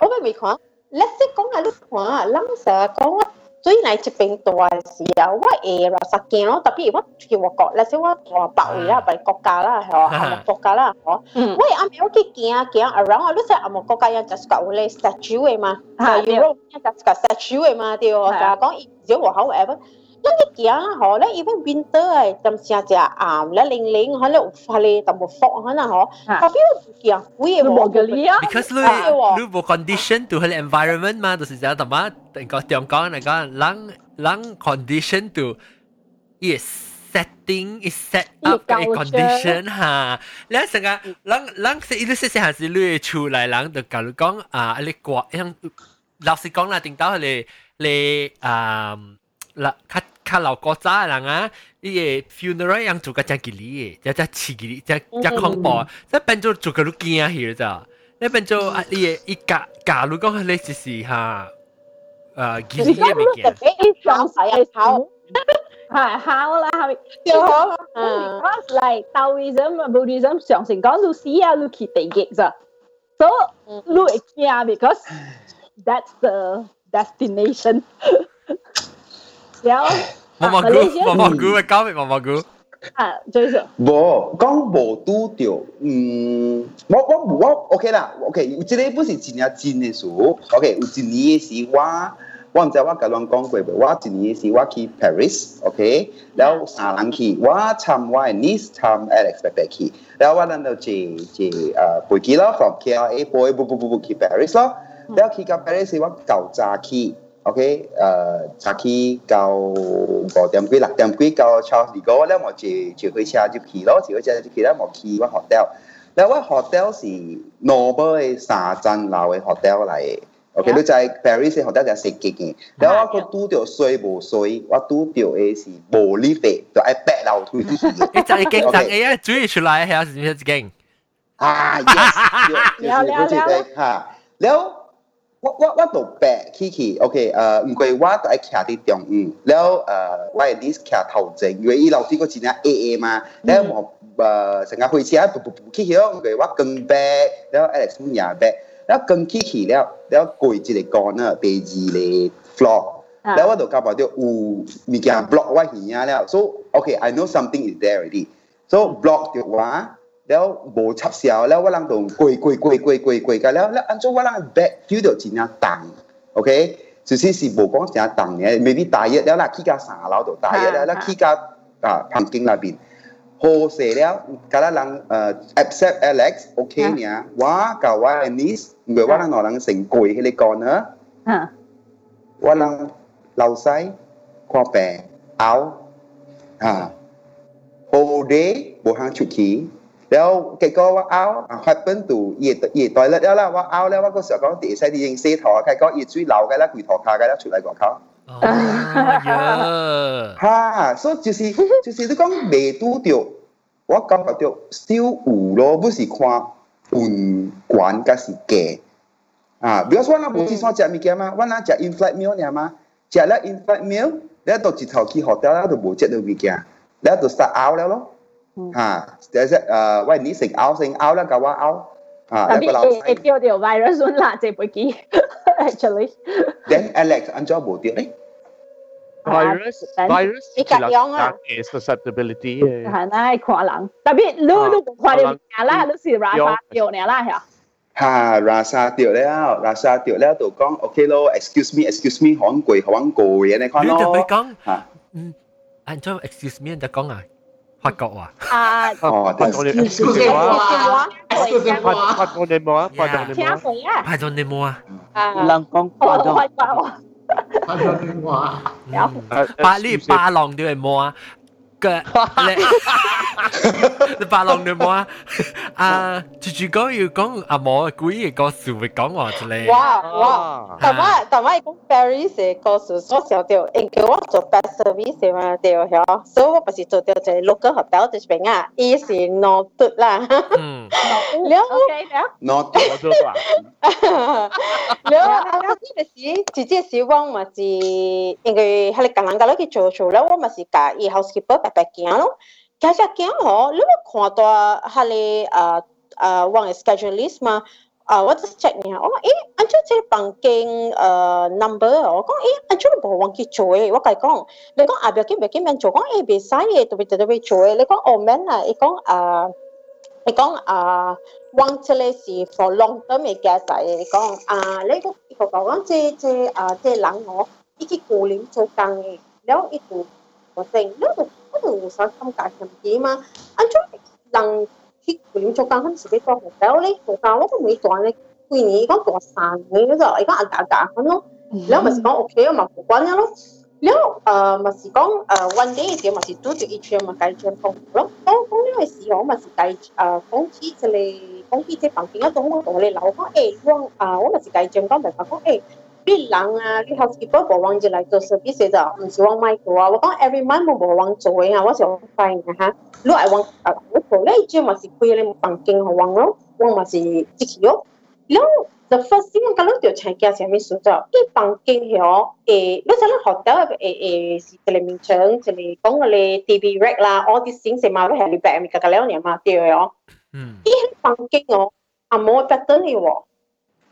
我未看。let's say 讲下你看啊，人成日讲我 最嚟一边大时啊，我会话实惊咯，特别我去我国，let's say 我话北位啦，别国家啦，系嘛，亚国家啦，嗬，我阿咪我去行行 around 啊，你识亚国家有 just 讲咧 statue 嘅嘛，系 Europe just 讲 statue 嘅嘛，对，就系讲如果我 however。咱去行吼，咱 even winter 诶，咁成只暗咧零零，可能有发咧，但冇风可能嗬。特别有行，会嘅冇嘅哩啊。Because 你你冇 condition to 佢 environment 嘛，就是讲点啊？ có tiếng có này có lắng lắng condition to yes setting is set up a condition ha. Lẽ sang à lắng lắng sẽ ít sẽ sẽ hạt lưu chu lại lắng được cả lúc con. À, à lấy quả em lão sư con là tính tao là là à là khát khát lão có giá là á cái funeral yang chủ cái trang kỳ lý cái cái chỉ kỳ lý cái cái không bỏ. Cái bên chỗ chủ cái lúc kia hiểu chưa? Cái bên chỗ à cái cái cả cả lúc con lấy gì ha. 就是吓，诶吉利嘅物件。你装晒系好，系好啦，系咪？就好。嗯，because like Taoism、Buddhism 常成讲到死啊，你去地狱咋？So 你会惊，because that's the destination 有，毛毛菇，毛毛菇嘅交俾毛毛菇。啊，最少。无讲无拄着，嗯，我我我 OK 啦，OK，即个不是真正真嘅事，OK，有一年嘅时我 ว่าจะว่ากับลองกองกวแบบว่าจีนี้สิว่าคีปารีสโอเคแล้วสาลังคีว่าทำว่านิสทำเอเล็กซ์ไปไปคีแล้วว่านั้นเราจีจีเอ่อปุยกีแล้ว from KLA ปุยบุบุบุบุคีปารีสแล้วแล้วคีกับปารีสสีว่าเก่าจาคีโอเคเอ่อจากีเก่าบ่เต็มกุ้ยหลักเต็มกุ้ยเก่าชาวดีก็แล้วหมอจีจีเคยช่าจีขี่แล้วจีเคยชาจีขีแล้วหมอคีว่าโฮเทลแล้วว่าโฮเทลสิโนเบิลสาจันลาวเอโฮเทลอะไร OK，你在 Paris 嘅學得就食極嘅，然後我個拄到水無水，我拄到嘅是無理費，就愛白流推。你就係經常嘅，主要出來係有時咩經？啊，yes，了了了，嚇，了，我我我都白 Kiki，OK，誒，唔過我都係徛啲中午，了誒，我係 list 徛頭前，因為伊老師個錢啊 A A 嘛，了我誒成日開車，噗噗噗 Kiki，唔過我更白，了 Alex 唔也白。然後跟起去了，然後過一個 corner 第二個 floor，然後我就感覺到有物件 block 我耳了，so okay I know something is there already，so block 掉我，然後無插銷，然後我人就跪跪跪跪跪跪個，然後然後按照我人 back 丟到真正重，okay，首先是無講真正重嘅，maybe 大熱了啦，起架三樓就大熱了，啦起架啊旁邊那邊。José cada lang uh, except Alex o Kenya wa ka wa Anis người wa lang orang sing goi hele con ha wa lang lau sai qua bè áo à hồ đế bộ hàng chủ khí แล้วแกก็ว่าเอาฮับเปิลตู่เหยียดเหยียดต่อยแล้วแล้วว่าเอาแล้วว่าก็เสือก็ตีใช่ดียิงซีถอใครก็อีจุ้ยเหล่ากันแล้วกุยถอคากันแล้วชุดอะไรกว่าเขา 哈，所以就是就是你讲未拄着，我感觉着少有咯，不是看运管甲是假啊。比如说，我无去啥食物件嘛，我哪食 inflight meal 尔嘛，食了 inflight meal，你到一头去 hotel 啦，就无食到物件，你就 start out 了咯。ha để sẽ uh, quay ní sinh áo sinh áo là cả qua áo ha tapi e tiêu điều virus luôn là chỉ bởi kỳ actually then Alex anh cho bộ tiêu đấy virus uh, virus ikayong ha susceptibility ha nai kwa lang tapi lu lu kwa de la lu si ra sa tio ne la hả? ha ra sa tio le ra sa tio le to con ok lo excuse me excuse me hoang hong hoang hong gui ne kwa no de kong ha Anh cho excuse me de kong à phát cọ à à phát cọ excuse me excuse me phát cọ niệm à phát cọ niệm à phát cọ niệm à lăng công phát cọ 讲法国法国话，法国你话，巴黎巴郎都系冇啊。 嘅你白龙你冇啊？啊，住住讲要讲阿冇故意个事会讲话之类。哇哇！但系但系讲 Paris 嘅个事，我想到应该我做 best service 嘛，对嗬，所以我不是做到就 local hotel 这边啊，伊是 not good 啦。嗯。了 OK 了。not good 啦。了啊！呢个时直接是我嘛是应该系你近人家去做做了，我嘛是教以后 pequeno, kazakian ho lulu quanto hale a a wang schedulist ma a what is check ni ho e anchu che banking uh, number ho ko e anchu bo wang ki choe wa kai kong le kong abya kim bekim ben cho kong e be sai e to be to be choe le kong o men na e kong a e kong a wang chele si for long term e ga sai e kong a le ko ko ko wang che che a che lang ho 一去古林做工的，然后一直我真，那个 무사삼까지 넘기만 안쪽 rằng khi quyển cho con không chỉ biết con một béo lấy của con lúc mấy tuổi này quy ní có tuổi sàn nghĩ nó rồi có ăn cả cả hơn luôn ừ. nếu mà chỉ có ok mà của con nhá lúc nếu mà chỉ có one day thì mà chỉ tu được ít mà cái chuyện không lúc đó cũng nếu mà chỉ có mà chỉ cái không chỉ là không chỉ thế bằng tiếng nó cũng có lâu có. Ấy à ờ, mà chỉ cái chuyện có mà có ấy bị lăng à cái housekeeper bỏ vắng chỉ lại cho service đó mình chỉ vắng mai của và con every month mình bỏ vắng chỗ ấy à và chỉ vắng phải nè ha lúc ai vắng à lúc hồi đấy chứ mà chỉ quay lên bằng kinh họ vắng rồi vắng mà chỉ chỉ hiểu lúc the first thing cái lúc điều chạy kia sẽ mình sửa cho cái bằng kinh hiểu ê lúc đó học đó ê ê chỉ cái mình chọn chỉ là con cái TV rack la, all these things mà lúc hệ lý bẹ mình cái cái léo này mà tiêu rồi cái bằng kinh nó à mỗi pattern này 喎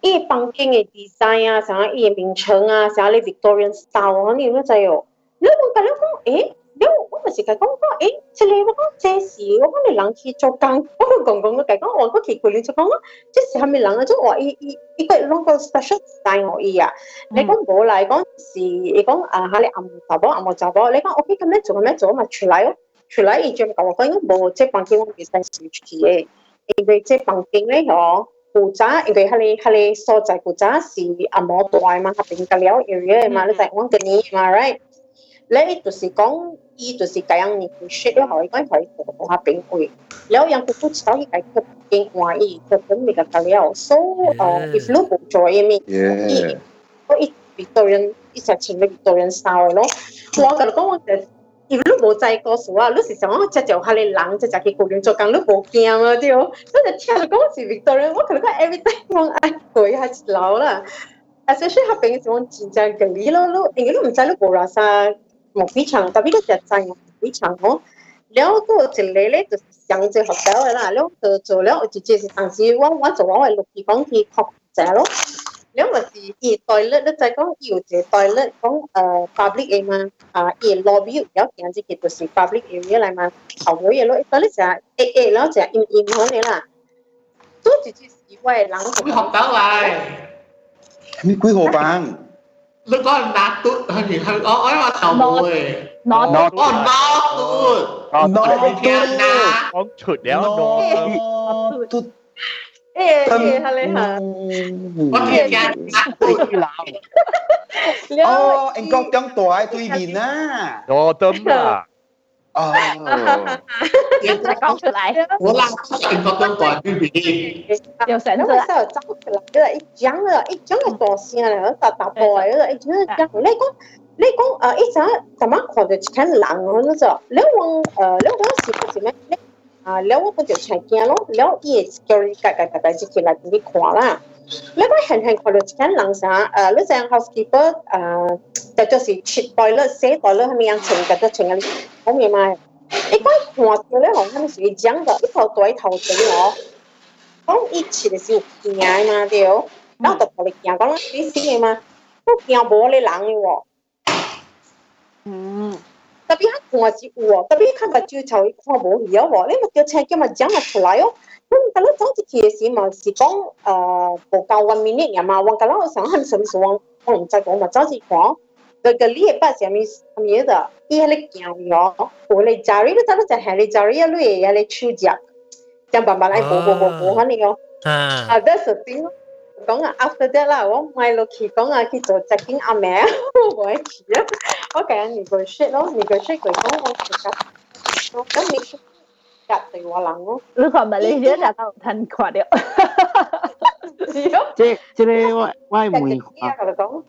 伊房间嘅 design 啊，啥伊嘅名称啊，啥你 Victorian style 啊，你有冇知哦？你问佢你讲，诶，你我咪是佢讲讲，诶，即系我讲这时，我讲你人去做工，我讲讲讲佢讲，我讲奇怪你就讲，即系系咪人啊？即系话伊伊伊个啷个 special design 我伊啊？你讲冇嚟讲是，你讲啊，吓你暗杂波暗冇杂波，你讲 OK 咁样做咁样做，咪出嚟咯，出嚟伊就讲我讲应该冇，即系房间我 design 出去嘅，因为即系房间咧嗬。 古早因为迄个迄个所在古早是阿毛大嘛，合并个了 area 嘛，你在往个年嘛，right？你就是讲，伊就是这样你去识了后，伊讲可以做下变贵，了人佢不炒伊个佢变换伊，佢咁咪个个了，so 呃，if 你唔做嘢咪，伊我一 Victorian 一直前嘅 Victorian style 咯，我覺得講我嘅。如果冇制過數啊，你時常我只就下你冷，只只去固定做工，你冇驚啊啲哦。所以聽講是 Victoria，我可能講 every time 我愛過一下一樓啦。especially 下邊是講真正隔離咯，你因為你唔知你冇啦啥冇飛場，特別你只在冇飛場哦。了個一嚟咧就上最學校嘅啦，了就做了直接是上次我我做我係六地講去學者咯。nếu mà gì y toilet nó tại có yêu thì toilet con uh, ờ, public area mà à y lobby yêu giáo tiền gì cái đó public area lại mà. Hậu vậy luôn, toilet là ê ê nó sẽ im im hơn đấy là tôi chỉ chỉ 以為冷咁學得嚟，你幾何版？你講拿嘟係係我我話頭會，拿嘟我拿嘟，拿嘟，講出了拿嘟。Ê, Aleja. Ok, ya. Ô, anh con trong tuổi tôi vì na. Đó tâm à. Ờ. Lại con trở lại. Ủa là anh con trong tuổi tôi vì. Điều sẵn rồi. Sao trong trở lại là ít trắng là ít trắng là tổ xin là tạt tạt bòi là ít trắng. Lấy con lấy con ở ít trắng tầm mắt khoảng được chán lặng hơn rồi. Lấy con lấy con xịt xịt mấy 嘅，一张一张。你讲你讲诶，一阵咁样看到一间人嗰阵，你往诶你往时嗰时咩？啊，你我嗰条长镜咯，你伊叫你格格格格自己嚟自己看啦。你讲轻轻看到一间人啥？诶，你像 housekeeper 诶，就就是 cheap toilet、洗 toilet 系咪样清嘅都清嘅，好明白？你讲看到咧，好像是讲嘅，一头对头整我。讲以前嘅时候惊嘛对，然后就同你惊讲你死嘅嘛，都惊无你人嘅喎。嗯， 特别系看是有喎，特别看个朝头看无去喎，你咪叫车叫咪讲咪出来哦。咁但系早之前嘅时嘛是讲诶无够 one minute 嘅嘛，我觉得我想很什么时候我唔知讲嘛，早之看。个个你系不是咪什么的，伊系你惊咗，我嚟家里都真系系你家里一类嘢你出只。像爸爸来播播播播嗰啲哦。啊，啊，that's the thing。 讲啊，after that 啦，我买落去讲啊，去做执经阿妹，我唔去啊。我今日 negotiate 咯，negotiate 佢讲我其实，咁你夹对我人咯。你看咪你而家就腾垮了。即即系我我系每啊，佢讲，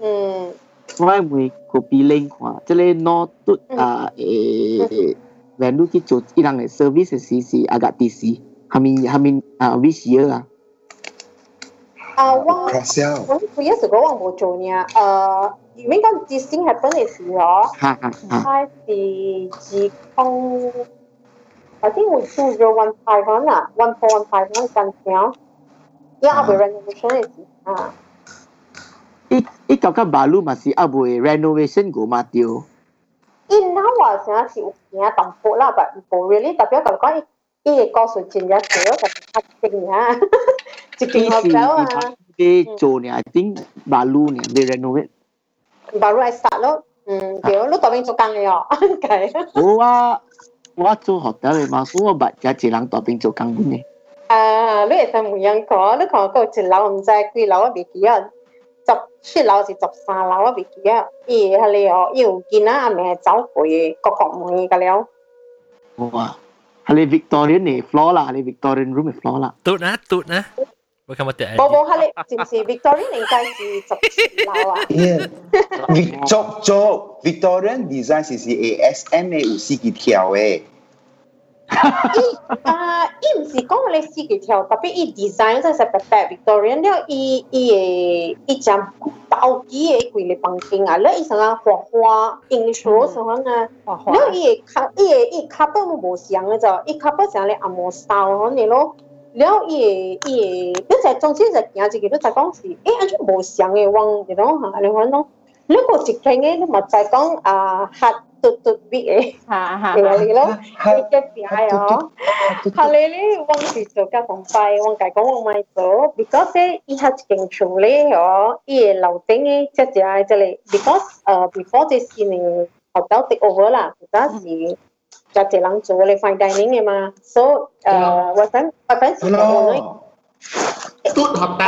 嗯，我系每个比零看，即系攞嘟啊诶。Lalu kita ilang service sisi agak TC. Hamin hamin uh, which year 啊？ 啊，我我我一时讲我冇做呢，诶，应该节先系本嚟时嗬，开始自控，I think we choose your one five one 啊，one four one five one 近条，因为我 renovation 嘅时啊。一一嚿嚿 baru masih abu renovation go matio。因那话成是有惊淡薄啦，但冇 really 代表咁讲，伊个告诉真正少，就系黑正啊， chicken hotel ah. They cho ni, I think baru ni, they renovate. Baru I start lo. Hmm, dia lo tapi cho kang ya. Okay. Wah, wah tu hotel ni mas, wah bat dia cilang tapi cho kang pun ni. À, lúc ấy thằng mùng yang có, lúc còn có chỉ lâu không trái quy lâu bị kia, chọc chỉ lâu thì chọc xa lâu bị kia, ý hà lì ở yêu kia à mẹ cháu của có cộng mùng gì cả léo. Wow, hà lì Victorian này floor là hà lì Victorian room này floor là. Tốt nè, tốt nè. 我看我第冇冇，系你是唔是 Victorian 应该是十七楼啊？Yeah，做做 Victorian design 是是 ASM 嘅有四级条嘅。伊啊，伊唔是讲你四级条，特别伊 design 真系白白 Victorian 了，伊伊嘅伊将包机嘅贵嘅房间啊，了伊成啊画画，English 成啊，了伊嘅卡伊嘅伊卡本冇像嘅咋，伊卡本像咧阿摩 style 嗰啲咯。 了伊个伊个，你就总之就行一个，你就讲是，诶，安怎无像嘅往嗰种吓，你讲咯，你个一听嘅，你咪就讲啊，黑嘟嘟啲嘅，吓吓，系咯，你嘅边哦，系你咧往时做加同快，往计讲往咪做，because 咧伊系一间厝咧哦，伊个楼顶嘅只只系即系，because 诶 before 这是呢学到 take over 啦， 嗰时。就这人做你 fine dining 嘅嘛，so 诶，我想我想是我呢，嘟学得，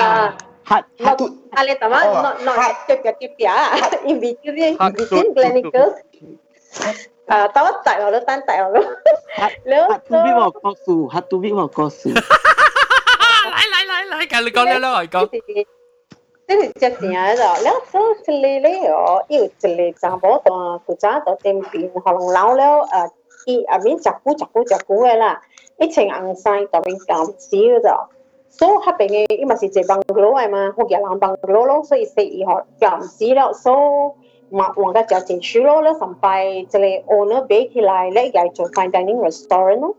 吓吓嘟，啊你点啊？not not 接嘅接嘅啊，in between in between clinicals，啊，当我带我都单带我咯，แล้วฮัตตูบิบอกก็สู่ฮัตตูบิบอกก็สู่嚟嚟嚟嚟，继续讲啦啦，我讲。即系只正喺度，แล้ว所以咧咧哦，要一个查某个古早到店边，可能老了诶。 去，阿免食久食久食久诶啦，一穿红衫就免讲死咯。所以那边诶，伊嘛是坐房楼诶嘛，福建人房楼咯，所以说伊吼讲死了，所以嘛往个就进去咯，咧上摆即个 owner 摆起来咧，伊做 fine dining restaurant 咯。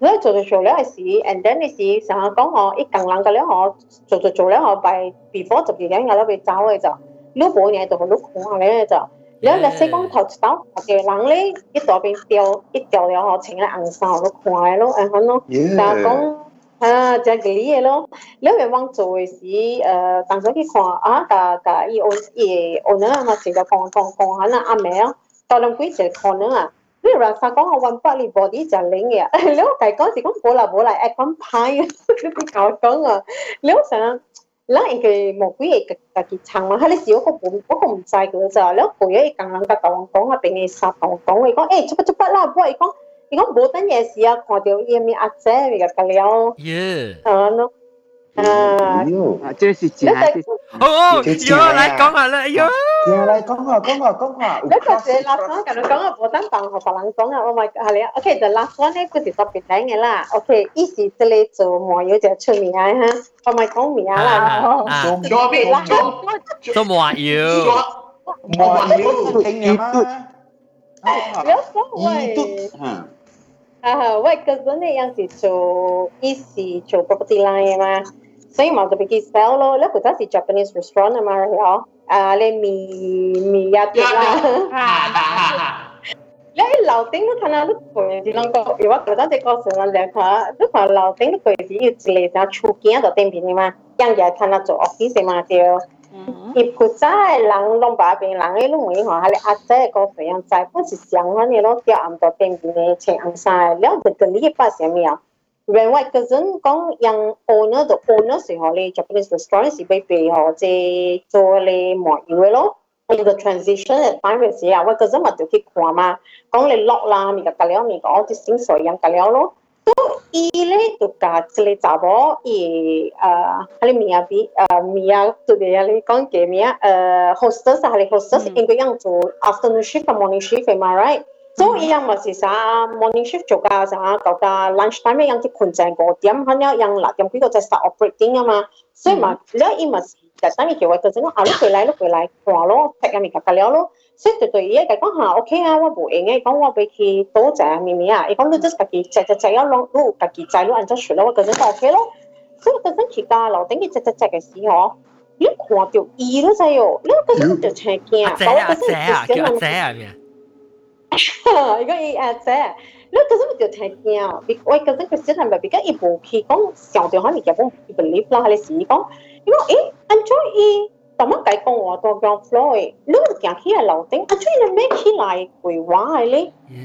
咧做做做了也时，and then 你是想讲吼，一工冷个咧吼，做做做了吼，摆 before 十二点，有得会走诶就，六半年就好，六半年就。然後你細講頭一刀學嘅人咧，一大邊掉一掉了後，穿個紅衫都看嘅咯，然後咯，就講啊，就嗰啲嘢咯。你咪往做嘅時，誒，當時去看啊，甲甲伊按伊按啊嘛，成個講講講下啦，阿妹啊，到兩季就看啊。你話實講我揾百里 body 就領嘅，你我計講時講冇啦冇啦，誒咁歹嘅，你搞講啊，你我成。啦，伊個無幾個家己撐嘛，哈！你是嗰個本，嗰個唔知佢就咧，陪咗伊講人家講講啊，俾你殺講講，伊講誒，做乜做乜啦？不過伊講，伊講冇等嘢事啊，看到伊咪阿姐咪入嚟咯，誒咯。啊，这是假的。哦哦，有来讲下啦，有。嚟讲下，讲下，讲下。你嗰时 last one 咁样讲啊，冇等当学别人讲啊，Oh my God，系你，OK，就 last one 咧，嗰时特别顶嘅啦，OK，依时即系做网友就出名啊，我咪讲名啦，做咩啦？做网友。网友顶嘅嘛？有所谓。 啊，喂，嗰阵你有时做依时做 property line 嘛，所以冇特别嘅 sell 咯，你嗰阵时 Japanese restaurant 啊嘛，系啊，你米米呀啲啦。你楼顶都睇下都攰，只能够如果嗰阵只个时候两下，都话楼顶都攰是要自嚟就出镜就顶边嘅嘛，样嘢睇下做 office 嘛就。 if 佢真系人拢把边人嘅拢会话系你阿姐个肥样仔，不是想嗰啲咯，掉暗到顶边嘅请暗晒，了就个礼拜上面啊。另外嗰阵讲让 owner 就 owner 时候咧，Japanese restaurant 是俾俾họ即做咧模样嘅咯。in the transition at time 嘅时候，我嗰阵咪就去看嘛，讲你落啦，咪个隔了咪讲啲薪水样隔了咯。 tu ile tu ka tsile tsabo i hale mia vi mia tu de hale con ke mia hostess hale hostess in ko yang tu afternoon shift and morning shift am I right so i yang ma si sa morning shift cho ka sa ka ta lunch time yang ti khun chang go tiam han ya yang la tiam ki ko ta start operating ma so ma le i ma si ta ta ni ke wa ta no a lu ko lai lu ko lai ko lo ta ka mi ka ka le lo 所以对对伊个讲下 OK 啊，我无用嘅，讲我俾佢多只咪咪啊，伊讲你 just 家己只只只一攞，你家己只攞按照数咯，我嗰阵就 OK 咯。所以嗰阵去家楼顶嘅只只只嘅时候，你看到伊都知哦，你嗰阵就请惊，阿姐阿姐啊，叫阿姐啊咩？伊讲伊阿姐，你嗰阵就请惊，我嗰阵佢真系咪比较伊无去讲上条可能就讲 believe 啦，系你时讲，伊讲诶，enjoy 伊。 tama kai kong wa to ground floor e lu kya khi a lo ting anh chui na me khi lai kui wa ai le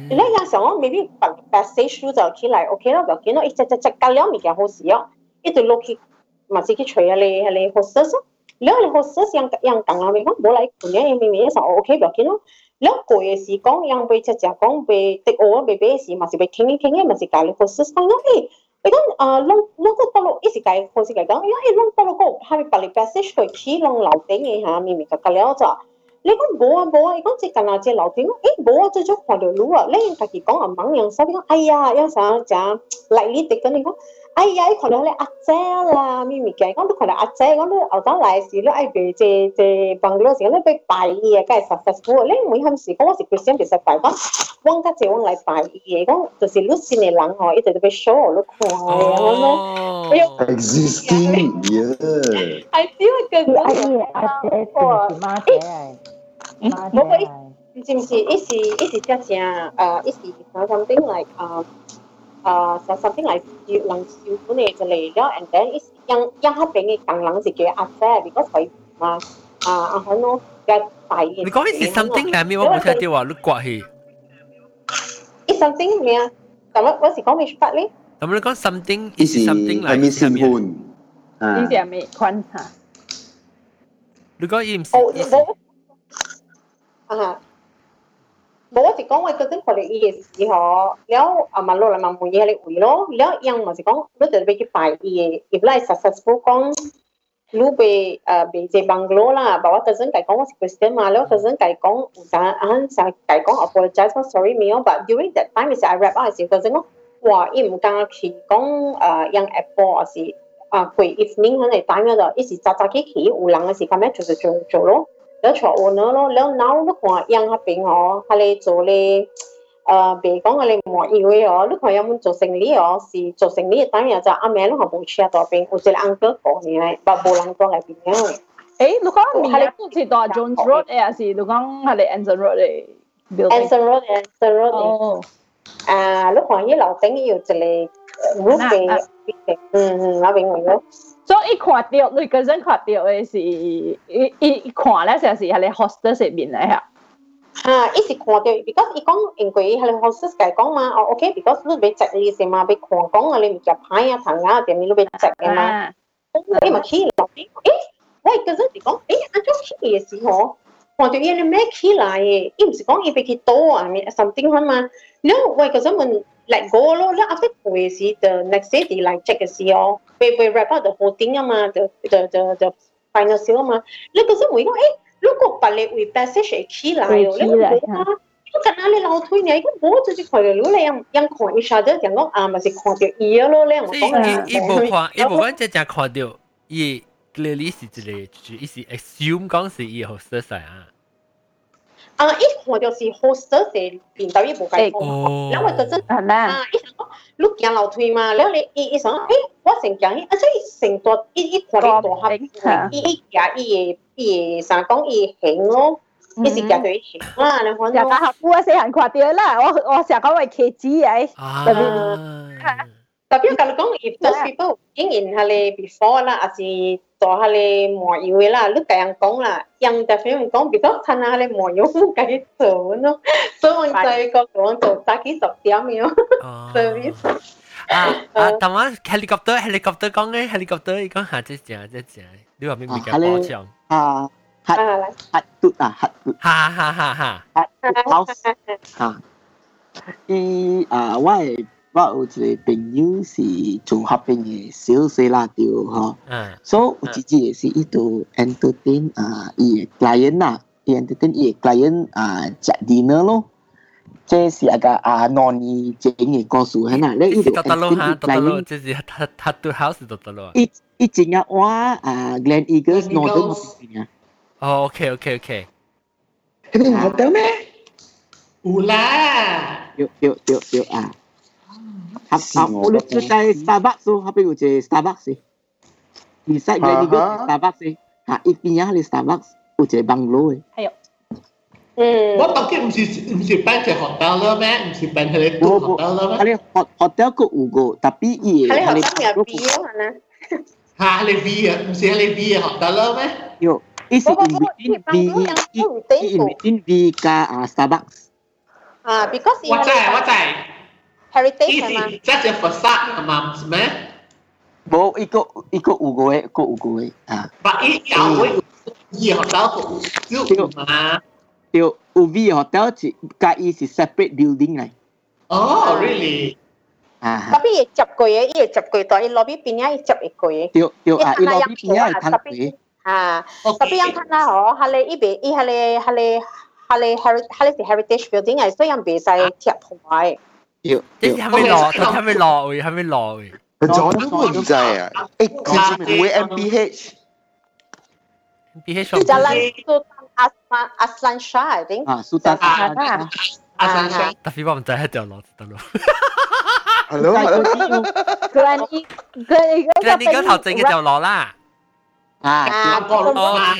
le ya sa o maybe pa pa say shoe da khi lai okay la ba ki cái ich mình cha ka le mi kya lúc si yo i to lo ki ma si ki chui le le hostess le le hostess yang yang kang la me ko bo lai ku ne mi mi sa okay ba ki lúc le thì ye si kong yang be cha cha kong be te o be be si ma si be king king mà chỉ cái le hostess kong no e ikan long long tu tolo isi kai ko si kai gang ya long tolo ko ha mi pali passage ko chi long lao teng ha mi mi ka kaleo cha le kon bo bo i kon chi kana che lao teng e bo cho cho kwa de lu le ka ki kong a mang yang sa bi ai ya ya sa cha lại lý cái này 有啥就嚟呢啲咁，你讲。哎呀，你看到你阿姐啦，咪咪嘅，讲都看到阿姐，讲都后头来时，你爱被即即帮嗰时，你被拜伊嘅，梗系 successful。你每阵时讲我是 Christian 其实拜讲，往家姐往来拜伊嘅，讲就是你信嘅人吼，一直都被 show 你看嘅，我咯。Existing yeah。系只系个阿姐阿姐是妈姐，冇个唔知唔是，一时一时只正，诶一时 something like 诶。 uh, sẽ sau tiếng lại dịu lòng siêu của này cho lì đó and then it's yang yang hết bên cái càng lắng gì kia affair because phải mà à, à anh hả nó cái tại cái có cái something là mi mà theo tiêu à lúc quạ hì. Is something mi à tao nói có gì có mi phát đi tao nói có something is something là mi sinh hồn à. Is là mi quan hả? Lúc có im à 哦，啊。冇我是讲我嗰阵佢哋伊嘅时候，了啊问落嚟问问嘢嚟回咯，了样咪是讲，你就俾佢拜伊嘅，if 嚟 successful 讲，你被诶被这 bungalow 啦，把我嗰阵计讲我是 Christian 嘛，了嗰阵计讲唔使啊，使计讲 apologize for sorry 没有，but during that time 是 I rap 嗰时嗰阵讲，哇，伊唔敢去讲诶样 Apple 还是啊佢 evening 喺嚟 time 嗰度，一时扎扎起起有人嘅时咁样做做做做咯。 đó chỗ ôn nó nó lớn nấu nước ngoài yang hấp bình họ hay là chỗ là ờ bị con hay là mọi yêu ấy họ lúc họ em muốn 做生理哦是做生理当然就阿妹 lúc họ muốn chia tỏ bình 我只能 uncle 講你咧把波浪多嚟變嘅誒你講明係都是到 Jones Road 誒還是你講係嚟 Anson Road 嚟 Anson Road Anson Road 啊 lúc họ 一路整要一個 group 嘅嗯嗯，我明白咗。所以一看到你嗰陣看到嘅是，一一看咧就是係你 hostel 入面嚟嚇。哈，伊是看到，because 伊讲因为伊係好識解講嘛，哦，OK，because 你要食你先嘛，要看講啊，你唔夾牌啊、糖啊，點你都要食嘅嘛，你咪起落，誒，我嗰陣時講，誒，按照起嘅時候，看到伊你咩起來嘅，伊唔是講伊俾佢多啊，咪 something 係嘛，你我嗰陣問 let go 咯，你 after 嘅时，the next day 你嚟 check 嘅时候，会会 wrap up the whole thing 啊嘛，the the the the final sale 啊嘛，你嗰阵会讲，诶。如果把你会 passage 起来哦，你冇啊，我近下你老推你，如果冇就是看到你样样看一下就讲讲啊，咪是看到伊咯，你我讲啊，伊无看，伊无讲只只看到伊 clearly 是一个，伊是 assume 讲是伊好色势啊。 啊，一看就是 hoster 的领导也不该做，然后就真啊，一想到你行楼梯嘛，然后你一一想，哎，我先讲，而且成多一一看到多哈，一一夹一一三公一行咯，一时夹一行啊，然后夹到下我啊，先看到啦，我我想个会骑机哎，诶。特别咁讲，if those people 经验下你 before 啦，还是做下你磨油嘅啦，你咁样讲啦，人特别讲，because 趁下你磨油唔计做咯，所以我就个讲做早几十点样 service。啊啊！但我 helicopter helicopter 讲嘅 helicopter，伊讲下即只即只，你话咩咪嘅保障？啊，核核嘟啊，核嘟，哈哈哈哈，核 house 啊，伊啊，我系 我有一个朋友是做合并嘅小细辣条嗬，嗯，所以有一次也是伊度 entertain 啊，伊 client 啊，伊 entertain 伊 client 啊，食 dinner 咯。这是一个啊，农业整嘅故事，系嗱，你呢度 client，这是他他对 house 度得咯。一一整日我啊，Glen Eagles Northern 啊。哦，OK OK OK。咁你学到咩？有啦。有有有有啊。 合合，我哋就在 Starbucks 咯，后边有只 Starbucks。Beside Glen Eagles Starbucks，吓，一边有系 Starbucks，有只 bungalow 嘅。系啊。嗯，我当然唔是唔是办只 hotel 啦咩？唔是办佢哋 hotel 啦咩？佢 hotel 个有个，特别伊系佢 hotel 入边啊嘛。吓，你 V 啊？唔是你 V 啊 hotel 啦咩？有，伊是 in between V，伊 in between V 加啊 Starbucks。啊，because 我知我知。 heritage mà chắc là phật sát mà mẹ bố ý cô ý cô ủ gối cô ủ gối à và ý chào với gì họ tao cũng tiêu mà tiêu ủ vi họ tao chỉ cái ý là separate building này oh really Ah. Tapi ia cap koi eh, ia cap koi tu. Ia lobby pinya ia cap koi eh. Tio tio ah, ia lobby pinya ia cap koi. Ah, tapi yang tanah oh, hale ibe, i hale hale hale heritage hale si heritage building ai, so yang bisa à. tiap hawai. 要，即系系咪落？系咪落？系咪落？咗都唔制啊！诶，佢系咪会 MPH？ MPH Jalan Sultan Asman Aslan Shah, I think. Ah, Sultan Aslan Aslan Shah. Tapi 我唔知喺条路得咯。 Hello， Grand E Grand E 即系你嗰头整嘅条路啦。啊，个路嘛。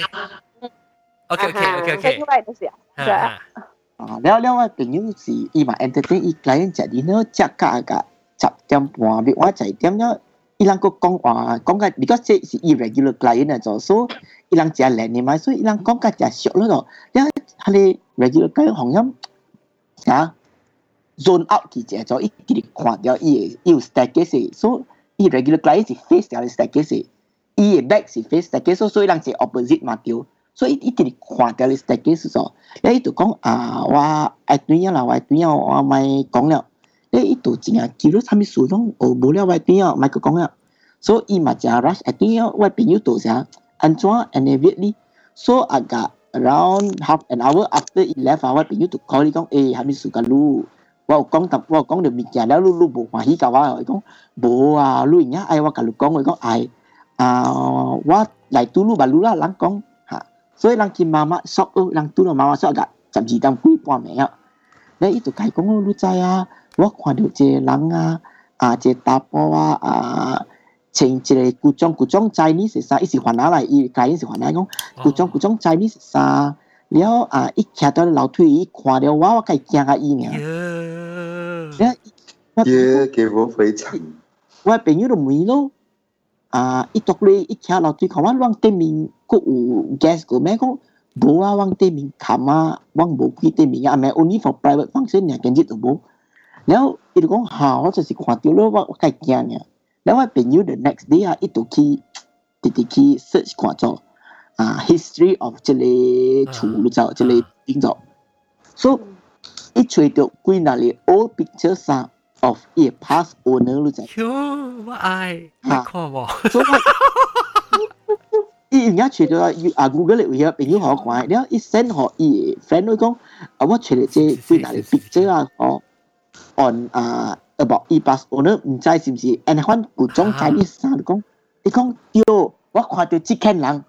OK OK OK OK。 另外都是啊。啊，了了我朋友是伊嘛 entertain 伊 client 食 dinner 食甲甲十点半，比我十点了。伊人个讲话讲个，because 这是 irregular client 啊，做所以伊人食靓嘅嘛，所以伊人讲个食俗咯咯。了，佢哋 regular client 行音啊，zone out 佢食咗，伊佢哋看掉伊伊有 staircase，所以伊 regular client 是 face 掉 staircase，伊嘅 back 是 face staircase，所以人是 opposite 嘛掉。 所以伊佢哋看掉你 staircase 咗，了伊就讲啊，我爱对啊啦，我爱对啊，我咪讲了。咧伊度真啊，叫咗啥物事拢学无了外边啊，咪佢讲啊，所以伊嘛真 rush，一定要外朋友度啥，安怎 and immediately，so agak around half an hour after he left 啊，我朋友度 call 你讲，诶，啥物事甲你，我有讲特，我有讲着物件了，你你无欢喜甲我，伊讲无啊，你而家爱我甲你讲，伊讲爱啊，我来拄你吧，你啦，人讲吓， 所以人见妈妈 shop，人拄到妈妈 shop 甲十二点几半暝啊，咧伊度甲伊讲，你知啊？我看到一个人啊，啊，一个查甫啊，啊，穿一个古装古装 Chinese 衫，伊是还下来，伊家己是还下讲古装古装 Chinese 衫，了啊，伊徛到楼梯，伊看到我，我甲伊惊啊伊尔。耶，给我非常。我朋友就问咯， 啊，伊读咧，伊徛楼梯看我，往对面佫有 guest 个咩讲， 无啊，往对面冚啊，往无去对面啊，唔系 only for private function 呀，跟住就冇。然后伊就讲吓，我就是看到咯，我我计惊呀。然后我朋友 the next day 啊，伊就去直直去 search 看咗啊 history of 即个厝你知，即个点做。So 伊找到几那里 old pictures 啊 一 pass owner 咯，真係，哇！哎，嚇，好冇。所以我，依兩日傳咗阿 Google 嚟，我有朋友好好講，然後一 send 佢，friend 會講，我傳嚟啲幾大嘅 picture 啊，on 啊，about 一 pass owner 唔知係唔係，and 翻古裝仔，你三度講，你講，Yo，我看到幾千人。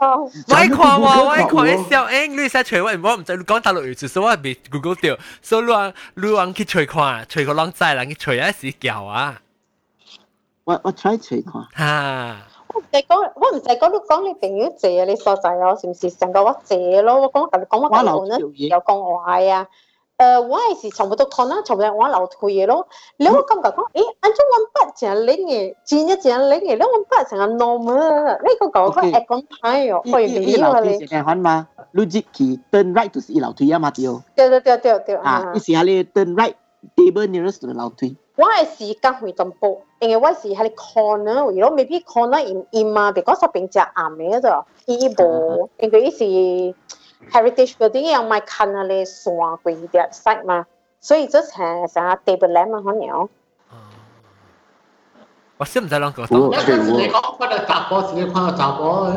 我看我，我看你笑，诶，你使锤我，我唔知你讲大陸語，就是我未 Google 掉，所以你话你话去吹看，吹个浪仔人去吹一时叫啊。我我 try 找看。嚇。我唔使讲，我唔使讲，你讲你朋友借啊你所在我，是唔是？成个我借咯，我讲同你讲我大陸呢，有講壞啊。誒，我係是呃，我也是差不多可能差不多我楼梯的咯。你后感觉讲，诶，安怎阮爸真冷的，真一真冷的，阮爸成个 normal，你讲讲看，哎，讲太哦，会迷了咧。一楼梯吗？你只去 turn right 就是一楼梯啊嘛，对。对对对对。啊，你是下哩 turn right，table nearest 的楼梯。我也是刚回东部，因为我是哈哩 corner，然后 maybe corner in in 嘛，别个说变只暗的咯，伊无，因为伊是。heritage building 要买看那里山鬼的 site 嘛，所以这系成日 table land 嘛，可能。我识唔使两个。我嗰阵时你讲嗰个杂波，自己看个杂波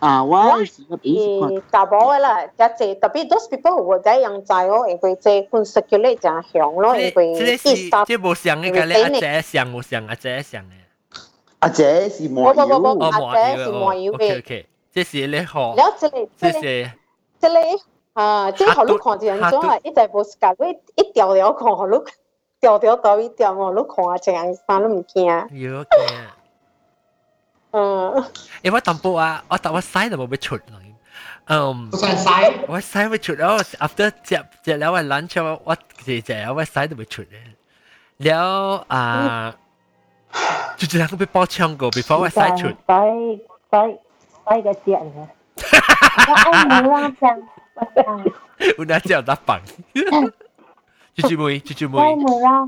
啊，我系诶杂波嘅啦，一只特别 those people 会在养仔哦，因为这款 circulate 就响咯，因为这是这冇上嘅个咧，阿姐上冇上，阿姐上嘅。阿姐是麻油，阿姐是麻油嘅。OK OK，这是你学，然后这里这是。 即係啊，即係學你看一樣種啊，一直無時間，你一條條看，學你條條到一條哦，你看啊，這樣啥你唔驚？要驚。嗯。因為淡薄啊，我但我曬都冇咩出嚟。嗯，我曬，我曬會出，然後 after 食食了我 lunch，我食食了我曬都會出嘅。了啊，就只能夠被包槍過，before 我曬出。曬曬曬個點啊！Unajak lapang. Cucu mui, cucu mui. Saya murah.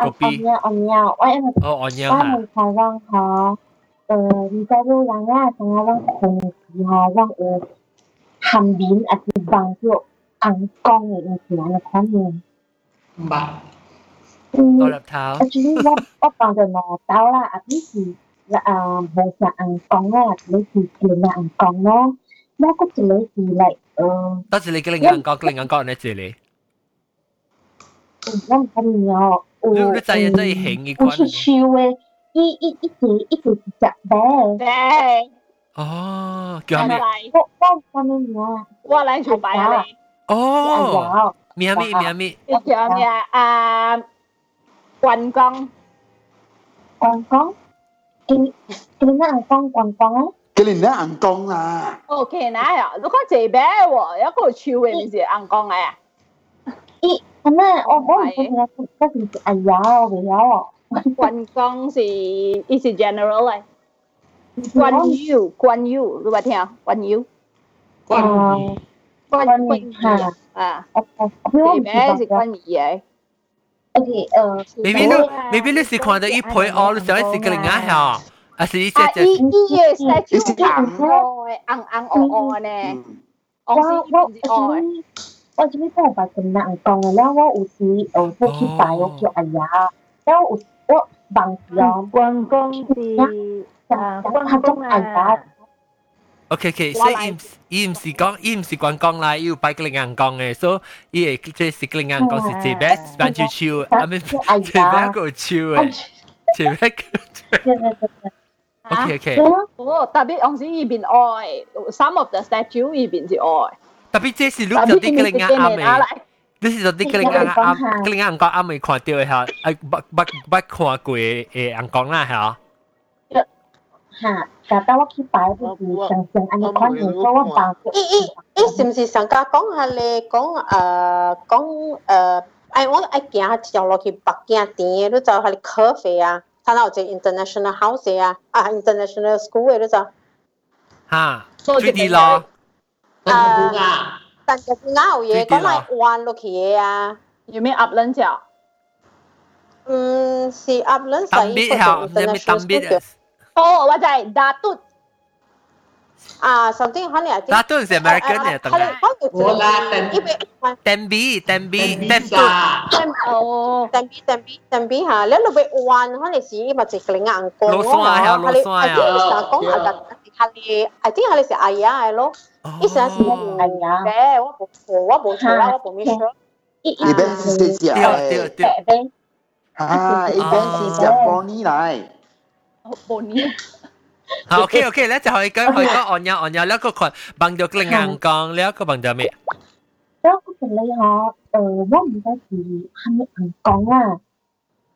Kopi. Omnya, omnya. Oh, omnya ha. Saya murah rong ha. Eh, bisa lu yang lah, saya rong kong ha, rong eh. Ham bin atau bang tu, angkong ni ni nak kamu. Bang. ตัวรับเท้า actually ว่าว่าปองจะนอเท้าล่ะอ่ะพี่คือละอ่าโบจะอังกองแรกนี่คือเกมอังกองเนาะ 我个一个是嚟，呃，多谢你嘅另硬讲，另硬讲你这里。我唔知哦，你你知影真系兴嘅款。不是笑嘅，一一一直一直是食嘅。对。哦，叫咩？我我我咩名？我嚟做白嘅。哦。名咩名咩？叫咩啊？关公。关公。 Kini na ang kong kong kong Kini na ang kong à. OK na ya. Lu kan je bé wo, ya ko chiu we mi je ang kong ya. I ana o o ko ya ko ka si ayao we yao. Quan Công thì is general này. Quan Yu, Quan Yu, lu bà theo, Quan Yu. Quan Quan Quan Hà. À. Thì bé thì Quan gì vậy? Okay, uh, maybe 你 maybe 你是看到一陪哦，你想是个人啊吓， 还是一只只？伊伊嘅 statue 红嘅，红红红红呢。我我我我这边都系咁难讲嘅啦，我有时诶会去拜我叫阿爷，然后我我忘记咗。关公是啊，关公啊。 OK OK，所以伊伊唔是讲，伊唔是关公啦，伊有拜个另硬讲嘅，所以伊会即是个另硬讲是这边扮住笑，啊咪这边个笑嘅，这边个。 OK OK。哦，特别往时伊边爱，some of the statue 伊边是爱。特别这是录咗啲个另硬啱嘅。你是做啲个另硬啱，个另硬讲啱未看到嘅吓，诶捌捌捌看过嘅硬讲啦吓。吓，但系我去摆啲上上安尼款嘅，所以我摆。咦咦咦，是唔是上家讲下咧？讲诶讲诶，哎我爱行条落去北京店，你就系 curve 啊， 睇到有只 international house 啊，啊 international school 嘅你就。吓。 最啲咯。啊，但系啱有嘢讲系弯落去嘅啊。有咩鸭卵脚？嗯，是鸭卵仔。特别好，你咪特别。哦，我就系打嘟。 啊，something 可能系。打嘟系 American 嘅，特别。我啦，电 B 电 B 电嘟。哦，电 B 电 B 电 B 吓，你路边弯可能是咪直个硬光咯？攞山啊，攞山啊。I think 系讲系系系，I think 系是哎呀系咯。一时系哎呀。嘅，我冇我冇错啦，我冇 miss 咗。一边是写对对对。啊，一边是写 Bonnie 来。Bonnie。 好，OK OK，咧就可以跟佢個按呀按呀，呢個群 bằng được linh ngàn con，呢一個 bằng được 咩？呢個其實你係誒，我唔知是係咪唔講啊，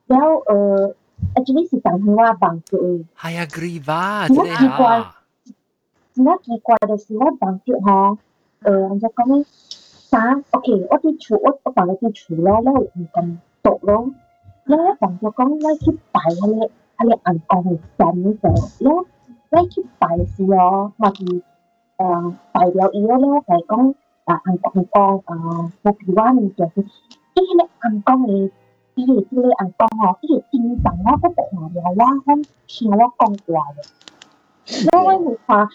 然後誒，actually 是講佢話 bằng được。係啊，agree 吧，真係啊。那奇怪的是，我 bằng được 哈，誒，人家講咩？啥？OK，我啲廚，我我放咗啲廚咯，咧唔咁毒咯，咧一放咗講，我去擺喺你喺你銀行度震咗，咧。你去拜师哦，还是呃代表伊个咧来讲，啊，红钢钢，呃，我比我面强，伊许红钢伊，伊就咧红钢吼，伊就经常咧去看料，哇，很听我讲过咧，我爱煤矿，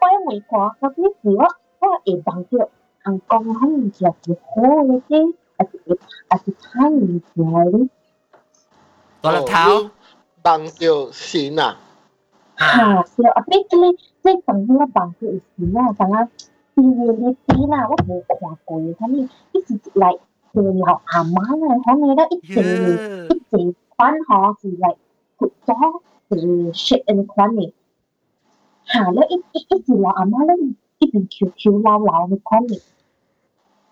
我爱煤矿，特别是话，话一当叫红钢，很叫叫酷，而且而且而且很厉害。老头，当叫神啊！嚟头bằng điều xin à à thì ở bên cái cái phần như là bằng điều xin à bằng á thì vì tí là có bộ quả cuối thế này cái gì lại từ lão à má này họ nghe đó ít gì ít gì khoan họ thì lại thực cho thì shit in khoan này hà nó ít ít ít gì lão à má nó ít bị chiều chiều lao laoในkhoan này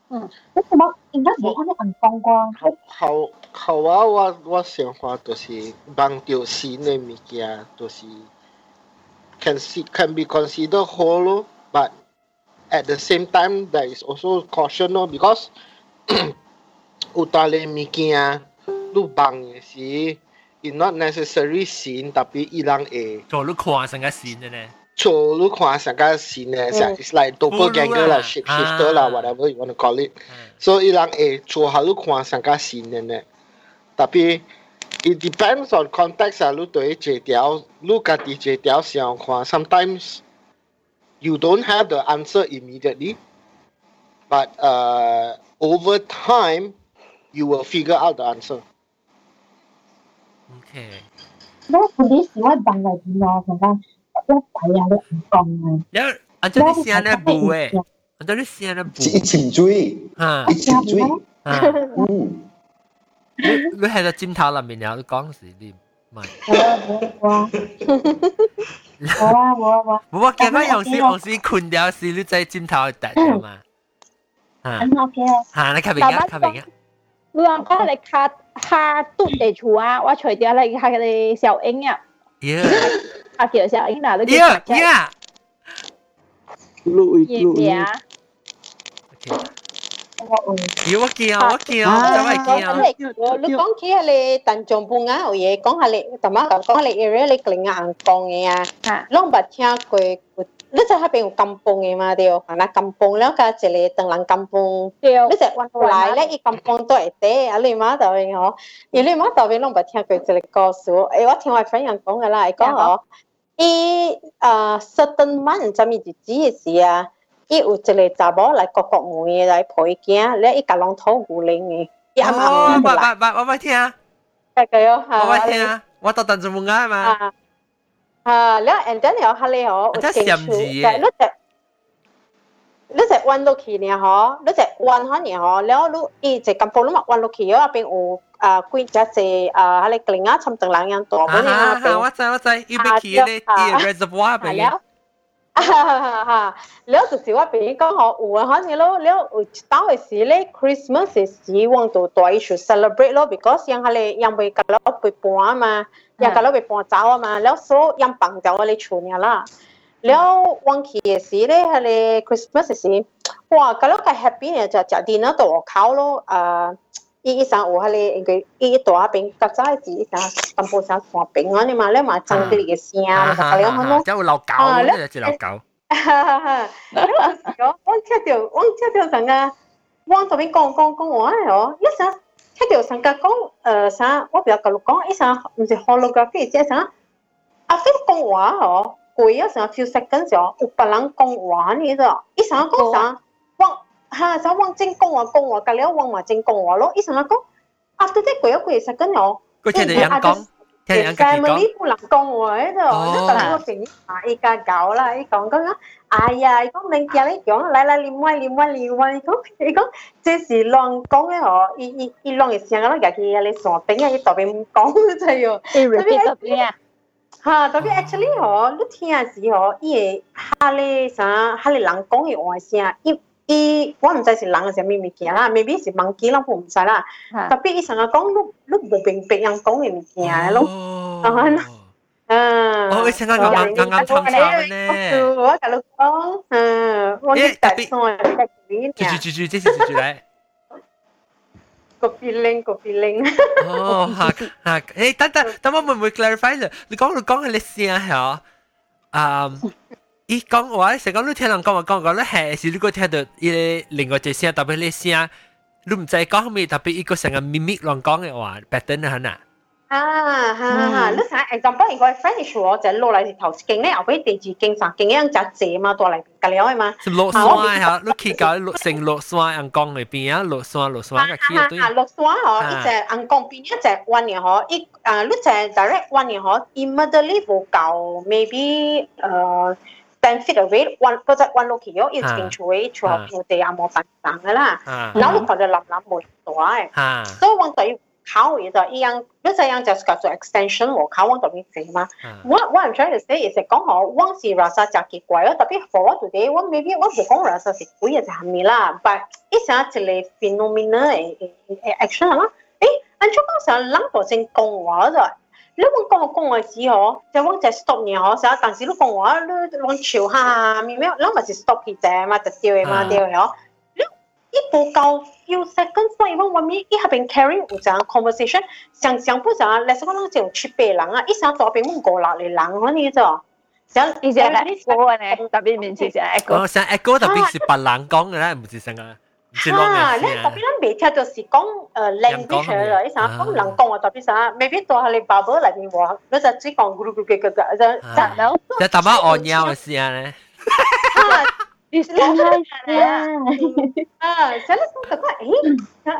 嗯，你怎么应该冇可能硬放光？后后后啊，我我想法就是帮着新的物件，就是 can see, can be considered hollow, but at the same time there is also caution no, because utale mikia ah, lubang si it not necessary seen. tapi ilang a. So look what sang sin ne. So look what sang sin ne. It's like doppelganger la, shapeshifter ah. la, whatever you want to call it. Hmm. So ilang a so halu kwa sang sin ne. Tapi it depends on context 啊，你对这条你家己这条想看，sometimes you don't have the answer immediately, but uh, over time you will figure out the answer. Okay. 我嗰啲时我等嚟见我成间。一睇啊，你唔讲啊。你啊，即系先咧布诶，啊，即系先咧布。一潜水，啊，一潜水，啊，嗯。 你你喺个尖头入面有讲时啲唔系。冇啊冇啊冇啊！我见到有时有时困掉时，你在尖头突咗嘛？啊，OK 啊。啊，你吸边啊？吸边啊？你讲讲你卡卡嘟地处啊？我除掉你系你小英啊。Yeah. 阿叫小英娜都 Yeah, yeah. 录录 录。要我见啊！我见啊！真系见啊！你讲起系你邓仲半啊，有嘢讲下你，同埋讲下你 area 你个硬讲嘅啊，拢捌听过。你就喺边有金崩嘅嘛？对，嗱金崩了，加一个邓人金崩，你就揾来咧，伊金崩都系啲，啊你妈就系嗬，而你妈就边拢捌听过一个故事，诶我听我 friend 人讲嘅啦，系讲嗬，伊啊 certain month 就咪日子嘅时啊， 伊有一个查某来国国门嘅来陪囝，咧伊甲拢讨牛奶嘅，伊啱啱来。我我我听啊，系个哟，我听啊，我到邓仲半啊嘛。啊，แล้ว and then 又系你嗬，有劲处，但系你只你只弯落去呢嗬，你只弯开呢嗬，แล้ว你一直咁步你咪弯落去，嗰边有啊几只只啊，喺你个领啊，差唔多两样多嗰啲啊，边我知我知，要俾佢咧啲 reservoir 边。 哈哈，了就是我朋友讲好有啊，反正咯，了当咧。Christmas is 希望都多一处 celebrate 咯，because 下咧因为隔了被搬嘛，因隔了被搬走啊嘛，了所因搬走我咧厝面啦。了往期嘅事咧，下 Christmas，哇，隔了个 happy 咧就就电脑度考咯，呃。伊一上有迄个，因个伊一大饼，较早是一上淡薄上山饼，安尼嘛，你嘛争啲个声，就你可能，即会闹狗，即係鬧狗。哈哈哈！我聽到，我聽到人家，我同邊講講講我係哦，一上聽到人家講，誒啥，我比較講講，一上唔是 holography，即係啥，阿飛講話哦，攰一上 few seconds 哦，有別人講話呢個，一上講啥。ha sa wang jing gong wa gong wa ka le wang ma jing gong wa lo ý rằng ko after that quỷ quỷ sa cân nhỏ có thể để ăn con thế thì ăn cái gì con family của làm con rồi đó nó tận nó chuyện mà y ca cậu là y còn có nó ai à y có mình kia lấy chỗ lại lại liên quan liên quan liên quan có y có chế sĩ long con ấy họ y y y long cái sáng nó gạt kia lấy sọ tính ấy tao bên con thế rồi y repeat up nha ha tao biết actually họ lúc thiên gì họ y hà lê sa hà lê lăng con ấy ngoài sáng 伊。伊我唔知是人系啥物物件啦，maybe 是忘记啦，我唔知啦。特别伊成日讲，你你无明白人讲嘅物件咯，啊，嗯。哦，伊成日啱啱啱啱参参咧。我同你讲，嗯，我啲大son系得几年。住住住，即是住住嚟。个 feeling 个 feeling。哦，吓吓，诶，等等，等我会唔会 clarify 咧？你讲你讲嘅你先啊，系啊。 伊讲话成讲你听人讲话讲讲咧系是如果听到伊另外一声特别你声，你唔知讲咩特别伊个成个咪咪乱讲嘅话，pattern 啊嗱。啊哈哈，你睇 example 如果 French 我就落嚟是头经咧，后尾第二经三经一样只字嘛，多嚟隔了嘛。是落山吓，你去搞落成落山人讲嘅边啊，落山落山嘅去对。啊落山嗬，一只人讲边一只弯嘅嗬，一啊你只 direct 弯嘅嗬，immediately 冇够 maybe 诶。 benefit of it one 嗰只 one look 咗，要清楚嘅，除后平地啊冇办法嘅啦。然后佢就谂谂冇大，所以我对考嘢就一样，一只样就叫做 extension 和考我特别肥嘛。我我唔 try to say 系讲我我是 rasa 就结怪咯，特别 for today 我 maybe 我唔讲 rasa 是鬼嘅就系咪啦，but 一想一个 phenomenon 诶诶 action 啦，诶，按照讲成谂到正讲话就。 你揾講我講我字嗬，就揾隻 stop 你哦，成日但是你講話你揾潮下面咩，你咪是 stop 佢隻嘛，就掉嘅嘛掉嘅哦。你一步夠 few seconds，所以我我咪一下邊 carry 有陣 conversation，想想不想，你說講就出白人啊，一想左邊問過落嚟人嗰啲就。想以前係 echo 呢，特別面前就 echo。哦，像 echo 特別是白人講嘅咧，唔是成啊。ha len tapi len becha to si kong language rồi sa kong lang kong to pi sa maybe to hale bubble lại mình wo nó sẽ chỉ kong guru guru cái cái sa sa đâu. Sa ta ba on nhau là sia anh? ha dis le ha ha sa le sa ko eh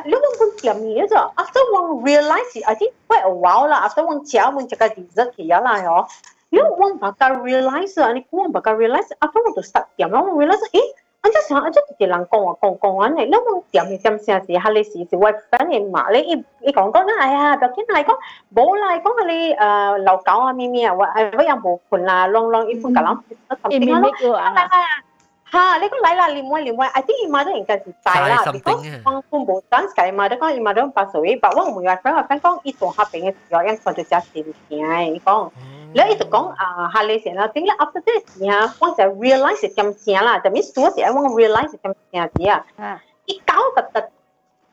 lúc ông cũng làm gì rồi? After one realize I think quite a while la after one chiao mình chắc cái dessert thì ya la yo you won't baka realize and you won't baka realize after one to start yam won't realize eh 我就想，我就直接人講我講講完嚟，你冇點嘅點聲時，係你時時會反應嘛？你一一講講咧，哎呀，就見係講冇啦，講你誒流狗啊咪咪啊，或係乜嘢無盤啦，啷啷一款咁樣，一咪咪个啊！嚇！ha ni kau lain lah limau limau I think imadah engkau si sai lah because orang pun bukan sekali imadah kau imadah pas away but orang mungkin orang kan kau itu hap pengen dia yang kau tu just sini ni kau แล้วอีตัวกงอ่าฮาเลเซียแล้วถึงแล้ว after this เนี่ยว่าจะ realize สิ่งจำเสียละแต่ไม่สัวเสียว่า realize สิ่งจำเสียเดียอีเก้าตัดตัด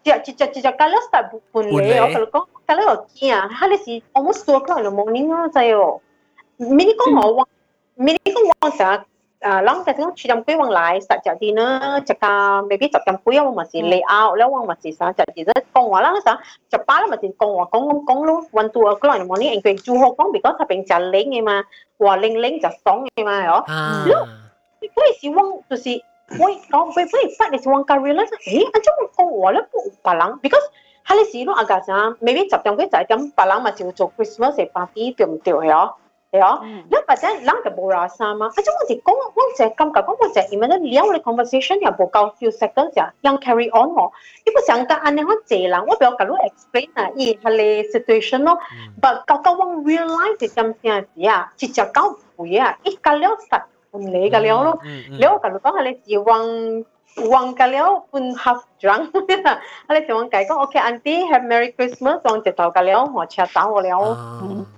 จะจะจะจะจะก็แล้วแต่ปุ่นเลยอ๋อก็แล้วก็ก็แล้วกี่อ่ะฮาเลเซีย almost สัวก็เลยมองนิ่งอ่ะใช่อ๋อมินิกงอ๋อว่ามินิกงว่าสัก à, lóng cái thứ chỉ trong quý quan lại sợ chợ thì nó chợ ta mấy cái chợ trong quý ông mà chỉ ừ. layout แล้วว่า chỉ sợ chợ chỉ rất công quá lắm sợ. Chợ ba lắm mà chỉ công quá công công luôn quan tua cái loại món này anh quyền chu hộ công bị có thật bệnh chả lấy nghe mà hòa lên lên chả sống nghe mà đó à. lúc cái gì tôi gì Wait, no, wait, wait, but it's one anh chung công quá lắm bộ bà lắng, because hay là gì nó agak maybe chập trong cái chợ trong bà lắng mà chụp Christmas thì party tiệm tiểu hả ja la pasen lang ka bora sama acha mo ti kong won se kam ka kong se imana liao le conversation ya bo kao few seconds ya yang carry on mo i bu sang ka ane ho che lang wo bio ka lu explain na i hale situation no but ka ka won realize it kam sia ya chi cha kao bu ya i ka leo sa un le ka leo lo leo ka lu ka hale ti wang 自往。uang kalian pun half drunk ale tuang kai ko okay auntie have merry christmas tuang je tau kalian ho cha tao liao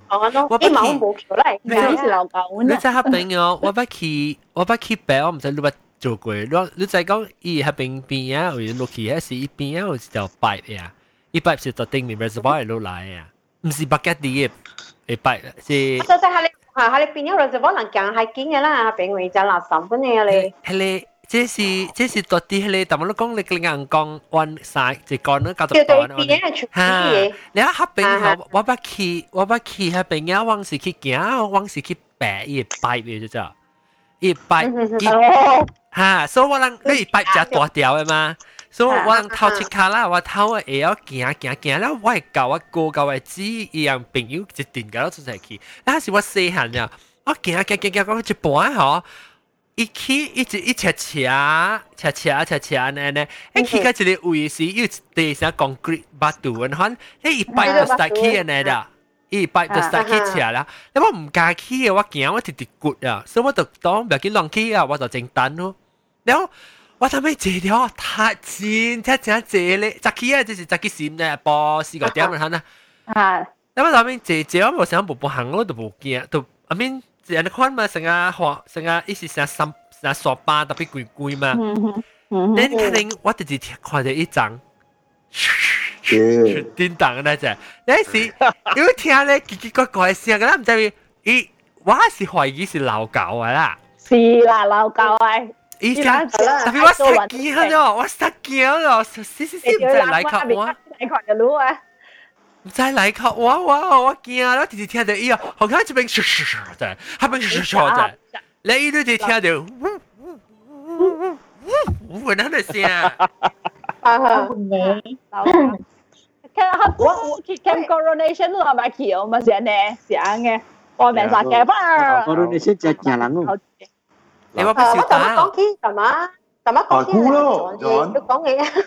哦咯，一毛冇桥嚟，你是老狗你真系朋友，我不去，我不去白，我唔知你捌做过。你你再讲，伊喺边边啊，或者落去系是一边啊，或是条白呀，一白是特定面 reservoir 落来呀，唔是 bucket 啲嘅，一白是。就系你。 吓，喺你变咗就可能行系见嘅啦，俾我就垃圾本嘅你。系你。 这是这是到底系你，但系我讲你个人讲弯晒，就讲呢搞到弯。吓！你喺黑边后，我把去我把去喺边啊，往时去行，往时去白一拜嘅啫，一拜一吓，所以我谂你一拜就大条嘅嘛。所以我头一卡啦，我头会要行行行啦，我系教我哥教我姊一样朋友一定搞到出嚟去。那时我细汉呀，我行行行行讲一半嗬。 一起一直一斜斜斜斜斜斜呢呢，一起个一个位是有地上 concrete 巴杜，然后你一摆就 start 起嘅呢的，一摆就 start 起斜啦。你我唔加起嘅，我惊我直直骨啊，所以我就当唔要紧浪起啊，我就整单咯。然后我睇咩这条太尖，睇正这咧，扎起啊，就是扎起闪咧，波四个点然后呢，啊，咁我谂咩这这我想步步行我都冇惊，都 I mean。 人哋看嘛，成日学成日一时成日三成日傻巴特别攰攰嘛。你肯定我直接看到一张，叮当那只，你是因为听咧奇奇怪怪声嘅啦，唔知伊我是怀疑是老狗嘅啦。是啦，老狗诶。伊只，特别我实惊咗，我实惊咗，死死死唔知嚟靠我。嚟靠就攞啊！ 再来靠哇哇我惊啊！我直直听到伊啊，好看这边唰唰唰在，那边唰唰唰在，你一直直听到，呜呜呜呜呜，我哪能声？啊哈，你，看他我我去看 coronation 咯，咪去我咪先呢，想嘅，我明晒嘅，不，coronation 就惊人咯。你话不少打？我讲 起係嘛？咁啊，講起你講嘢，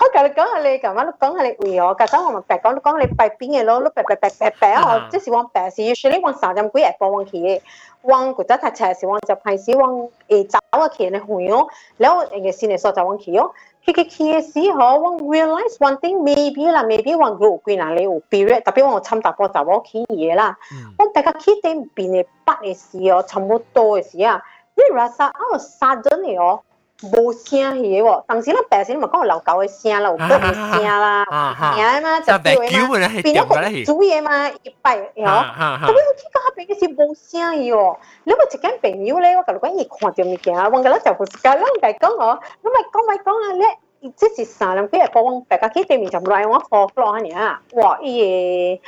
我今日講下你，咁啊，講下你為我，咁我咪白講，講你白邊嘅咯，你白白白白白啊，即是往白是，usually 往三點幾日播往去，往嗰隻太斜是往就係是往誒走啊起嘅會哦，然後誒嘅先嚟所就往起哦，去去去嘅時候，我 realize one thing maybe 啦，maybe 往嗰個哪裡有 period，特別我參大波就我去嘢啦，我大家去點邊嘅八嘅時哦，差唔多嘅時啊，你 rasa 啊殺咗你哦。冇聲嘅喎，當時咧白時咪講流狗嘅聲啦，有狗嘅聲啦，聲啊嘛就叫嘅嘛，變咗佢煮嘢嘛，一擺嗬，咁樣我聽講邊嘅是冇聲去喎，你咪一間朋友咧，我同你講，伊看到物件，我覺得就唔是咁樣嚟講我，你咪講咪講啊你，即是三兩幾日過往大家去對面就來我 call 落下呢，哇伊。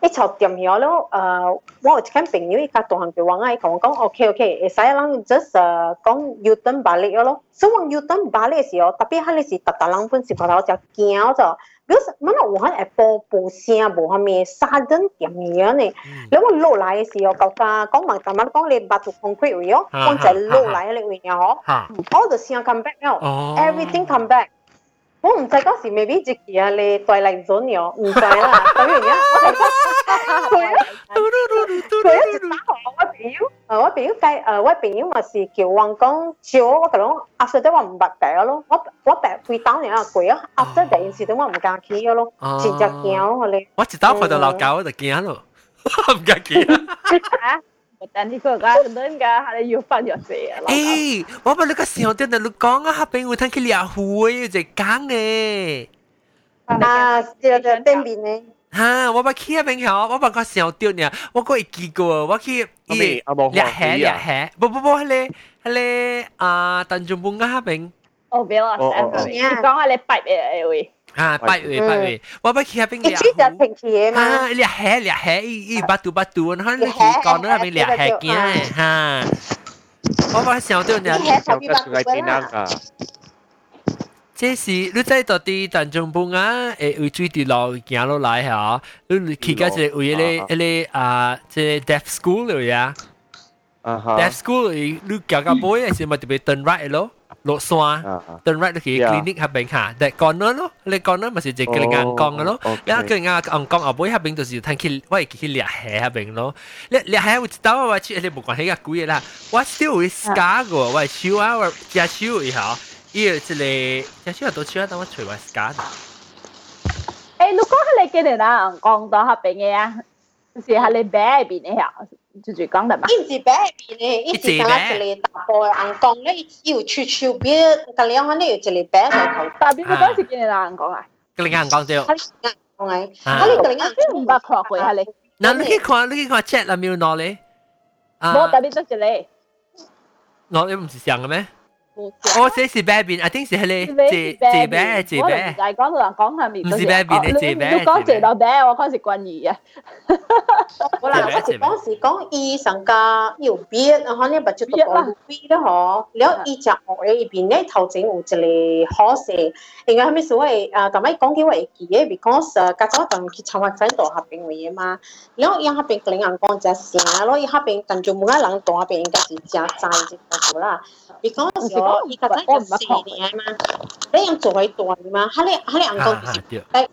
一朝掂咗咯，诶，我有一间朋友伊家大汉佢话，伊同我讲，OK OK，会使人 just 诶讲 U turn 巴力咯，所以讲 U turn 巴力嘅时候，特别系你是特特人本是觉得我就惊咗，比如乜嘢有可能会播报声，无下面沙阵掂嘢呢？你我落来嘅时候，旧家讲埋咁样讲你巴做 concrete 位哦，讲就落来嘅位啊嗬，all the 声 come back 咯，everything come back。 我唔知嗰时未必自己啊，你对嚟咗我唔知啦。咁样我系佢啊，佢一直打我我朋友，诶我朋友计诶我朋友咪是叫我讲笑我个种，after 都话唔白白咯，我我白会打你啊佢啊，after 第件事都我唔敢去咯，直接惊我你。我一打佢就闹交我就惊咯，唔敢去。 但呢个噶轮噶，系你要分咗字啊！诶，我问你个时候点解你讲啊？俾我听佢聊会就讲嘅。啊，就就对面咧。哈，我把去那边好，我把个时候丢呢，我个一记过，我去伊两下两下，不不不，系咧系咧啊，邓仲本嗰边。哦，别啦，你讲下你八诶位。 啊，八月八月，我不去那边聊。就平时嘢嘛。啊，聊下聊下，伊伊巴肚巴肚，然后你讲那边聊下嘅哈。我把想到人。这是你在到啲当中半啊，诶为水地路行落来吓，你去个即系为咧咧啊，即系 deaf school 嚟啊。deaf school 你行到尾系咪特别 turn right 咯？ Lok Sua turn right lagi yeah. klinik hab beng ha that corner lo le corner masih je keling angkong lo ya keling angkong aboi hab beng tu si tan ki wai ki lia he hab beng lo le le ha ut tao wa chi le bu quan he ga gui la what still is dạ. scar go wa shiu our jia shiu i ha i ti le jia shiu do chiu da wa chui wa scar Eh, lúc có hai cái này là còn đó hấp bên nghe, thì hai cái bé bên này hả? 就就讲的嘛。一直白边咧，一直打一个大波硬讲咧，要出出边，咁样可能有一个白嘅头。大边个当时见你硬讲啊？个你硬讲啫。佢硬讲诶，佢你个你硬唔白学会系你。嗱，你去看，你去看 chat 啦，没有攞咧。 冇特别得一个。我你唔是上嘅咩？ 我寫是 Baby，我聽寫你謝謝 Baby 謝 Baby，就係講佢話講下面嗰時，你唔要講謝到 Baby，我開始關語嘅。我嗱嗰時嗰時講醫生家要邊，然後你把就讀到邊啦嗬，了醫就學咧邊咧頭前有一個好事，應該係咪所謂啊？但係講起我會記嘅，because 家早同佢參加真多合併嘅嘛，然後一合併另人講就成，然後一合併但就冇一人講合併應該是真真嘅啦，because。我依家真系四年嘛，你用做喺度嘛，哈你哈你人讲是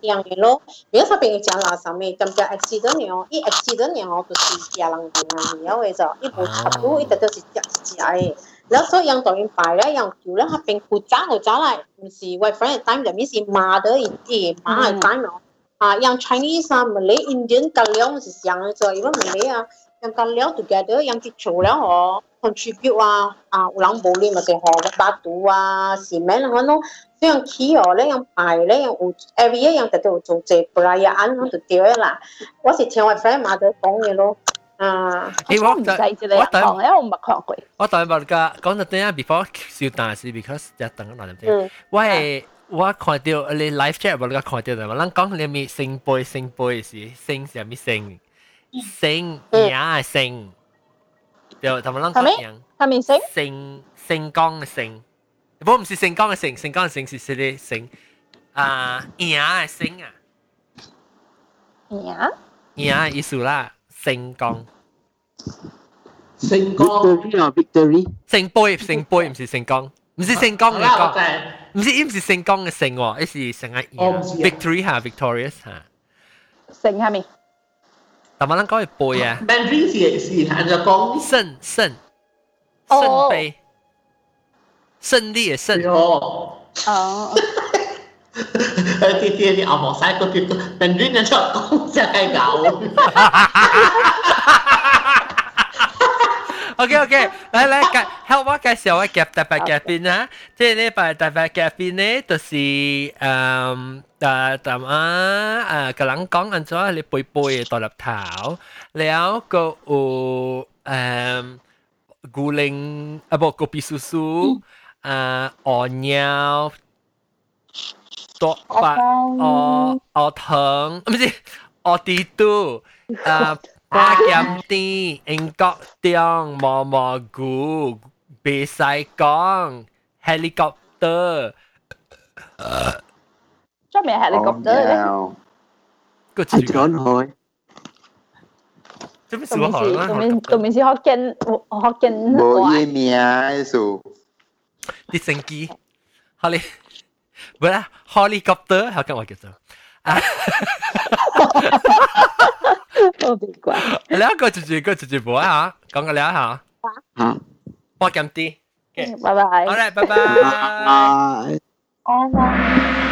一样嘅咯。如果下边讲垃圾咩，咁就 accident 了，一 accident 了就是家人哋啊，然后就一部插到一直都是只只嘅。แล้ว所以ยังตัวเองไปแล้วยังอยู่แล้วถ้าเป็นกูจ้ากูจ้าอะไรมันสิ wifi time จะมีสิมาเด้ออีอีมาไอ้ time เนาะอ่ายัง Chinese อ่ะ Malay Indian กันแล้วมันสิอย่างจะอีว่า Malay อ่ะยังกัน yang kan liao together yang chi chu liao ho contribute à à u lang bo li ma ke ho ba tu à si men ha no so yang ki ho le yang pai le yang u every year yang ta tu zu ze bra ya an han tu tiêu la wo si tian wai friend ma de dong ni lo 啊！我對我對我唔看過。我對問噶講到點啊？before 少但是 because 一等嗱啲嘢，我係我看到你 live chat 問噶看到就話，咱講你咪聖杯聖杯是聖是咪聖？升升呀升。就同埋啷个样？系咪星？星星光嘅星，不过唔是星光嘅星，星光嘅星是是啲星啊，影嘅星啊，影影嘅意思啦，星光。星光 Victory 星杯星杯唔是星光，唔是星光嘅光，唔是唔是星光嘅星喎，一是成个影 Victory 吓 Victorious 吓。星系咪？ 但系咱讲系杯啊。 Mandarin 是是系就讲圣圣圣杯，胜利嘅胜。哦。哦。诶，啲啲啲阿婆晒个啲 Mandarin 就出讲就系搞。 OK OK，嚟嚟介，help 我介绍我夹特别夹边啊！即系呢排特别夹边呢，就是诶诶咁啊诶，个人讲紧咗你背背嘅独立头，แล้วก็有诶古灵啊不个比叔叔啊鹅鸟多白鹅鹅藤，唔系鹅地肚啊。 花剑啲英国中毛毛菇，别使讲 helicopter。做咩 helicopter 咧？个字讲开。做咩事？做咩？做咩事？学见学见。冇嘢名嘅数。啲升机，好你，唔系 helicopter，系咁我叫做。 好奇怪。你一个住住个住住部啊吓，讲个两下。吓。我咁啲。拜拜。好啦，拜拜。拜拜。拜拜。